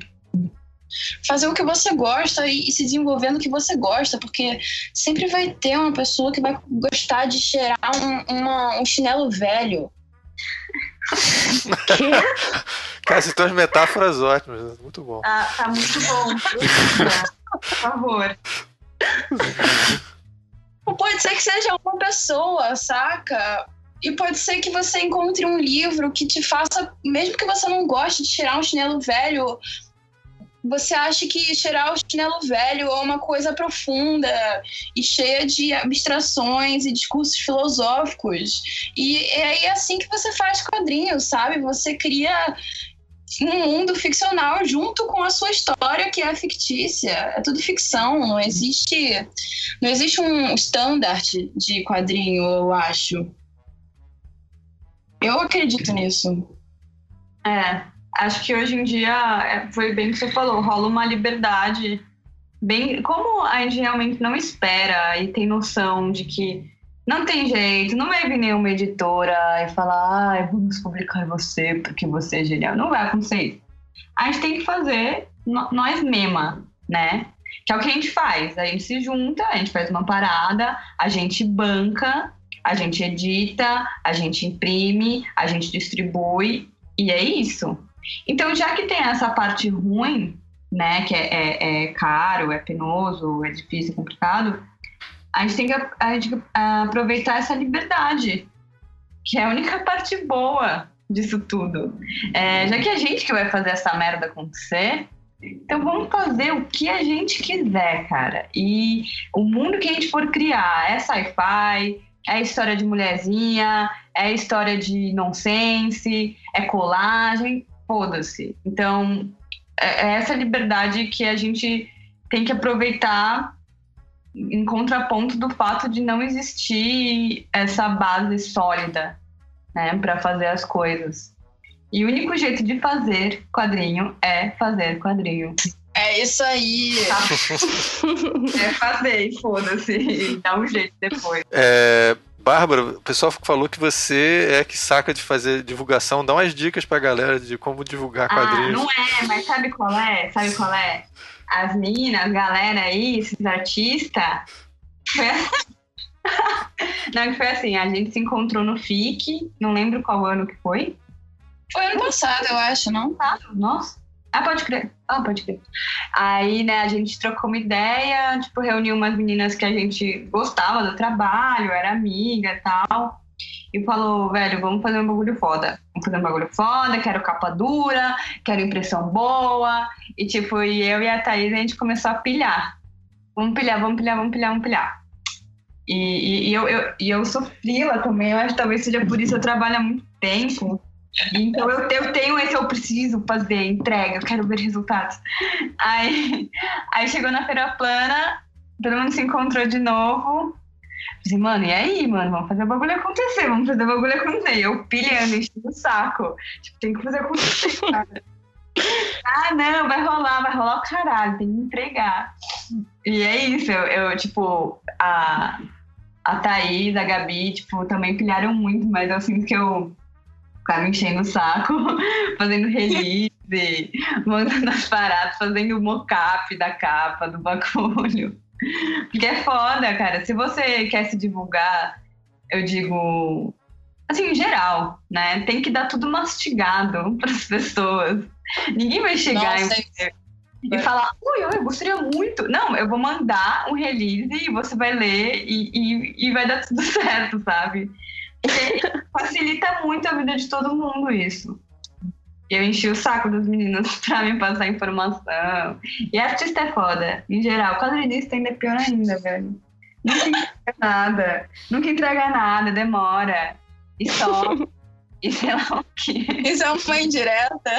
fazer o que você gosta e, e, se desenvolver no que você gosta, porque sempre vai ter uma pessoa que vai gostar de cheirar um, uma, um chinelo velho. *laughs* Cara, essas tuas metáforas ótimas, muito bom. Ah, tá muito bom. *laughs* Por favor. *laughs* Pode ser que seja uma pessoa, saca? E pode ser que você encontre um livro que te faça, mesmo que você não goste de tirar um chinelo velho, você acha que cheirar o chinelo velho é uma coisa profunda e cheia de abstrações e discursos filosóficos. E é assim que você faz quadrinhos, sabe? Você cria um mundo ficcional junto com a sua história que é fictícia. É tudo ficção, não existe não existe um standard de quadrinho, eu acho. Eu acredito nisso. É, acho que hoje em dia é, foi bem que você falou, rola uma liberdade bem como a gente realmente não espera e tem noção de que não tem jeito, não vai vir nenhuma editora e falar, ah, vamos publicar você porque você é genial. Não vai acontecer isso. A gente tem que fazer nós mesma, né? Que é o que a gente faz. A gente se junta, a gente faz uma parada, a gente banca, a gente edita, a gente imprime, a gente distribui, e é isso. Então, já que tem essa parte ruim, né, que é, é, é caro, é penoso, é difícil, é complicado, a gente tem que a gente aproveitar essa liberdade, que é a única parte boa disso tudo. É, já que a gente que vai fazer essa merda acontecer, então vamos fazer o que a gente quiser, cara. E o mundo que a gente for criar é sci-fi, é história de mulherzinha, é história de nonsense, é colagem foda-se. Então, é, é essa liberdade que a gente tem que aproveitar em contraponto do fato de não existir essa base sólida, né, para fazer as coisas. E o único jeito de fazer quadrinho é fazer quadrinho. É isso aí. *laughs* é fazer, foda-se. Dá um jeito depois. É, Bárbara, o pessoal falou que você é que saca de fazer divulgação. Dá umas dicas pra galera de como divulgar ah, quadrinhos. Ah, não é, mas sabe qual é? Sabe qual é? As meninas, galera aí, esses artistas. *laughs* não, que foi assim, a gente se encontrou no FIC, não lembro qual ano que foi. Foi ano passado, eu acho, não? Nossa. Ah, pode crer. Ah, pode crer. Aí, né, a gente trocou uma ideia, tipo, reuniu umas meninas que a gente gostava do trabalho, era amiga e tal. E falou, velho, vamos fazer um bagulho foda. Vamos fazer um bagulho foda, quero capa dura, quero impressão boa. E, tipo, e eu e a Thaís, a gente começou a pilhar. Vamos pilhar, vamos pilhar, vamos pilhar, vamos pilhar. E, e, e eu, eu, e eu sou frila também, eu acho que talvez seja por isso eu trabalho há muito tempo. Então eu, eu tenho esse, eu preciso fazer entrega, eu quero ver resultados. Aí, aí chegou na feira plana, todo mundo se encontrou de novo. Falei, mano, e aí, mano? Vamos fazer o bagulho acontecer, vamos fazer o bagulho acontecer. Eu pilhando, enchendo o saco. Tipo, tem que fazer acontecer, *laughs* cara. ah, não, vai rolar, vai rolar o caralho, tem que entregar. E é isso, eu, eu tipo, a, a Thaís, a Gabi, tipo, também pilharam muito, mas eu sinto que eu ficaram enchendo o saco, *laughs* fazendo release, *laughs* mandando as paradas, fazendo o mocap da capa, do bagulho. Porque é foda, cara. Se você quer se divulgar, eu digo, assim, em geral, né? Tem que dar tudo mastigado *laughs* para as pessoas. Ninguém vai chegar Nossa, em e falar, ui, eu gostaria muito. Não, eu vou mandar um release e você vai ler e, e, e vai dar tudo *laughs* certo, sabe? Porque *laughs* facilita muito a vida de todo mundo isso. Eu enchi o saco das meninas *laughs* pra me passar informação. E artista é foda, em geral. Quadrinista ainda é pior ainda, velho. Nunca entrega *laughs* nada. Nunca entrega nada, demora. E só. *laughs* e sei lá o quê. Isso é uma indireta?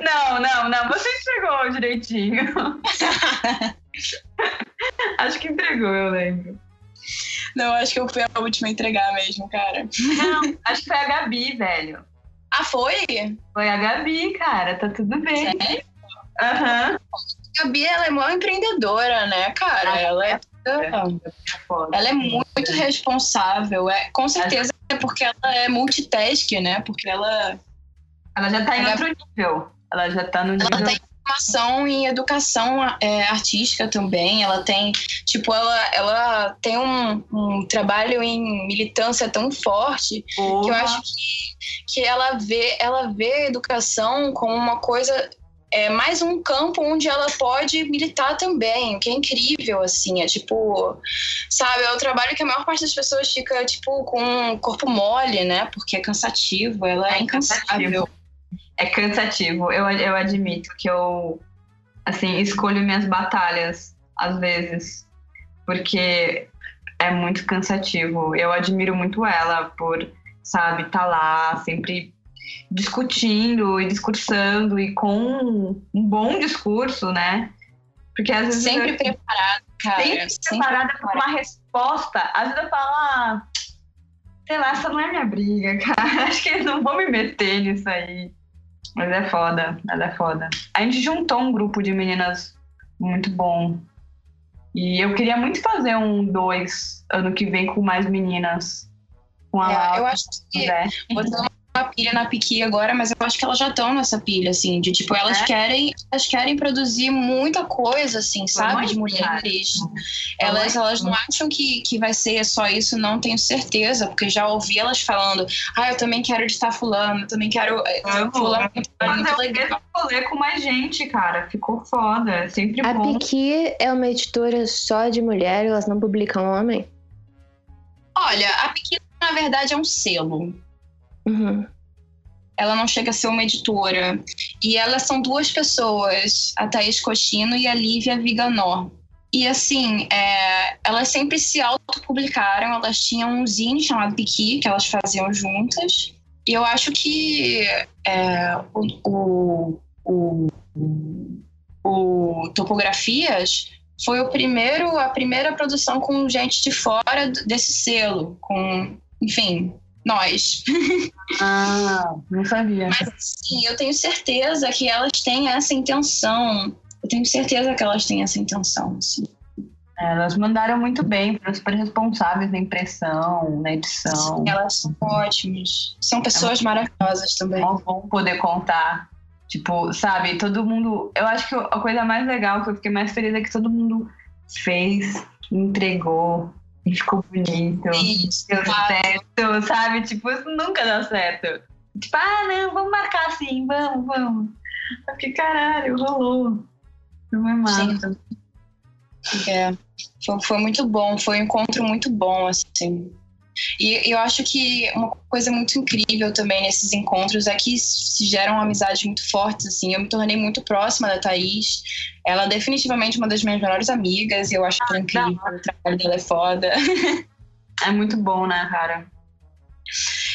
não, não, não. Você entregou direitinho. acho que entregou, eu lembro. Não, acho que eu fui a última a entregar mesmo, cara. Não, acho que foi a Gabi, velho. Ah, foi? Foi a Gabi, cara. Tá tudo bem. Sério? Aham. Uhum. A Gabi, ela é uma empreendedora, né, cara? Ela é, ela é muito responsável. É, com certeza é porque ela é multitask, né? Porque ela. Ela já tá em outro nível. Ela já tá no nível. Ela tem formação em educação é, artística também. Ela tem, tipo, ela, ela tem um, um trabalho em militância tão forte que eu acho que, que ela vê ela vê a educação como uma coisa é mais um campo onde ela pode militar também, o que é incrível, assim, é tipo, sabe, é o trabalho que a maior parte das pessoas fica, tipo, com o corpo mole, né, porque é cansativo, ela é, é incansável. É cansativo, eu, eu admito que eu, assim, escolho minhas batalhas, às vezes, porque é muito cansativo, eu admiro muito ela por, sabe, tá lá, sempre discutindo e discursando e com um bom discurso, né? Porque às vezes. Sempre eu, preparada, cara. Sempre, sempre preparada para uma resposta. Às vezes eu falo, ah, sei lá, essa não é minha briga, *laughs* cara. Acho que eles não vão me meter nisso aí. Mas é foda, ela é foda. A gente juntou um grupo de meninas muito bom. E eu queria muito fazer um dois ano que vem com mais meninas. Com a é, eu acho que você uma pilha na Piqui agora, mas eu acho que elas já estão nessa pilha, assim, de tipo, elas é? querem, elas querem produzir muita coisa, assim, sabe, de mulheres. Elas, elas não acham que, que vai ser só isso, não tenho certeza, porque já ouvi elas falando, ah, eu também quero editar fulano, eu também quero. Eh, fulano, mas eu quero rolê com mais gente, cara. Ficou foda. É sempre a bom. A Piqui é uma editora só de mulher, elas não publicam homem? Olha, a Piqui, na verdade, é um selo. Uhum. Ela não chega a ser uma editora. E elas são duas pessoas, a Thaís Cochino e a Lívia Viganó. E assim, é, elas sempre se autopublicaram, elas tinham um zine chamado Piqui, que elas faziam juntas. E eu acho que é, o, o, o, o Topografias foi o primeiro, a primeira produção com gente de fora desse selo, com, enfim, nós. Ah, não sabia. Mas sim, eu tenho certeza que elas têm essa intenção. Eu tenho certeza que elas têm essa intenção, sim. É, elas mandaram muito bem, foram super responsáveis na impressão, na edição. Sim, elas são ótimas. São pessoas é maravilhosas também. É bom poder contar. Tipo, sabe, todo mundo. Eu acho que a coisa mais legal que eu fiquei mais feliz é que todo mundo fez, entregou, ficou bonito. Isso, deu certo, sabe? Tipo, isso nunca dá certo. Tipo, ah, não, vamos marcar assim, vamos, vamos. Porque caralho, rolou. Não é massa. É, foi, foi muito bom, foi um encontro muito bom, assim. E eu acho que uma coisa muito incrível também nesses encontros é que se geram amizades muito fortes, assim. Eu me tornei muito próxima da Thaís. Ela é definitivamente uma das minhas melhores amigas e eu acho ela incrível. O trabalho dela é foda. *laughs* É muito bom, né, cara?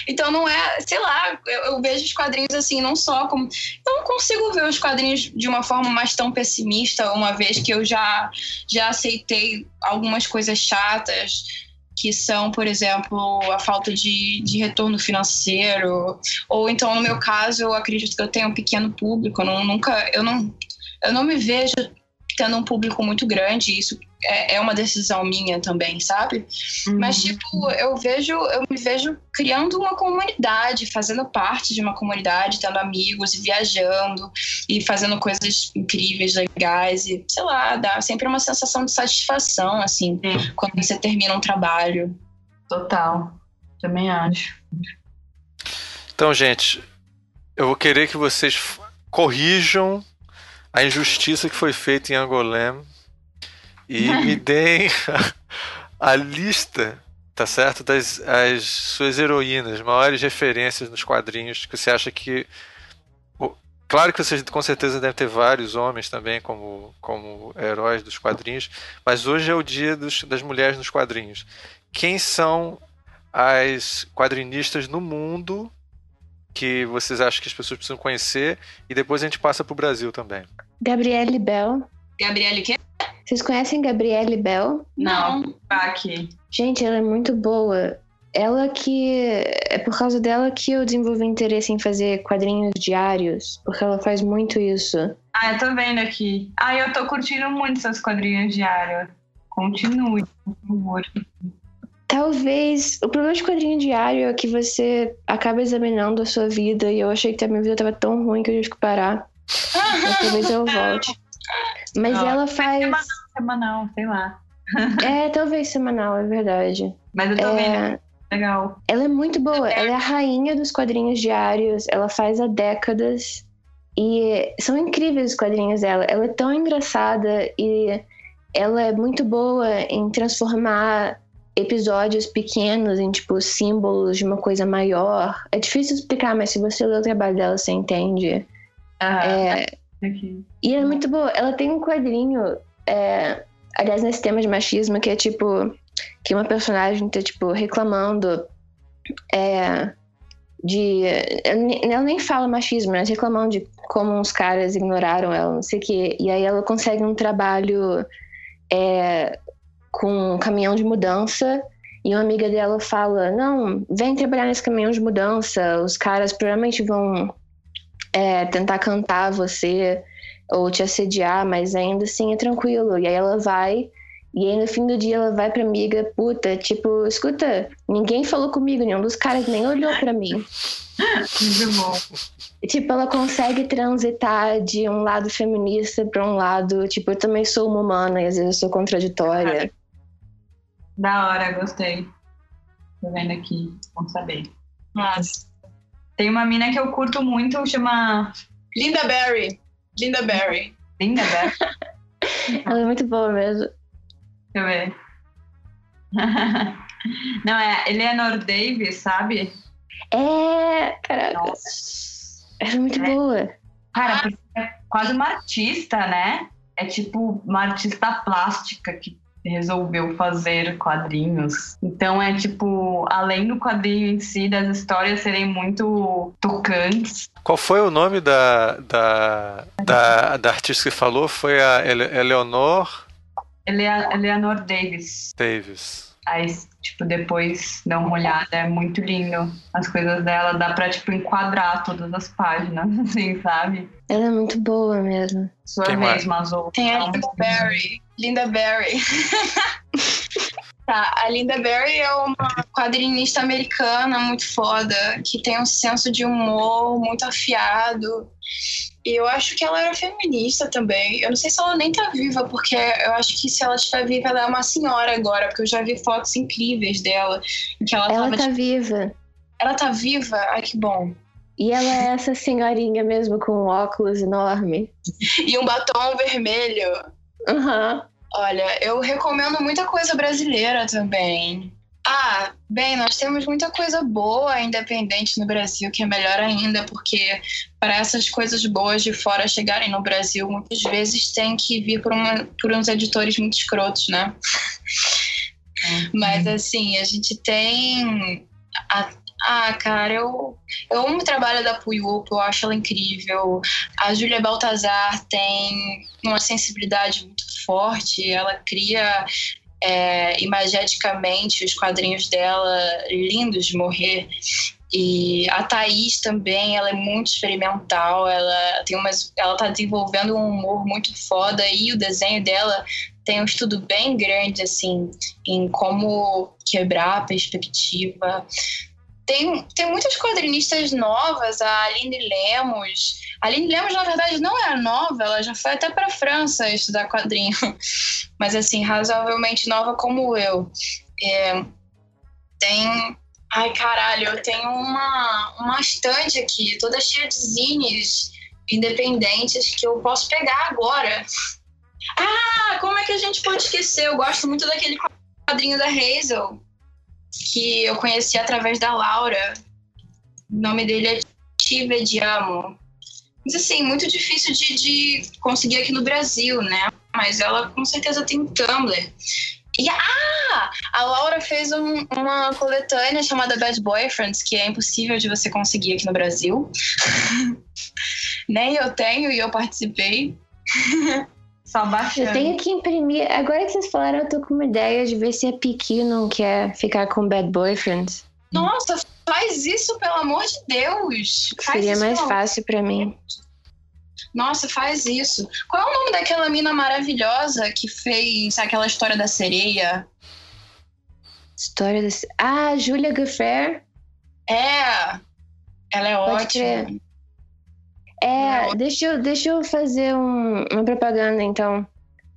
Então não é, sei lá, eu, eu, vejo os quadrinhos assim, não só como. Eu não consigo ver os quadrinhos de uma forma mais tão pessimista, uma vez que eu já, já aceitei algumas coisas chatas que são, por exemplo, a falta de, de retorno financeiro, ou então, no meu caso, eu acredito que eu tenho um pequeno público, eu não, nunca, eu não, eu não me vejo tendo um público muito grande, isso é, é uma decisão minha também, sabe? Uhum. Mas, tipo, eu vejo, eu me vejo criando uma comunidade, fazendo parte de uma comunidade, tendo amigos, viajando e fazendo coisas incríveis, legais, e sei lá, dá sempre uma sensação de satisfação, assim, Sim. quando você termina um trabalho. Total, também acho. Então, gente, eu vou querer que vocês corrijam a injustiça que foi feita em Angolém e me *laughs* deem a, a lista, tá certo, das as suas heroínas, maiores referências nos quadrinhos que você acha que Claro que vocês com certeza devem ter vários homens também como, como heróis dos quadrinhos, mas hoje é o dia dos, das mulheres nos quadrinhos. Quem são as quadrinistas no mundo que vocês acham que as pessoas precisam conhecer? E depois a gente passa para o Brasil também. Gabriele Bell. Gabriele quê? Vocês conhecem Gabriele Bell? Não, tá aqui. Gente, ela é muito boa ela que. É por causa dela que eu desenvolvi interesse em fazer quadrinhos diários, porque ela faz muito isso. Ah, eu tô vendo aqui. Ah, eu tô curtindo muito seus quadrinhos diários. Continue, por favor. Talvez. O problema de quadrinho diário é que você acaba examinando a sua vida e eu achei que a minha vida tava tão ruim que eu tive que parar. *laughs* Mas talvez eu volte. *laughs* Mas Não, ela faz. Semanal, semanal, sei lá. É, talvez semanal, é verdade. Mas eu tô É, vendo. Legal. Ela é muito boa. Ela é a rainha dos quadrinhos diários. Ela faz há décadas. E são incríveis os quadrinhos dela. Ela é tão engraçada e ela é muito boa em transformar episódios pequenos em tipo símbolos de uma coisa maior. É difícil explicar, mas se você ler o trabalho dela, você entende. Aham. É, Aqui. e é muito boa. Ela tem um quadrinho, é, aliás, nesse tema de machismo, que é tipo. Que uma personagem tá, tipo, reclamando. É, de. Ela nem fala machismo, mas reclamando de como uns caras ignoraram ela, não sei o quê. E aí ela consegue um trabalho é, com um caminhão de mudança. E uma amiga dela fala: Não, vem trabalhar nesse caminhão de mudança. Os caras provavelmente vão é, tentar cantar você ou te assediar, mas ainda assim é tranquilo. E aí ela vai, e aí no fim do dia ela vai pra amiga, puta, tipo, escuta, ninguém falou comigo, nenhum dos caras nem olhou pra mim. Muito bom. Tipo, ela consegue transitar de um lado feminista pra um lado, tipo, eu também sou uma humana e às vezes eu sou contraditória. Da hora, gostei. Tô vendo aqui, bom saber. Nossa. Tem uma mina que eu curto muito, chama Linda Berry. Linda Berry. Linda, né? *laughs* Ela é muito boa mesmo. Deixa eu ver. *laughs* Não, é Eleanor Davis, sabe? É, caraca. Ela é muito boa. Cara, porque é quase uma artista, né? É tipo uma artista plástica que resolveu fazer quadrinhos. Então é tipo, além do quadrinho em si, das histórias serem muito tocantes. Qual foi o nome da, da, da, da artista que falou? Foi a Ele- Eleonor Ele Eleanor Davis. Davis. Aí, tipo, depois dá uma olhada, é muito lindo. As coisas dela, dá pra, tipo, enquadrar todas as páginas, *laughs* assim, sabe? Ela é muito boa mesmo. Sua Quem mais? vez, Mazou. Tem a Linda Berry. Linda Berry. *laughs* tá, a Linda Berry é uma quadrinista americana muito foda, que tem um senso de humor muito afiado. E eu acho que ela era feminista também. Eu não sei se ela nem tá viva, porque eu acho que se ela estiver viva, ela é uma senhora agora, porque eu já vi fotos incríveis dela. Que ela, Ela tava, tá tipo, viva. ela tá viva? Ai, que bom. E ela é essa senhorinha mesmo com um óculos enorme. E um batom vermelho. Aham. Olha, eu recomendo muita coisa brasileira também. Ah, bem, nós temos muita coisa boa independente no Brasil, que é melhor ainda, porque para essas coisas boas de fora chegarem no Brasil, muitas vezes tem que vir por, uma, por uns editores muito escrotos, né? Mas assim, a gente tem. a- ah, cara, eu, eu amo o trabalho da Puyup, eu acho ela incrível. A Júlia Baltazar tem uma sensibilidade muito forte, ela cria é, imageticamente os quadrinhos dela lindos de morrer. E a Thaís também, ela é muito experimental, ela tem umas, ela tá desenvolvendo um humor muito foda e o desenho dela tem um estudo bem grande assim em como quebrar a perspectiva. Tem, tem muitas quadrinistas novas, a Aline Lemos. A Aline Lemos, na verdade, não é nova, ela já foi até para França estudar quadrinho, *laughs* mas assim, razoavelmente nova como eu. É, tem. Ai, caralho, eu tenho uma, uma estante aqui, toda cheia de zines independentes que eu posso pegar agora. *laughs* Ah, como é que a gente pode esquecer? Eu gosto muito daquele quadrinho da Hazel, que eu conheci através da Laura. O nome dele é Te Vediamo. Mas assim, muito difícil de, de conseguir aqui no Brasil, né? Mas ela com certeza tem um Tumblr. E ah, a Laura fez um, uma coletânea chamada Bad Boyfriends, que é impossível de você conseguir aqui no Brasil. *laughs* Nem eu tenho e eu participei. *laughs* Só baixando. Eu tenho que imprimir. Agora que vocês falaram, eu tô com uma ideia de ver se a Piqui não quer ficar com Bad Boyfriends. Nossa, faz isso, pelo amor de Deus! Faz Seria isso, mais fácil pra mim. Nossa, faz isso. Qual é o nome daquela mina maravilhosa que fez aquela história da sereia? História desse. Ah, Julia Guffair. É. Ela é Pode ótima. crer. É, deixa eu, deixa eu fazer um- uma propaganda então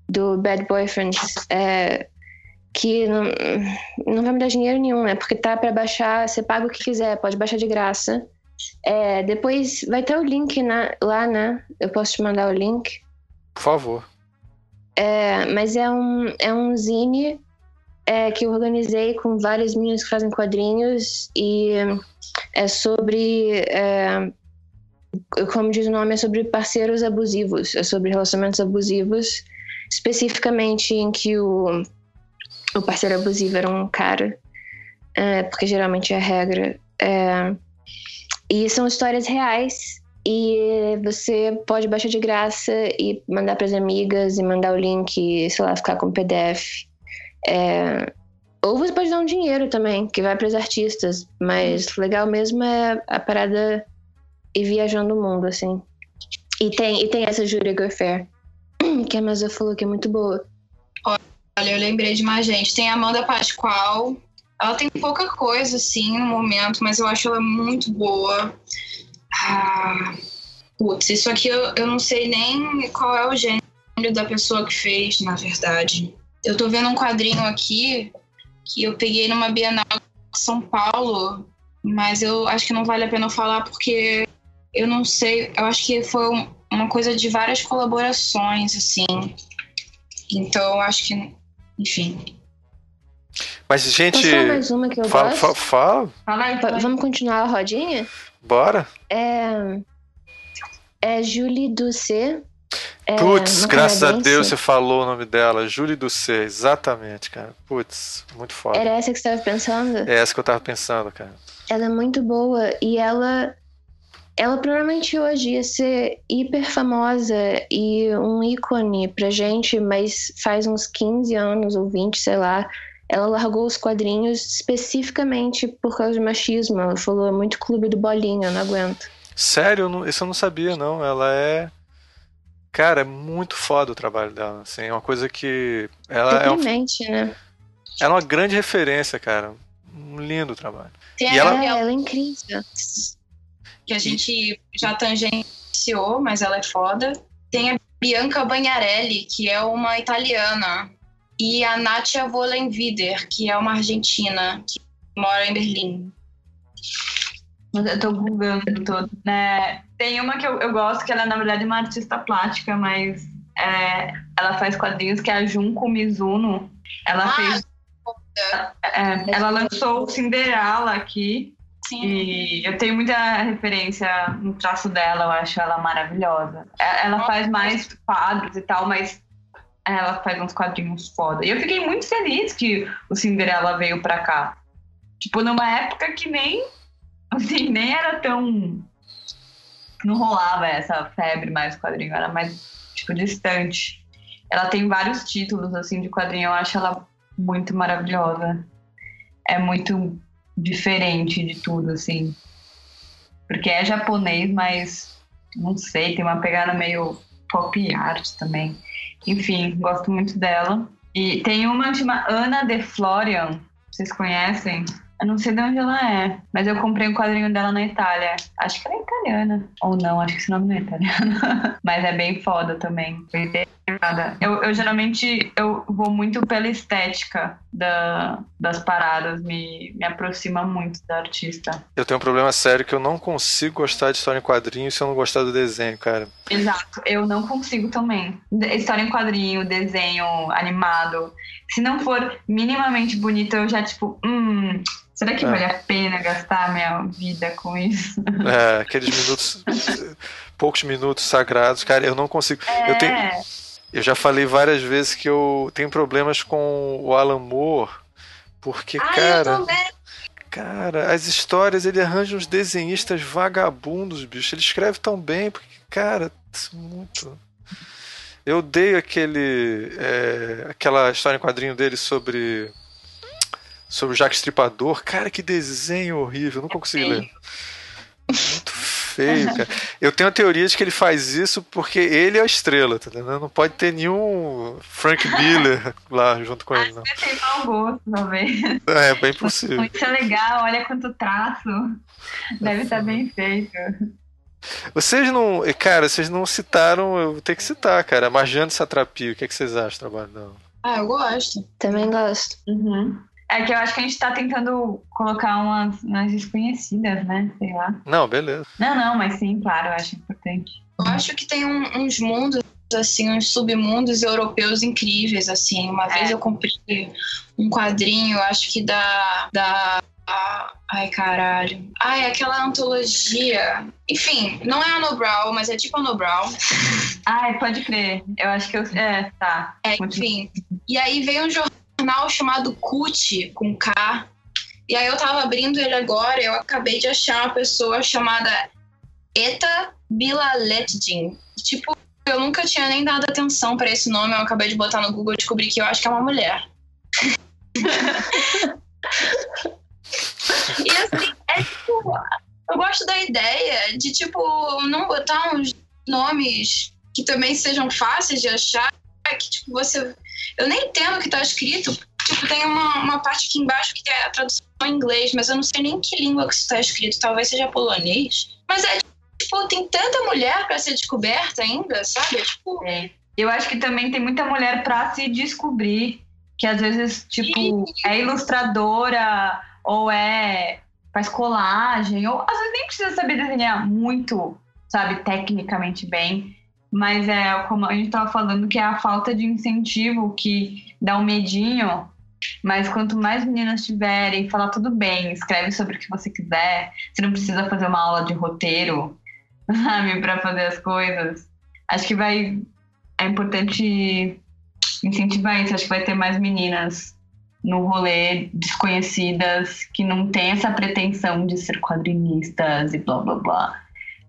do Bad Boyfriends. É, que não, não vai me dar dinheiro nenhum, né? Porque tá pra baixar, você paga o que quiser, pode baixar de graça. É, depois vai ter o link na- lá, né? Eu posso te mandar o link. Por favor. É, mas é um, é um zine é, que eu organizei com várias meninas que fazem quadrinhos e é sobre, é, como diz o nome, é sobre parceiros abusivos, é sobre relacionamentos abusivos, especificamente em que o, o parceiro abusivo era um cara, é, porque geralmente é a regra. É, e são histórias reais e você pode baixar de graça e mandar para as amigas e mandar o link, sei lá, ficar com PDF. É, Ou você pode dar um dinheiro também, que vai para os artistas. Mas legal mesmo é a parada ir viajando o mundo, assim. E tem, e tem essa Julia Goffair, *clears throat* que a Mazza falou que é muito boa. Olha, eu lembrei de mais gente. Tem a Amanda Pascoal. Ela tem pouca coisa, assim, no momento, mas eu acho ela muito boa. Ah, putz, isso aqui eu, eu não sei nem qual é o gênero da pessoa que fez, na verdade. Eu tô vendo um quadrinho aqui que eu peguei numa Bienal de São Paulo, mas eu acho que não vale a pena eu falar porque eu não sei. Eu acho que foi um- uma coisa de várias colaborações, assim. Então eu acho que, enfim. Mas, gente. Mais uma que eu Fala, gosto? fala, fala. Aí. Vamos continuar a rodinha? Bora. É, é Julie Doucet. É, Putz, graças a. Deus você falou o nome dela. Júlia do C, exatamente, cara. Putz, muito foda. Era essa que você estava pensando? É essa que eu tava pensando, cara. Ela é muito boa e ela ela provavelmente hoje ia ser hiper famosa e um ícone pra gente, mas faz uns 15 anos ou 20, sei lá, ela largou os quadrinhos especificamente por causa de machismo. Ela falou, é muito clube do bolinha, eu não aguento. Sério, eu não- isso eu não sabia, não. Ela é. Cara, é muito foda o trabalho dela. Assim, é uma coisa que. Ela é, um- né? ela é uma grande referência, cara. Um lindo trabalho. Tem E a ela- É, ela é incrível. Que a gente já tangenciou, mas ela é foda. Tem a Bianca Bagnarelli, que é uma italiana. E a Natia Vollenwider, que é uma argentina, que mora em Berlim. Eu tô googando todo, né? Tem uma que eu, eu gosto, que ela é, na verdade, uma artista plástica, mas é, ela faz quadrinhos, que é a Junko Mizuno. Ela Ah, fez... é, ela lançou o Cinderela aqui, Sim. e eu tenho muita referência no traço dela, eu acho ela maravilhosa. É- Ela faz mais quadros e tal, mas ela faz uns quadrinhos foda. E eu fiquei muito feliz que o Cinderela veio pra cá. Tipo, numa época que nem, assim, nem era tão. Não rolava essa febre mais quadrinho, era mais, tipo, distante. Ela tem vários títulos, assim, de quadrinho, eu acho ela muito maravilhosa. É muito diferente de tudo, assim. Porque é japonês, mas não sei, tem uma pegada meio pop art também. Enfim, gosto muito dela. E tem uma chama Ana de Florian, vocês conhecem? Eu não sei de onde ela é, mas eu comprei um quadrinho dela na Itália. Acho que ela é italiana. Ou não, acho que esse nome não é italiano. *laughs* mas é bem foda também. Eu, eu geralmente eu vou muito pela estética da, das paradas, me, me aproxima muito da artista. Eu tenho um problema sério que eu não consigo gostar de história em quadrinho se eu não gostar do desenho, cara. Exato, eu não consigo também. História em quadrinho, desenho animado. Se não for minimamente bonito, eu já, tipo, hum, Será que é. vale a pena gastar minha vida com isso? É, aqueles minutos, poucos minutos sagrados, cara, eu não consigo. É. Eu, tenho, eu já falei várias vezes que eu tenho problemas com o Alan Moore, porque, ah, cara. Cara, as histórias ele arranja uns desenhistas vagabundos, bicho. Ele escreve tão bem, porque, cara, muito. Eu odeio aquele. É, aquela história em quadrinho dele sobre sobre o Jack Stripador. Cara, que desenho horrível, nunca consegui ler. Muito feio, cara. Eu tenho a teoria de que ele faz isso porque ele é a estrela, tá entendendo? Não pode ter nenhum Frank Miller *laughs* lá junto com ele, não. Acho que tem mau gosto, talvez. É, bem possível. Muito legal, olha quanto traço. Deve estar bem feito. Vocês não. Cara, vocês não citaram, eu vou ter que citar, cara. Marjane Satrapi, o que, é que vocês acham do trabalho dela? Ah, eu gosto. Também gosto. Uhum. É que eu acho que a gente tá tentando colocar umas, umas desconhecidas, né? Sei lá. Não, beleza. Não, não, mas sim, claro, eu acho importante. Eu acho que tem um, uns mundos, assim, uns submundos europeus incríveis, assim. Uma é. vez eu comprei um quadrinho, acho que da. da Ai, caralho. Ai, aquela antologia. Enfim, não é a Nobral, mas é tipo a Nobral. *laughs* Ai, pode crer. Eu acho que eu. É, tá. É, enfim. E aí veio um jornal jornal chamado CUT, com K. E aí eu tava abrindo ele agora eu acabei de achar uma pessoa chamada Eta Bilaletdin. Tipo, eu nunca tinha nem dado atenção para esse nome, eu acabei de botar no Google e descobri que eu acho que é uma mulher. *laughs* e assim, é tipo, eu gosto da ideia de, tipo, não botar uns nomes que também sejam fáceis de achar, que, tipo, você eu nem entendo o que tá escrito. Tipo, tem uma, uma parte aqui embaixo que tem a tradução em inglês, mas eu não sei nem que língua que isso tá escrito. Talvez seja polonês. Mas é, tipo, tem tanta mulher para ser descoberta ainda, sabe? Tipo... É. Eu acho que também tem muita mulher para se descobrir. Que às vezes, tipo, é ilustradora ou é faz colagem, ou às vezes nem precisa saber desenhar muito, sabe, tecnicamente bem. Mas é como a gente estava falando, que é a falta de incentivo que dá um medinho. Mas quanto mais meninas tiverem, falar tudo bem, escreve sobre o que você quiser. Você não precisa fazer uma aula de roteiro, *laughs* sabe, para fazer as coisas. Acho que vai. É importante incentivar isso. Acho que vai ter mais meninas no rolê desconhecidas que não tem essa pretensão de ser quadrinistas e blá blá blá.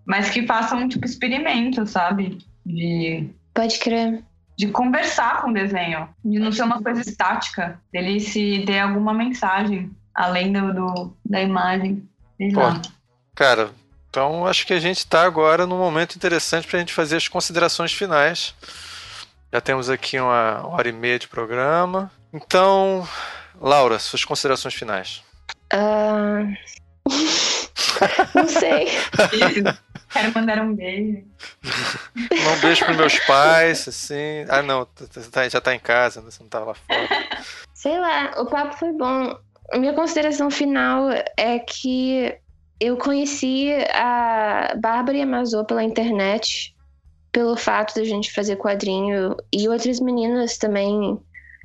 Mas que façam, tipo, experimento, sabe? De. Pode crer. De conversar com o desenho, de não ser uma coisa estática, dele se dê alguma mensagem além do, do da imagem. Pô, cara, então acho que a gente está agora num momento interessante para a gente fazer as considerações finais. Já temos aqui uma hora e meia de programa. Então, Laura, suas considerações finais. Uh... *laughs* não sei. *laughs* Quero mandar um beijo. Um beijo pros meus pais, assim. Ah, não, tá, já tá em casa, né? você não tá lá fora. Sei lá, o papo foi bom. A minha consideração final é que eu conheci a Bárbara e a Mazô pela internet, pelo fato da gente fazer quadrinho, e outras meninas também,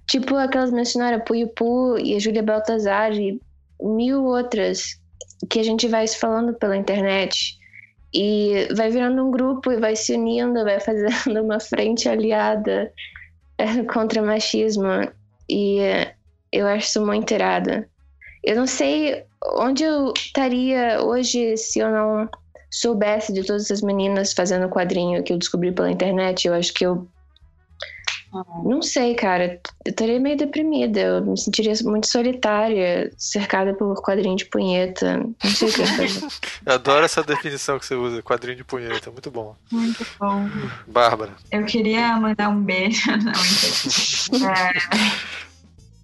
tipo aquelas mencionaram, a Puyo Pu e a Júlia Baltazar e mil outras que a gente vai se falando pela internet. E vai virando um grupo e vai se unindo, vai fazendo *laughs* uma frente aliada eh, contra machismo. E eu acho isso muito irada. Eu não sei onde eu estaria hoje se eu não soubesse de todas as meninas fazendo quadrinho que eu descobri pela internet. Eu acho que eu não sei, cara. Eu estaria meio deprimida. Eu me sentiria muito solitária, cercada por quadrinho de punheta. Não sei o que fazer. *laughs* eu adoro essa definição que você usa, quadrinho de punheta. Muito bom. Muito bom. Bárbara. Eu queria mandar um beijo. *laughs* Não, é...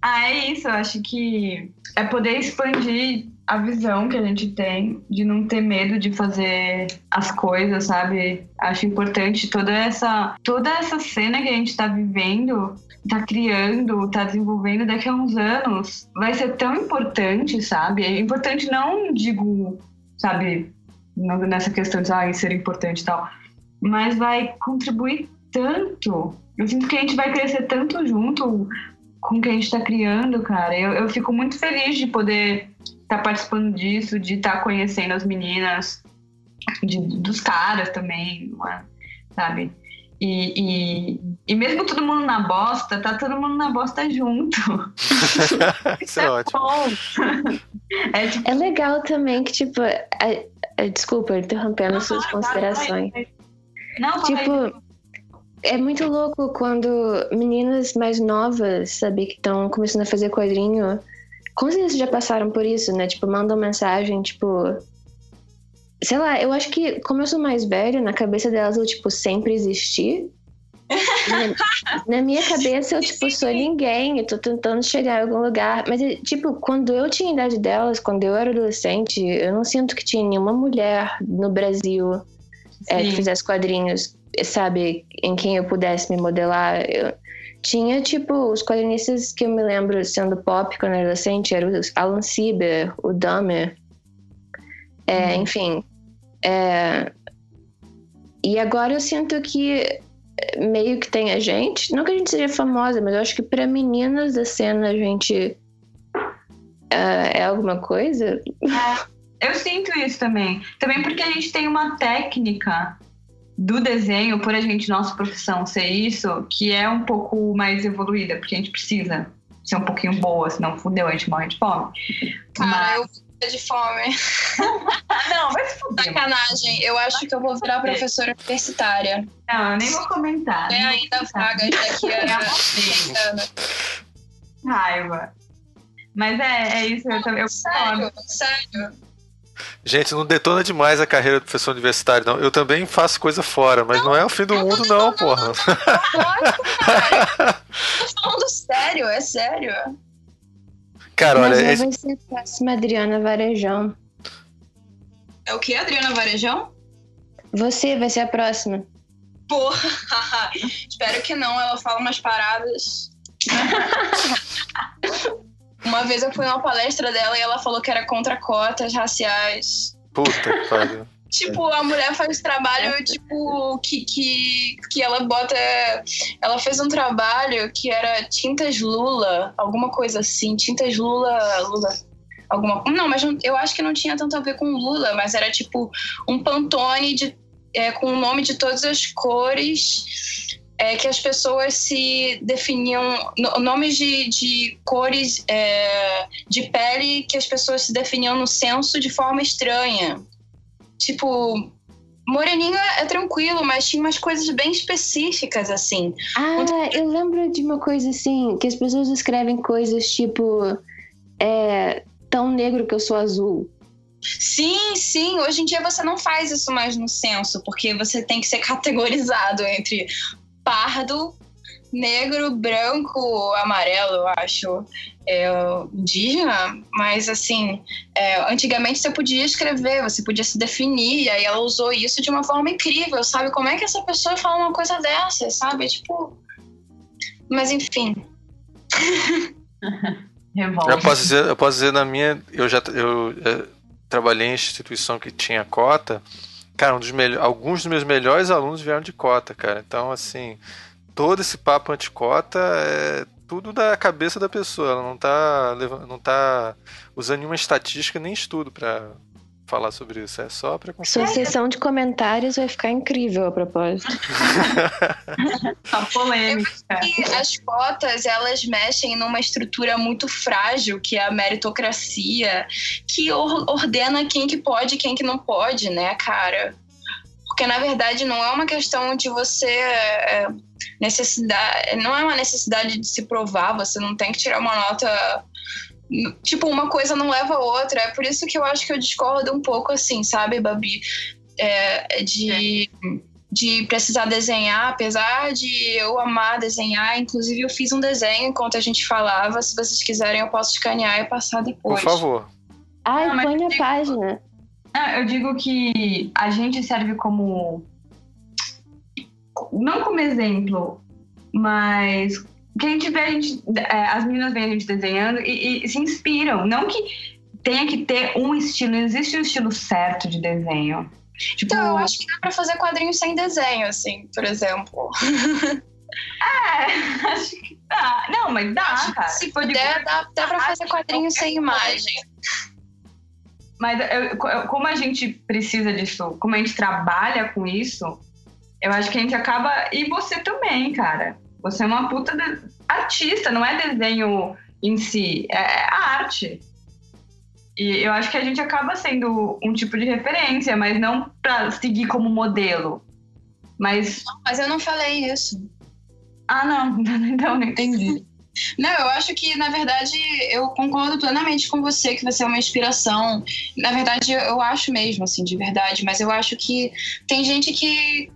Ah, é isso. Eu acho que é poder expandir a visão que a gente tem de não ter medo de fazer as coisas, sabe? Acho importante toda essa toda essa cena que a gente está vivendo, está criando, está desenvolvendo daqui a uns anos, vai ser tão importante, sabe? É importante não digo, sabe, nessa questão de ah, ser importante e tal, mas vai contribuir tanto. Eu sinto que a gente vai crescer tanto junto com o que a gente está criando, cara. Eu, eu fico muito feliz de poder estar tá participando disso, de estar tá conhecendo as meninas, de, dos caras também, sabe? E, e, e, mesmo todo mundo na bosta, tá todo mundo na bosta junto. *laughs* Isso é, é ótimo. é, tipo... é, legal também que, tipo, é, é, desculpa, interrompendo suas considerações. Não, tipo, é muito louco quando meninas mais novas, sabe, que estão começando a fazer quadrinho, com certeza já passaram por isso, né? Tipo, mandam mensagem, tipo. Sei lá, eu acho que como eu sou mais velha, na cabeça delas eu, tipo, sempre existi. na, na, minha cabeça eu, tipo, sou ninguém, eu tô tentando chegar em algum lugar. Mas, tipo, quando eu tinha a idade delas, quando eu era adolescente, eu não sinto que tinha nenhuma mulher no Brasil é, que fizesse quadrinhos sabe, em quem eu pudesse me modelar. Eu tinha, tipo, os quadrinistas que eu me lembro sendo pop quando era adolescente, eram o Alan Sieber, o Dahmer, é, uhum. enfim. É, e agora eu sinto que meio que tem a gente, não que a gente seja famosa, mas eu acho que para meninas da cena a gente uh, é alguma coisa. É, eu sinto isso também. Também porque a gente tem uma técnica do desenho, por a gente, nossa profissão ser isso, que é um pouco mais evoluída, porque a gente precisa ser um pouquinho boa, senão fudeu, a gente morre de fome. Cara, Mas... eu de fome. *laughs* não, vai se fuder. Sacanagem, eu acho que eu vou virar professora universitária. Não, eu nem vou comentar. É ainda vagas daqui a *laughs* 10 anos. Raiva. Mas é, é isso, eu também. Eu sério, sério. Gente, não detona demais a carreira do professor universitário, não. Eu também faço coisa fora, mas não, não é o fim do mundo, não, não, porra. Tô falando sério, é sério. Cara, olha. Mas vai ser a próxima Adriana Varejão. É o que, Adriana Varejão? Você vai ser a próxima. Porra! *laughs* Espero que não, ela fala umas paradas. *laughs* Uma vez eu fui numa palestra dela e ela falou que era contra cotas raciais. Puta que pariu. *laughs* Tipo, a mulher faz trabalho, tipo, que, que, que ela bota. Ela fez um trabalho que era tintas Lula, alguma coisa assim. Tintas Lula. Lula. Alguma. Não, mas eu acho que não tinha tanto a ver com Lula, mas era tipo um pantone de, é, com o nome de todas as cores é que as pessoas se definiam nomes de, de cores é, de pele que as pessoas se definiam no censo de forma estranha. Tipo, moreninho é tranquilo, mas tinha umas coisas bem específicas assim. Ah, eu lembro de uma coisa assim que as pessoas escrevem coisas tipo é, tão negro que eu sou azul. Sim, sim. Hoje em dia você não faz isso mais no censo, porque você tem que ser *laughs* categorizado entre pardo, negro, branco, amarelo, eu acho, é, indígena, mas assim, é, antigamente você podia escrever, você podia se definir, e aí ela usou isso de uma forma incrível, sabe? Como é que essa pessoa fala uma coisa dessa, sabe? Tipo. Mas enfim. *laughs* eu posso dizer, eu posso dizer na minha, eu já eu, eu trabalhei em instituição que tinha cota Cara, um dos alguns dos meus melhores alunos vieram de cota, cara. Então, assim, todo esse papo anticota é tudo da cabeça da pessoa. Ela não tá, não tá usando nenhuma estatística nem estudo para falar sobre isso. É só para Sua sessão de comentários vai ficar incrível a propósito. *laughs* tá polêmica. E as cotas, elas mexem numa estrutura muito frágil, que é a meritocracia, que ordena quem que pode e quem que não pode, né, cara? Porque, na verdade, não é uma questão de você... É, necessidade, não é uma necessidade de se provar, você não tem que tirar uma nota tipo, uma coisa não leva a outra. É por isso que eu acho que eu discordo um pouco, assim, sabe, Babi? É, de, de precisar desenhar, apesar de eu amar desenhar. Inclusive, eu fiz um desenho enquanto a gente falava. Se vocês quiserem, eu posso escanear e passar depois. Por favor. Ai, Não, põe digo- página. Ah, eu digo que a gente serve como. Não como exemplo, mas. Que a gente vê a gente, é, as meninas veem a gente desenhando e, e se inspiram. Não que tenha que ter um estilo, não existe um estilo certo de desenho. Tipo, Então, eu acho que dá pra fazer quadrinhos sem desenho, assim, por exemplo. *laughs* É, acho que dá. Não, mas dá, cara. Se Tipo, digo, puder, dá, dá pra fazer quadrinhos sem imagem. Mas eu- como a gente precisa disso, como a gente trabalha com isso, eu acho que a gente acaba. E você também, cara. Você é uma puta de- artista, não é desenho em si, é é arte. E eu acho que a gente acaba sendo um tipo de referência, mas não pra seguir como modelo. Mas. Mas eu não falei isso. Ah, não, *laughs* então não entendi. Não, eu acho que, na verdade, eu concordo plenamente com você que você é uma inspiração. Na verdade, eu acho mesmo, assim, de verdade. Mas eu acho que tem gente que,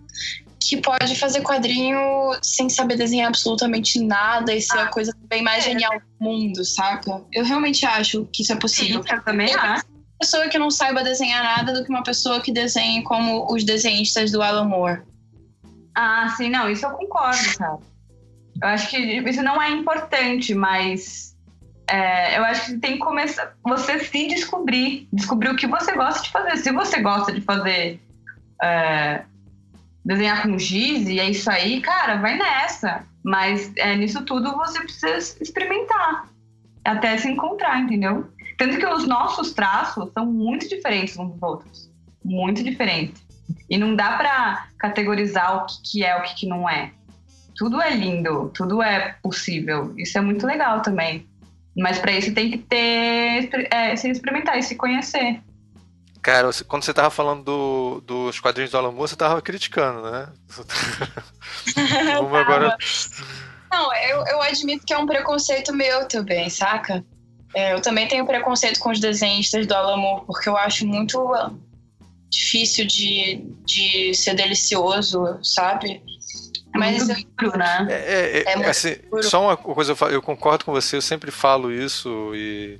que pode fazer quadrinho sem saber desenhar absolutamente nada e ser a coisa bem mais é. genial do mundo, saca? Eu realmente acho que isso é Sim, possível. eu também acho. Uma pessoa que não saiba desenhar nada do que uma pessoa que desenhe como os desenhistas do Alan Moore. Ah, sim, não, isso eu concordo, cara. Eu acho que isso não é importante, mas é, eu acho que tem que começar. Você se descobrir, descobrir o que você gosta de fazer. Se você gosta de fazer. é, desenhar com giz e é isso aí, cara, vai nessa. Mas é, nisso tudo você precisa experimentar até se encontrar, entendeu? Tanto que os nossos traços são muito diferentes uns dos outros. Muito diferentes. E não dá pra categorizar o que, que é o que, que não é. Tudo é lindo, tudo é possível. Isso é muito legal também. Mas pra isso tem que ter. É, se experimentar e se conhecer. Cara, você- quando você tava falando do- dos quadrinhos do Alan Moore, você tava criticando, né? *laughs* Vamos agora. Não, eu, eu admito que é um preconceito meu também, saca? É, eu também tenho preconceito com os desenhistas do Alan Moore, porque eu acho muito difícil de, de ser delicioso, sabe? Mas muito eu- duro, né? É, é, é, É muito assim, puro. só uma coisa, eu concordo com você, eu sempre falo isso e.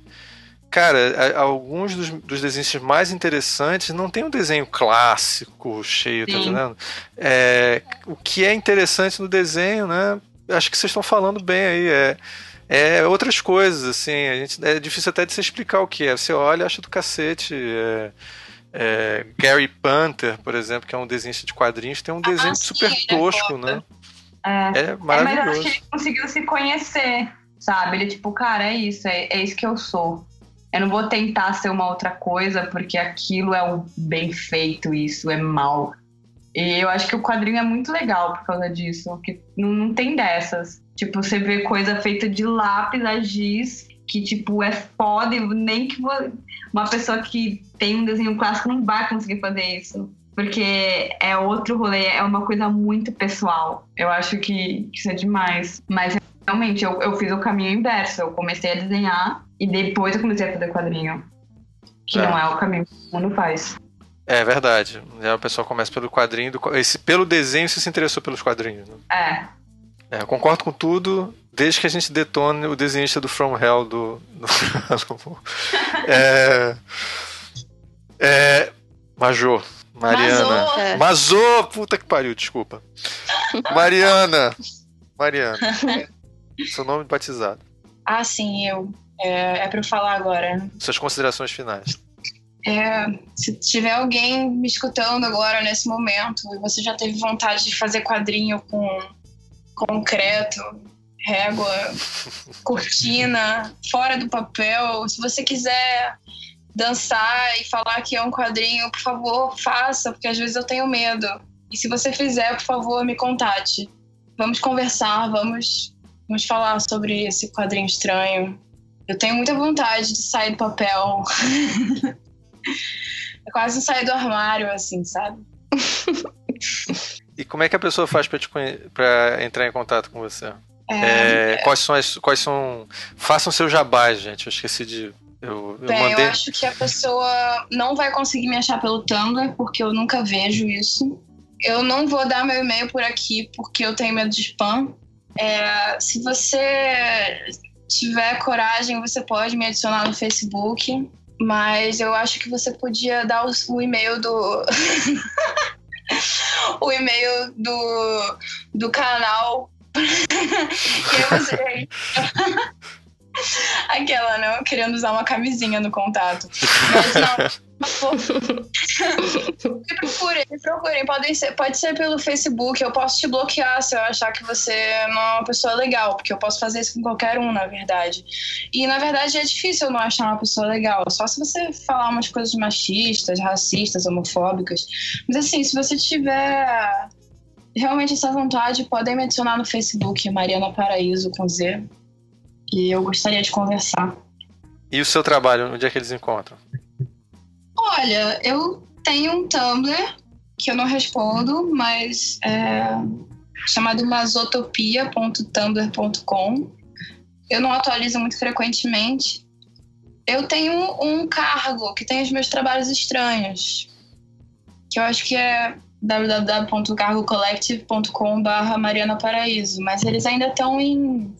Cara, a- alguns dos, dos desenhos mais interessantes não tem um desenho clássico, cheio, tá Sim. entendendo? É, o que é interessante no desenho, né? Acho que vocês estão falando bem aí. É, é outras coisas, assim. A gente, é difícil até de se explicar o que é. Você olha e acha do cacete. é, é, Gary Panther, por exemplo, que é um desenhista de quadrinhos, tem um desenho sim, super é tosco, né? É. É É, mas eu acho maravilhoso. que ele conseguiu se conhecer, sabe? Ele, tipo, cara, é isso, é, é isso que eu sou. Eu não vou tentar ser uma outra coisa, porque aquilo é o bem feito, isso é mal. E eu acho que o quadrinho é muito legal por causa disso, que não, não tem dessas. Tipo, você vê coisa feita de lápis a giz, que, tipo, é foda, e nem que uma pessoa que tem um desenho clássico não vai conseguir fazer isso. Porque é outro rolê, é uma coisa muito pessoal. Eu acho que isso é demais. Mas realmente, eu, eu fiz o caminho inverso. Eu comecei a desenhar e depois eu comecei a fazer quadrinho. Que É. não é o caminho que todo mundo faz. É verdade. O pessoal começa pelo quadrinho, do, esse, pelo desenho você se interessou pelos quadrinhos. Né? É. É, eu concordo com tudo, desde que a gente detone o desenhista do From Hell do. do *laughs* é, é, Major. Mariana. Mazô. É. Mazô! Puta que pariu, desculpa. *laughs* Mariana. Mariana. *laughs* Seu nome batizado. Ah, sim, eu. É, é pra eu falar agora. Suas considerações finais. É, se tiver alguém me escutando agora nesse momento e você já teve vontade de fazer quadrinho com concreto, régua, *laughs* cortina, fora do papel, se você quiser dançar e falar que é um quadrinho, por favor, faça, porque às vezes eu tenho medo. E se você fizer, por favor, me contate. Vamos conversar, vamos, vamos falar sobre esse quadrinho estranho. Eu tenho muita vontade de sair do papel. *laughs* É quase um sair do armário, assim, sabe? E como é que a pessoa faz pra, te conhe- pra entrar em contato com você? É, É, quais são as. Quais são. Façam seu jabá, gente. Eu esqueci de. Eu, eu bem, mandei. eu acho que a pessoa não vai conseguir me achar pelo Tumblr, porque eu nunca vejo isso. eu não vou dar meu e-mail por aqui porque eu tenho medo de spam. É, se você tiver coragem, você pode me adicionar no Facebook, mas eu acho que você podia dar o, o e-mail do. *laughs* o e-mail do, do canal. *laughs* que você. *laughs* Aquela, não, querendo usar uma camisinha no contato. Mas não. Me procurem, me procurem. Pode ser, pode ser pelo Facebook. Eu posso te bloquear se eu achar que você não é uma pessoa legal, porque eu posso fazer isso com qualquer um, na verdade. E na verdade é difícil eu não achar uma pessoa legal. Só se você falar umas coisas machistas, racistas, homofóbicas. Mas assim, se você tiver realmente essa vontade, podem me adicionar no Facebook, Mariana Paraíso com Z. E eu gostaria de conversar. E o seu trabalho, onde é que eles encontram? Olha, eu tenho um Tumblr que eu não respondo, mas é chamado masotopia.tumblr.com. Eu não atualizo muito frequentemente. Eu tenho um cargo que tem os meus trabalhos estranhos, que eu acho que é www.cargocollective.com.br Mariana Paraíso, mas eles ainda estão em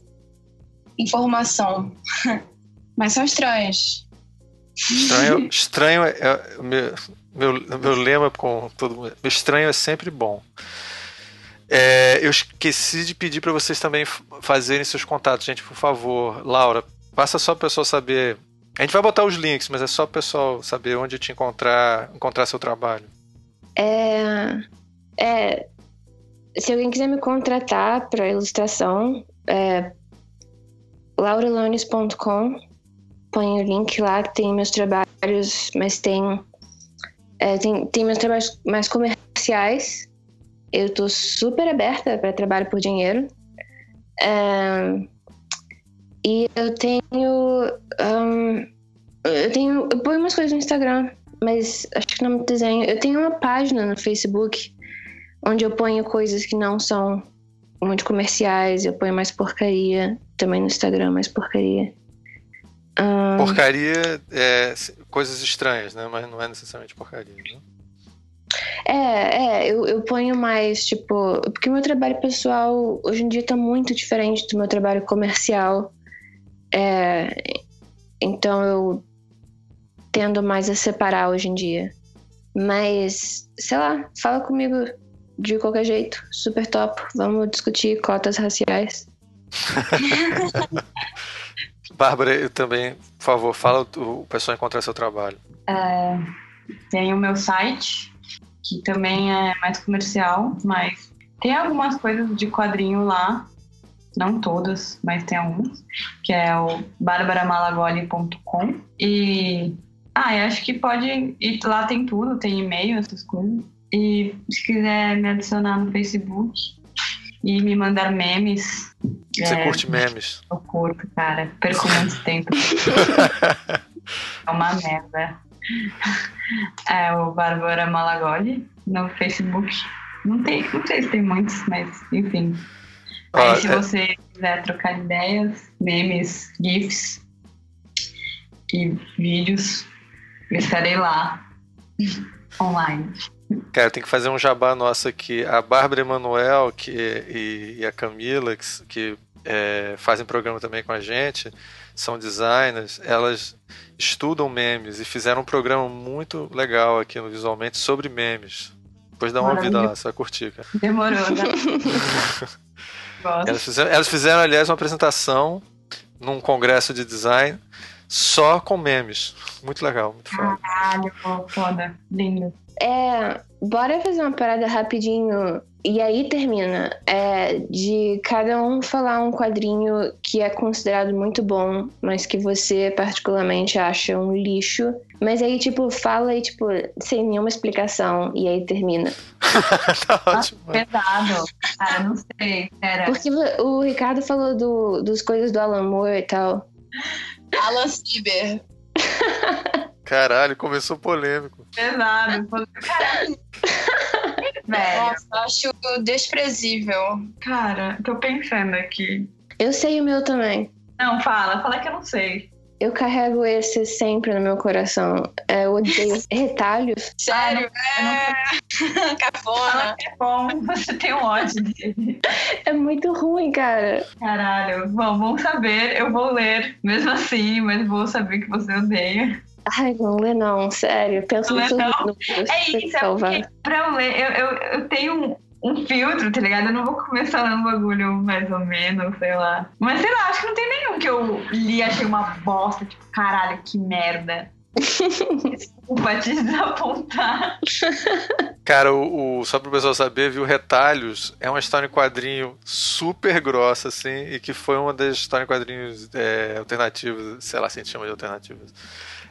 informação. *laughs* mas são estranhos. Estranho, estranho é, é meu, meu, meu lema com todo mundo. Estranho é sempre bom. É, eu esqueci de pedir para vocês também fazerem seus contatos, gente, por favor. Laura, passa só para o pessoal saber. A gente vai botar os links, mas é só para o pessoal saber onde te encontrar, encontrar seu trabalho. É, é, se alguém quiser me contratar para ilustração, é lauralones.com põe o link lá que tem meus trabalhos, mas tem, é, tem, tem meus trabalhos mais comerciais. Eu tô super aberta para trabalho por dinheiro. É, e eu tenho. Um, eu tenho. Eu ponho umas coisas no Instagram, mas acho que não me desenho. Eu tenho uma página no Facebook onde eu ponho coisas que não são muito comerciais. Eu ponho mais porcaria. Também no Instagram, mais porcaria. Ah. Porcaria é coisas estranhas, né? Mas não é necessariamente porcaria, né? É, é, eu, eu ponho mais, tipo, porque o meu trabalho pessoal hoje em dia tá muito diferente do meu trabalho comercial. É, então eu tendo mais a separar hoje em dia. Mas, sei lá, fala comigo de qualquer jeito. Super top. Vamos discutir cotas raciais. *laughs* *laughs* Bárbara, eu também, por favor, fala o, pessoal encontrar seu trabalho. É, tem o meu site, que também é mais comercial, mas tem algumas coisas de quadrinho lá, não todas, mas tem alguns, que é o barbaramalagoli.com. E ah, eu acho que pode. E lá tem tudo, tem e-mail, essas coisas. E se quiser me adicionar no Facebook e me mandar memes, você é, curte memes? Eu curto, cara. Perco muito *laughs* tempo. é uma merda. É o Bárbara Malagoli no Facebook. Não, tem, não sei se tem muitos, mas enfim. Aí, se é... você quiser trocar ideias, memes, GIFs e vídeos, eu estarei lá online. Cara, tem que fazer um jabá nosso aqui. A Bárbara Emanuel que, e, e a Camila, que, que é, fazem programa também com a gente, são designers, elas estudam memes e fizeram um programa muito legal aqui no Visualmente sobre memes. Depois dá uma Maravilha. vida lá, você vai curtir, cara. Demorou, né? *laughs* elas, fizeram, elas fizeram, aliás, uma apresentação num congresso de design só com memes. Muito legal, muito foda. Caralho, foda. Lindo. É, bora fazer uma parada rapidinho e aí termina. É, de cada um falar um quadrinho que é considerado muito bom, mas que você particularmente acha um lixo. Mas aí, tipo, fala aí, tipo, sem nenhuma explicação. E aí termina. *laughs* tá ótimo. Ah, pesado. Cara, não sei. Pera. Porque o Ricardo falou do, dos coisas do Alan Moore e tal. Alan Sieber. *laughs* Caralho, começou polêmico. Pesado. *laughs* Caralho. Nossa, acho desprezível. Cara, tô pensando aqui. Eu sei o meu também. Não, fala. Fala que eu não sei. eu carrego esse sempre no meu coração. É, eu odeio *laughs* retalhos. Sério? Ah, é... *laughs* Cafona. É bom, você tem um ódio dele. É muito ruim, cara. Caralho. Bom, bom saber. Eu vou ler mesmo assim, mas vou saber que você odeia. Ai, não lê não, sério. Pensa não no não. É isso, é porque pra eu ler, eu, eu, eu tenho um, um filtro, tá ligado? Eu não vou começar um bagulho mais ou menos, sei lá. Mas sei lá, acho que não tem nenhum que eu li e achei uma bosta, tipo, caralho, que merda. *laughs* Desculpa te desapontar. Cara, o, o, só pro pessoal saber, viu? Retalhos é uma história em quadrinho super grossa, assim, e que foi uma das histórias em quadrinhos é, alternativas, sei lá se a gente chama de alternativas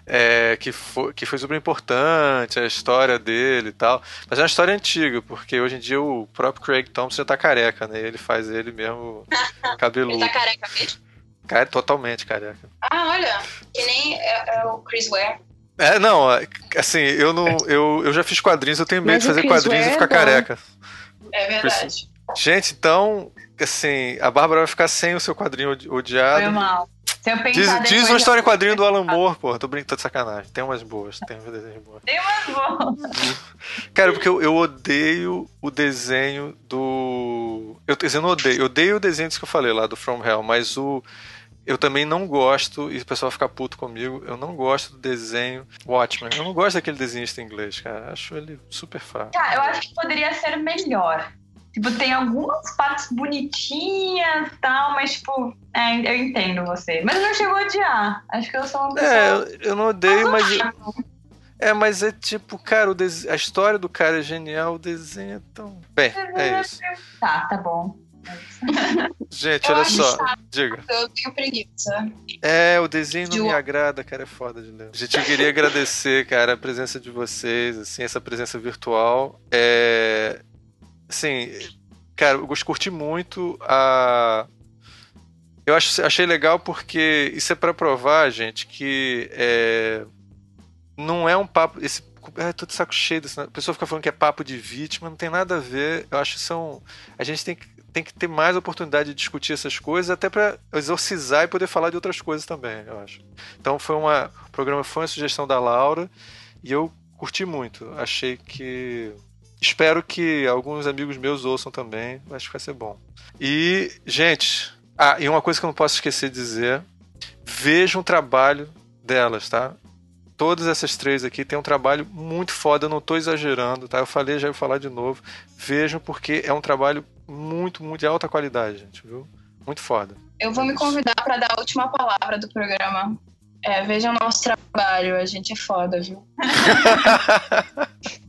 é, que, foi, que foi super importante, a história dele e tal. Mas é uma história antiga, porque hoje em dia o próprio Craig Thompson já tá careca, né? Ele faz ele mesmo *laughs* cabeludo. ele tá careca mesmo? Cara, totalmente careca. Ah, olha, que nem é, é o Chris Ware. É, não, assim, eu não. Eu, eu já fiz quadrinhos, eu tenho medo Mas de fazer quadrinhos e ficar é careca. É verdade. Gente, então, assim, a Bárbara vai ficar sem o seu quadrinho odiado. Foi mal. Se eu pensar diz, diz uma história em quadrinho do Alan Moore, pô. Tô brincando de sacanagem. Tem umas boas, tem umas desenhos boas. Tem umas boas. *laughs* Cara, porque eu, eu odeio o desenho do. Eu, eu não odeio. Eu odeio o desenho que eu falei lá, do From Hell, mas o. Eu também não gosto, e o pessoal vai ficar puto comigo, eu não gosto do desenho Watchmen. Eu não gosto daquele desenhista inglês, cara. Acho ele super fraco. Cara, eu acho que poderia ser melhor. Tipo, tem algumas partes bonitinhas e tal, mas, tipo, é, eu entendo você. Mas não chegou a odiar. Acho que eu sou uma é, pessoa. É, eu não odeio, mas. É, mas é tipo, cara, a história do cara é genial, o desenho é tão. Bem, é isso. Tá, tá bom. Gente, eu olha só, chato, diga. Eu tenho preguiça. É, o desenho não me agrada, cara, é foda de ler. Gente, eu queria agradecer, cara, a presença de vocês, assim, essa presença virtual. É, assim, cara, eu curti muito a. Eu acho, achei legal porque isso é para provar, gente, que é, não é um papo. Esse, é, tô de saco cheio desse, A pessoa fica falando que é papo de vítima, não tem nada a ver. Eu acho que são. A gente tem que, tem que ter mais oportunidade de discutir essas coisas, até para exorcizar e poder falar de outras coisas também, eu acho. Então foi uma. O programa foi uma sugestão da Laura e eu curti muito. Achei que Espero que alguns amigos meus ouçam também. Acho que vai ser bom. E, gente, ah, e uma coisa que eu não posso esquecer de dizer: vejam o trabalho delas, tá? Todas essas três aqui têm um trabalho muito foda, eu não estou exagerando, tá? Eu falei, já vou falar de novo. Vejam, porque é um trabalho muito, muito de alta qualidade, gente, viu? Muito foda. Eu vou me convidar para dar a última palavra do programa. É, vejam o nosso trabalho, a gente é foda, viu? *laughs*